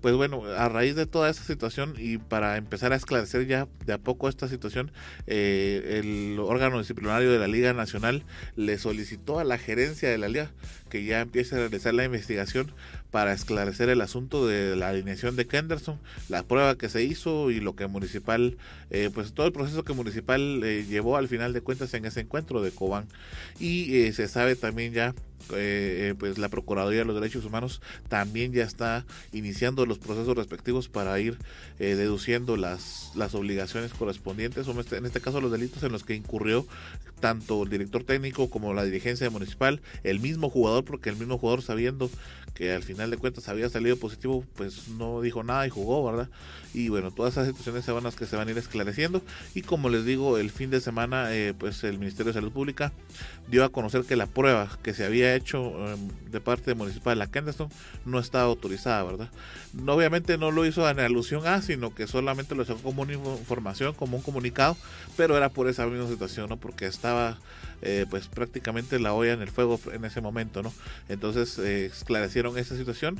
Pues bueno, a raíz de toda esta situación y para empezar a esclarecer ya de a poco esta situación, eh, el órgano disciplinario de la Liga Nacional le solicitó a la gerencia de la Liga que ya empiece a realizar la investigación para esclarecer el asunto de la alineación de Kenderson, la prueba que se hizo y lo que Municipal, eh, pues todo el proceso que Municipal eh, llevó al final de cuentas en ese encuentro de Cobán. Y se sabe también ya eh, eh, pues la Procuraduría de los Derechos Humanos también ya está iniciando los procesos respectivos para ir eh, deduciendo las, las obligaciones correspondientes, o este, en este caso los delitos en los que incurrió tanto el director técnico como la dirigencia municipal, el mismo jugador, porque el mismo jugador sabiendo que al final de cuentas había salido positivo, pues no dijo nada y jugó, ¿verdad? Y bueno, todas esas situaciones se van las que se van a ir esclareciendo. Y como les digo, el fin de semana, pues el Ministerio de Salud Pública dio a conocer que la prueba que se había hecho em, de parte municipal la Kendeston no estaba autorizada, ¿verdad? obviamente no lo hizo en alusión a, sino que solamente lo sacó como una información, como un comunicado, pero era por esa misma situación, ¿no? Porque estaba eh, pues prácticamente la olla en el fuego en ese momento, ¿no? Entonces eh, esclarecieron esa situación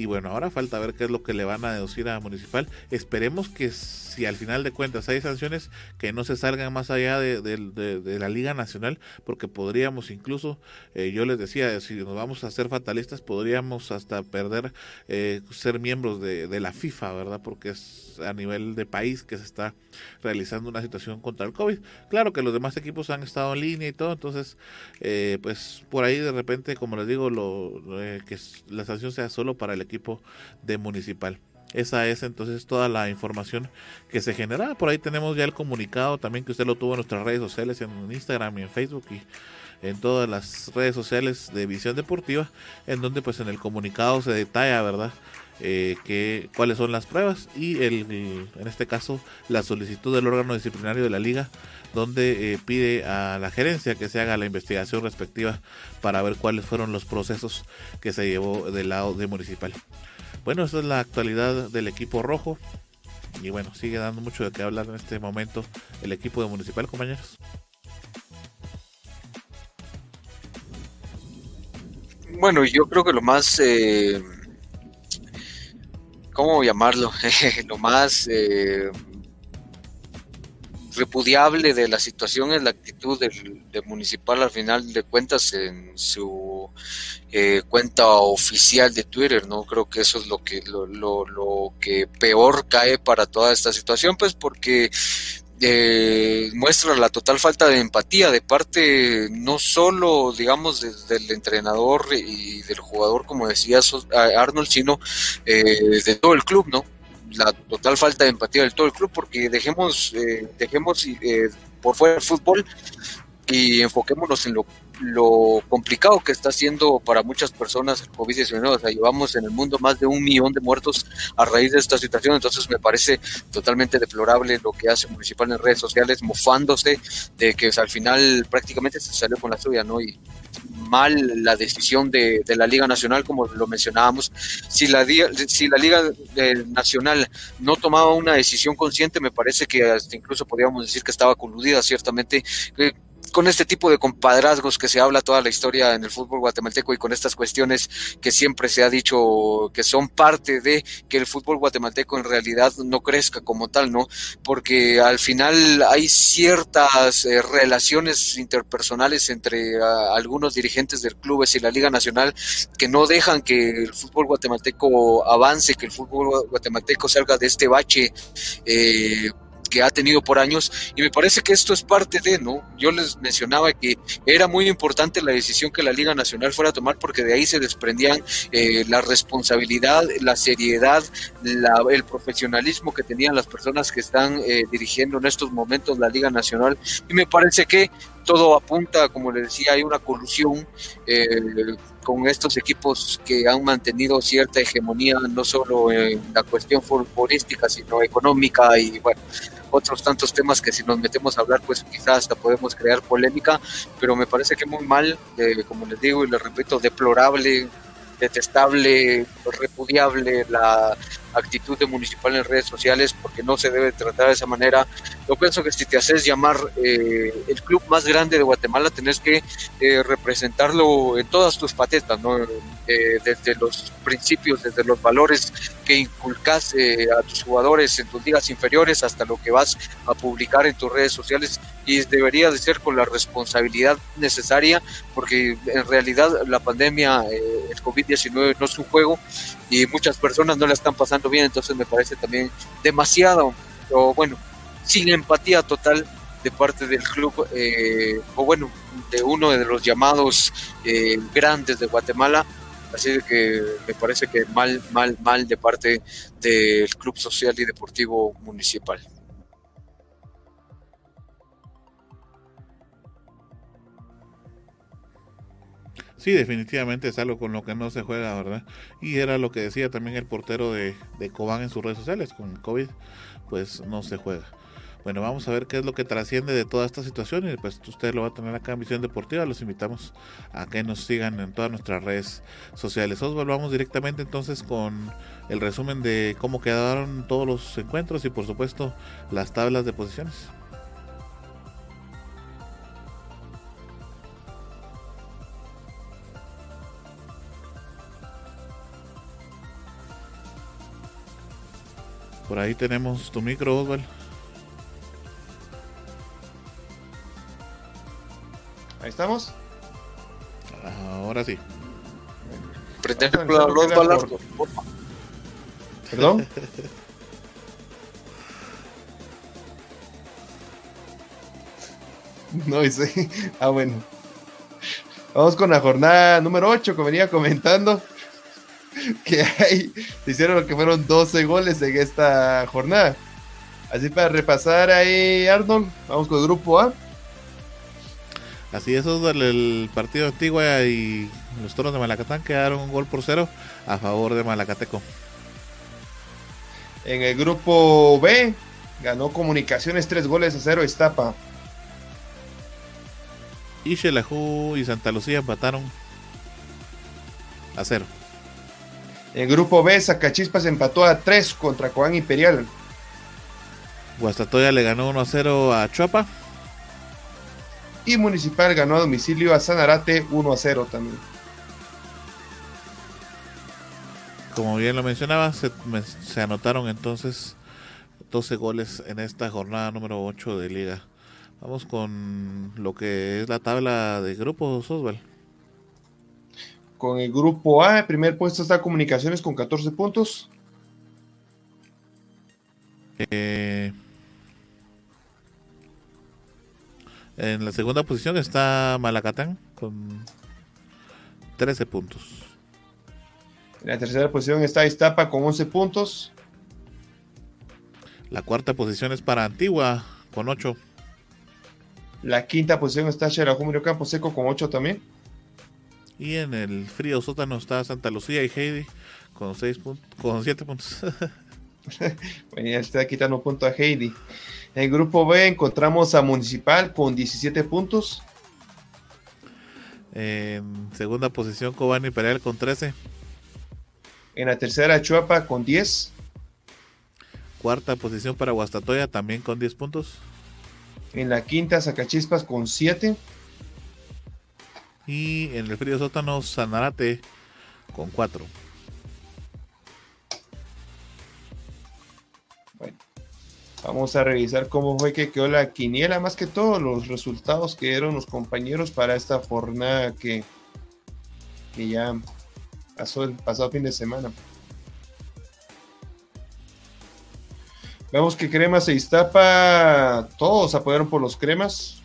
y bueno, ahora falta ver qué es lo que le van a deducir a Municipal. Esperemos que si al final de cuentas hay sanciones que no se salgan más allá de, la Liga Nacional, porque podríamos incluso, eh, yo les decía, si nos vamos a ser fatalistas, podríamos hasta perder eh, ser miembros de, la FIFA, ¿verdad? Porque es a nivel de país que se está realizando una situación contra el COVID. Claro que los demás equipos han estado en línea y todo, entonces, eh, pues por ahí de repente, como les digo, lo, que la sanción sea solo para el equipo de Municipal. Esa es entonces toda la información que se genera. Por ahí tenemos ya el comunicado también que usted lo tuvo en nuestras redes sociales, en Instagram y en Facebook. Y en todas las redes sociales de Visión Deportiva, en donde pues en el comunicado se detalla, ¿verdad? Eh, cuáles son las pruebas y el, en este caso la solicitud del órgano disciplinario de la liga donde eh, pide a la gerencia que se haga la investigación respectiva para ver cuáles fueron los procesos que se llevó del lado de municipal. Bueno, esa es la actualidad del equipo rojo. Y bueno, sigue dando mucho de qué hablar en este momento el equipo de municipal, compañeros. Bueno, yo creo que lo más, eh, ¿cómo llamarlo? lo más eh, repudiable de la situación es la actitud del, municipal al final de cuentas en su eh, cuenta oficial de Twitter, ¿no? Creo que eso es lo que, lo, lo, lo que peor cae para toda esta situación, pues porque eh, muestra la total falta de empatía de parte no solo, digamos, del entrenador y del jugador, como decía Arnold, sino eh, de todo el club, ¿no? La total falta de empatía de todo el club, porque dejemos, eh, dejemos eh, por fuera el fútbol y enfoquémonos en lo lo complicado que está siendo para muchas personas el COVID-19. O sea, llevamos en el mundo más de un millón de muertos a raíz de esta situación. Entonces me parece totalmente deplorable lo que hace Municipal en redes sociales, mofándose de que al final prácticamente se salió con la suya, ¿no? Y mal la decisión de, la Liga Nacional, como lo mencionábamos. Si la, si la Liga eh, Nacional no tomaba una decisión consciente, me parece que hasta incluso podríamos decir que estaba coludida, ciertamente. Eh, con este tipo de compadrazgos que se habla toda la historia en el fútbol guatemalteco y con estas cuestiones que siempre se ha dicho que son parte de que el fútbol guatemalteco en realidad no crezca como tal, ¿no? Porque al final hay ciertas eh, relaciones interpersonales entre ah, algunos dirigentes del clubes y la Liga Nacional que no dejan que el fútbol guatemalteco avance, que el fútbol guatemalteco salga de este bache. Eh, que ha tenido por años y me parece que esto es parte de, ¿no? Yo les mencionaba que era muy importante la decisión que la Liga Nacional fuera a tomar porque de ahí se desprendían eh, la responsabilidad, la seriedad, el profesionalismo que tenían las personas que están eh, dirigiendo en estos momentos la Liga Nacional y me parece que todo apunta, como les decía, hay una colusión eh, con estos equipos que han mantenido cierta hegemonía, no solo en la cuestión futbolística, sino económica y bueno, otros tantos temas que si nos metemos a hablar, pues quizás hasta podemos crear polémica, pero me parece que muy mal, eh, como les digo y les repito, deplorable, detestable, repudiable la actitud de municipal en redes sociales porque no se debe tratar de esa manera. Yo pienso que si te haces llamar eh, el club más grande de Guatemala, tenés que eh, representarlo en todas tus patetas, ¿no? Eh, desde los principios, desde los valores que inculcas a tus jugadores en tus ligas inferiores hasta lo que vas a publicar en tus redes sociales y debería de ser con la responsabilidad necesaria porque en realidad la pandemia, el COVID-19 no es un juego y muchas personas no la están pasando bien, entonces me parece también demasiado, o bueno, sin empatía total de parte del club, eh, o bueno, de uno de los llamados eh, grandes de Guatemala, así que me parece que mal, mal, mal de parte del Club Social y Deportivo Municipal. Sí, definitivamente es algo con lo que no se juega, ¿verdad? Y era lo que decía también el portero de, de Cobán en sus redes sociales, con COVID, pues no se juega. Bueno, vamos a ver qué es lo que trasciende de toda esta situación y pues usted lo va a tener acá en Visión Deportiva. Los invitamos a que nos sigan en todas nuestras redes sociales. Os volvamos directamente entonces con el resumen de cómo quedaron todos los encuentros y por supuesto las tablas de posiciones. Por ahí tenemos tu micro, Osval. Ahí estamos. Ahora sí. Perdón. no hice. Ah, bueno. Vamos con la jornada número 8, como venía comentando. que hay, se hicieron lo que fueron 12 goles en esta jornada. Así para repasar ahí, Arnold, vamos con el grupo A. Así es, el partido de Antigua y los toros de Malacatán quedaron un gol por cero a favor de Malacateco. En el grupo B ganó Comunicaciones tres goles a cero Iztapa. Y Xelajú y Santa Lucía empataron a cero. En el grupo B, Zacachispas empató a 3 contra Coán Imperial. Guastatoya le ganó 1 a 0 a Chuapa. Y Municipal ganó a domicilio a Sanarate 1 a 0 también. Como bien lo mencionaba, se, me- se anotaron entonces 12 goles en esta jornada número 8 de liga. Vamos con lo que es la tabla de grupos, Osval. Con el grupo A, el primer puesto está Comunicaciones con 14 puntos. Eh, en la segunda posición está Malacatán con 13 puntos. En la tercera posición está Iztapa con 11 puntos. La cuarta posición es para Antigua con 8. La quinta posición está Xerajú Campo Seco con 8 también. Y en el frío sótano está Santa Lucía y Heidi con 6 puntos, con 7 puntos. Bueno, ya está quitando punto a Heidi. En el grupo B encontramos a Municipal con 17 puntos. en segunda posición Cobán Imperial con 13. En la tercera Chuapa con 10. Cuarta posición para Guastatoya también con 10 puntos. En la quinta Zacachispas con 7. Y en el frío sótano Sanarate con 4. Vamos a revisar cómo fue que quedó la quiniela, más que todo los resultados que dieron los compañeros para esta jornada que, que ya pasó el pasado fin de semana. Vemos que Cremas e Iztapa, todos apoyaron por los Cremas.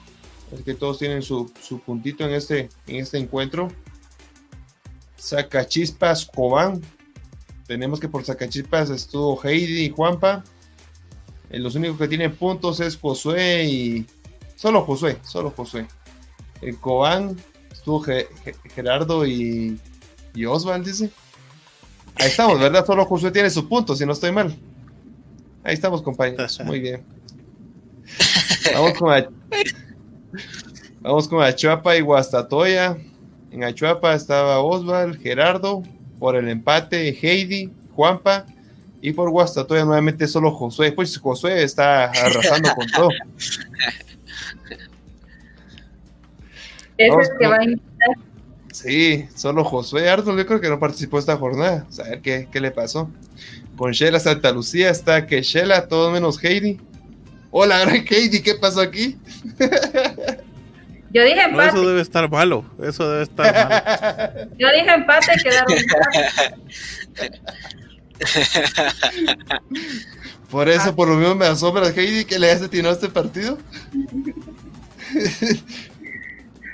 Es que todos tienen su, su puntito en este, en este encuentro. Sacachispas Cobán. Tenemos que por Sacachispas estuvo Heidi y Juanpa. Eh, Los únicos que tienen puntos es Josué y. Solo Josué, solo Josué. El Cobán estuvo Ge- Ge- Gerardo y, y Oswald, dice. Ahí estamos, ¿verdad? Solo Josué tiene su punto, si no estoy mal. Ahí estamos, compañeros. Muy bien. Vamos con, a- Vamos con Achuapa y Guastatoya. En Achuapa estaba Oswald, Gerardo, por el empate, Heidi, Juanpa, y por Guastatoya nuevamente solo Josué. Pues Josué está arrasando con todo. Vamos es que con- va a invitar. Sí, solo Josué Arnold, yo creo que no participó esta jornada. A ver qué, qué le pasó. Con Shela Santa Lucía está que Shela, todo menos Heidi. Hola, gran Heidi, ¿qué pasó aquí? Yo dije No, empate. eso debe estar malo. Eso debe estar malo. Yo dije empate, quedaron empate. Por eso, por lo mismo me asombra Heidi que le hayas atinado a este partido.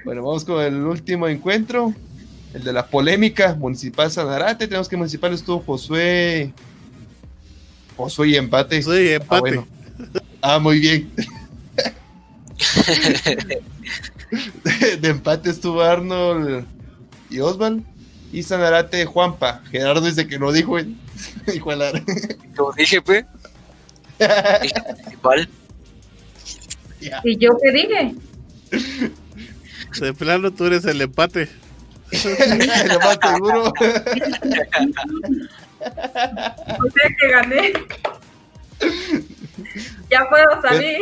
bueno, vamos con el último encuentro. El de la polémica, Municipal Sanarate. Tenemos que Municipal estuvo Josué. Josué y empate. Sí, empate. Ah, bueno. Ah, muy bien. De, de empate estuvo Arnold y Osval. Y Sanarate Juanpa. Gerardo dice que no dijo él. Dijo a la- Como dije, pues. principal. ¿Y yo qué dije? De plano tú eres el empate. Lo más seguro. O sea que gané. Ya puedo salir.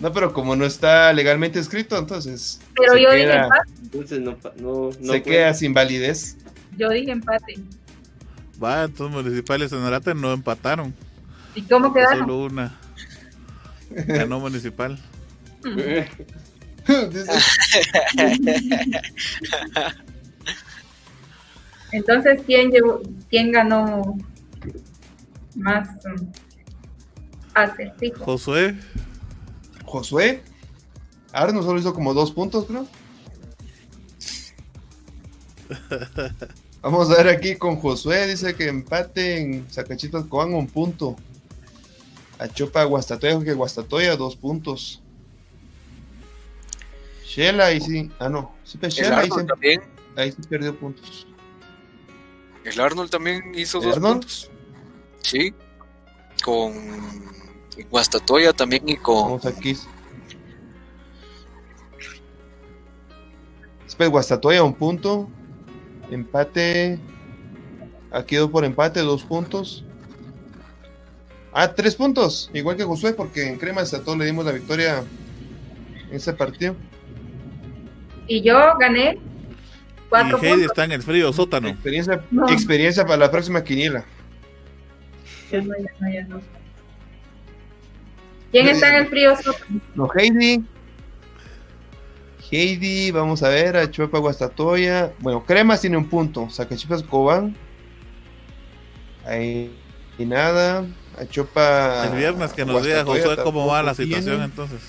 No, pero como no está legalmente escrito, entonces Pero se yo dije queda, empate. Entonces no, pa- no, no se puede. queda sin validez. Yo dije empate. Va, entonces municipales en Arate no empataron. ¿Y cómo quedaron? Solo una. Ganó municipal. Entonces, ¿quién, llevó, quién ganó más mm, acertijos? Josué, Josué. Arno solo hizo como dos puntos, creo. Vamos a ver aquí con Josué. Dice que empate en Sacachitas Cobán un punto. A Chopa Guastatoya, que Guastatoya dos puntos. Shell ahí sí. Ah, no. Sí, pues, ahí, sí, también. ahí sí perdió puntos. El Arnold también hizo ¿El dos Arnold? puntos. Sí. Con Guastatoya también y con. Vamos aquí. Después Guastatoya un punto. Empate. Aquí quedó por empate, dos puntos. Ah, tres puntos. Igual que Josué, porque en Crema Estato le dimos la victoria en ese partido. Y yo gané Y cuatro Heidi puntos. está en el frío sótano. Experiencia, No. experiencia para la próxima quiniela. Ya no, ya no, ya no. ¿Quién está en el frío? No, Heidi. Heidi, vamos a ver, Achuepa Guastatoya. Bueno, Cremas tiene un punto. Sacachipas Cobán. Ahí y nada. Achopa. El viernes que nos diga Josué cómo va la situación tiene. entonces.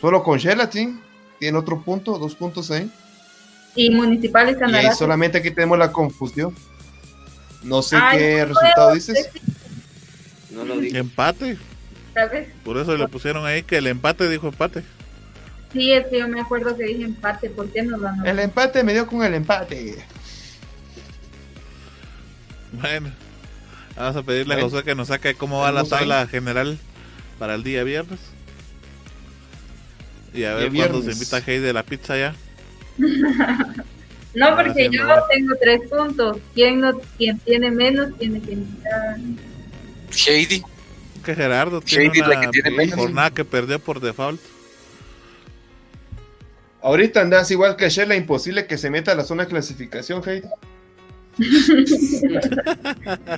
Solo con Shela, sí. Tiene otro punto, dos puntos ahí. Y Municipal y Y ahí solamente aquí tenemos la confusión. No sé Ay, qué no resultado puedo, dices. No lo dije. Empate. Por eso le pusieron ahí que el empate dijo empate. Sí, es que yo me acuerdo que dije empate. ¿Por qué no lo anotó? El empate me dio con el empate. Bueno, vamos a pedirle a Josué que nos saque cómo va la tabla general para el día viernes. Y a ver cuándo se invita a Heidi de la pizza ya. No, porque yo tengo tres puntos. Quien, no, quien tiene menos tiene que invitar. Heidi. Que Gerardo tiene Heidi es la una que tiene menos. jornada que perdió por default. Ahorita andas igual que Shela, imposible que se meta a la zona de clasificación, Heidi.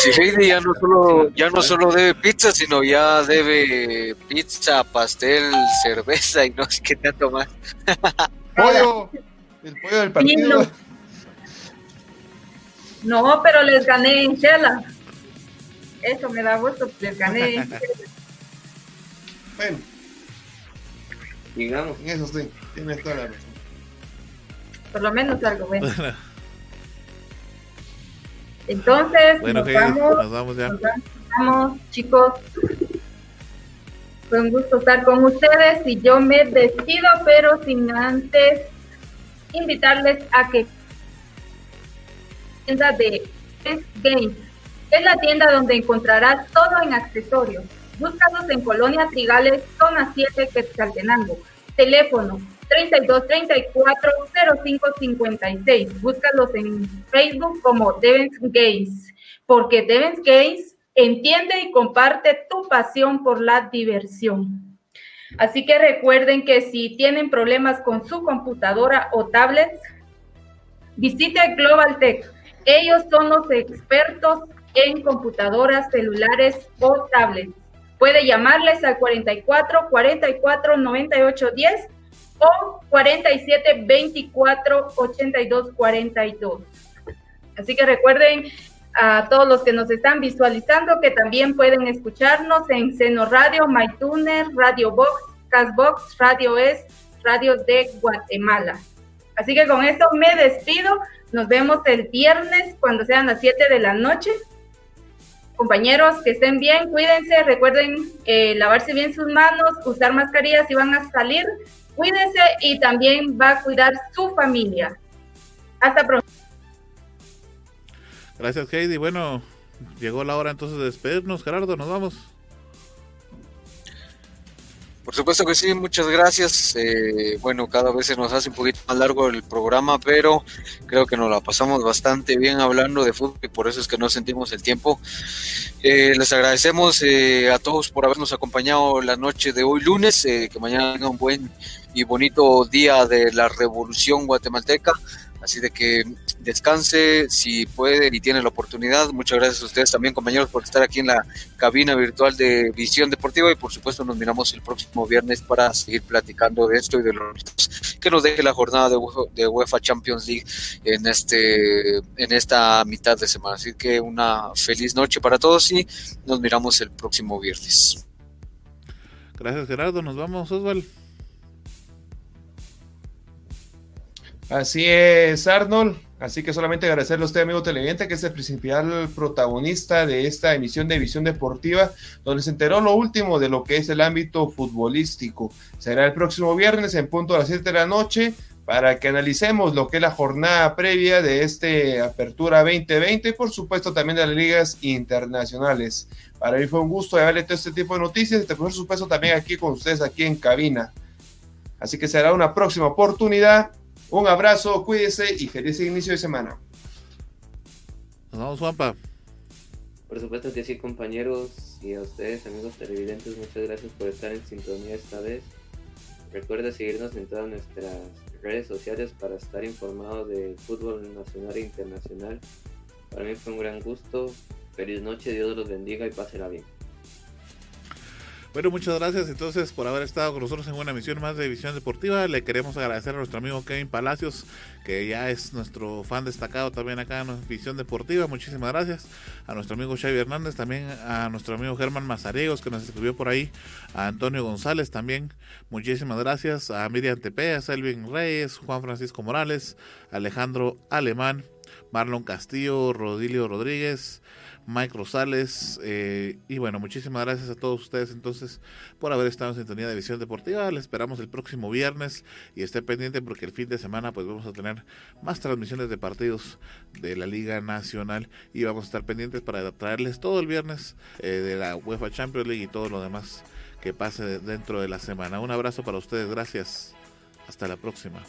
Si Heidi ya no solo, ya no solo debe pizza, sino ya debe pizza, pastel, cerveza y no sé qué tanto más. Pollo. El pollo del partido. No, pero les gané en Chela. Eso me da gusto, les gané. en Shela. Bueno, Digamos. en eso sí, tienes toda la razón. Por lo menos algo bueno. Entonces, Bueno, nos vamos. nos vamos ya. Nos vamos, chicos. Fue un gusto estar con ustedes y yo me despido, pero sin antes invitarles a que de Games es la tienda donde encontrarás todo en accesorios. Búscanos en Colonia Trigales, zona 7, Quetzaltenango. Teléfono 32 34 05 56. Búscalos en Facebook como Devens Games, porque Devens Games entiende y comparte tu pasión por la diversión. Así que recuerden que si tienen problemas con su computadora o tablet, visite Global Tech. Ellos son los expertos en computadoras, celulares o tablets. Puede llamarles al 44 44 98 10 o 47 24 82 42. Así que recuerden a todos los que nos están visualizando que también pueden escucharnos en Seno Radio, MyTuner, Radio Box, Castbox, Radio Es, Radio de Guatemala. Así que con esto me despido. Nos vemos el viernes cuando sean las 7 de la noche. Compañeros, que estén bien, cuídense, recuerden eh, lavarse bien sus manos, usar mascarillas si van a salir, cuídense y también va a cuidar su familia. Hasta pronto. Gracias, Heidi. Bueno, llegó la hora entonces de despedirnos. Gerardo, nos vamos. Por supuesto que sí, muchas gracias. Eh, bueno, cada vez se nos hace un poquito más largo el programa, pero creo que nos la pasamos bastante bien hablando de fútbol y por eso es que no sentimos el tiempo. Eh, les agradecemos eh, a todos por habernos acompañado la noche de hoy lunes, eh, que mañana tengan un buen y bonito día de la revolución guatemalteca. Así de que descanse si puede y tiene la oportunidad. Muchas gracias a ustedes también, compañeros, por estar aquí en la cabina virtual de Visión Deportiva y por supuesto nos miramos el próximo viernes para seguir platicando de esto y de los que nos deje la jornada de UEFA, de UEFA Champions League en este en esta mitad de semana. Así que una feliz noche para todos y nos miramos el próximo viernes. Gracias, Gerardo. Nos vamos, Osval. Así es, Arnold. Así que solamente agradecerle a usted, amigo televidente, que es el principal protagonista de esta emisión de Visión Deportiva, donde se enteró lo último de lo que es el ámbito futbolístico. Será el próximo viernes en punto a las 7 de la noche para que analicemos lo que es la jornada previa de este Apertura 2020 y por supuesto también de las ligas internacionales. Para mí fue un gusto llevarle todo este tipo de noticias y por supuesto también aquí con ustedes aquí en cabina. Así que será una próxima oportunidad. Un abrazo, cuídese y feliz inicio de semana. Nos vamos, Juanpa. Por supuesto que sí, compañeros y a ustedes, amigos televidentes, muchas gracias por estar en sintonía esta vez. Recuerda seguirnos en todas nuestras redes sociales para estar informado del fútbol nacional e internacional. Para mí fue un gran gusto. Feliz noche, Dios los bendiga y pásela bien. Bueno, muchas gracias entonces por haber estado con nosotros en una emisión más de Visión Deportiva. Le queremos agradecer a nuestro amigo Kevin Palacios, que ya es nuestro fan destacado también acá en Visión Deportiva. Muchísimas gracias. A nuestro amigo Xavi Hernández, también a nuestro amigo Germán Mazaregos, que nos escribió por ahí. A Antonio González también. Muchísimas gracias. A Miriam Tepe, a Selvin Reyes, Juan Francisco Morales, Alejandro Alemán, Marlon Castillo, Rodilio Rodríguez. Mike Rosales. Eh, y bueno, muchísimas gracias a todos ustedes entonces por haber estado en sintonía de Visión Deportiva. Les esperamos el próximo viernes y esté pendiente porque el fin de semana pues vamos a tener más transmisiones de partidos de la Liga Nacional y vamos a estar pendientes para traerles todo el viernes eh, de la UEFA Champions League y todo lo demás que pase dentro de la semana. Un abrazo para ustedes, gracias. Hasta la próxima.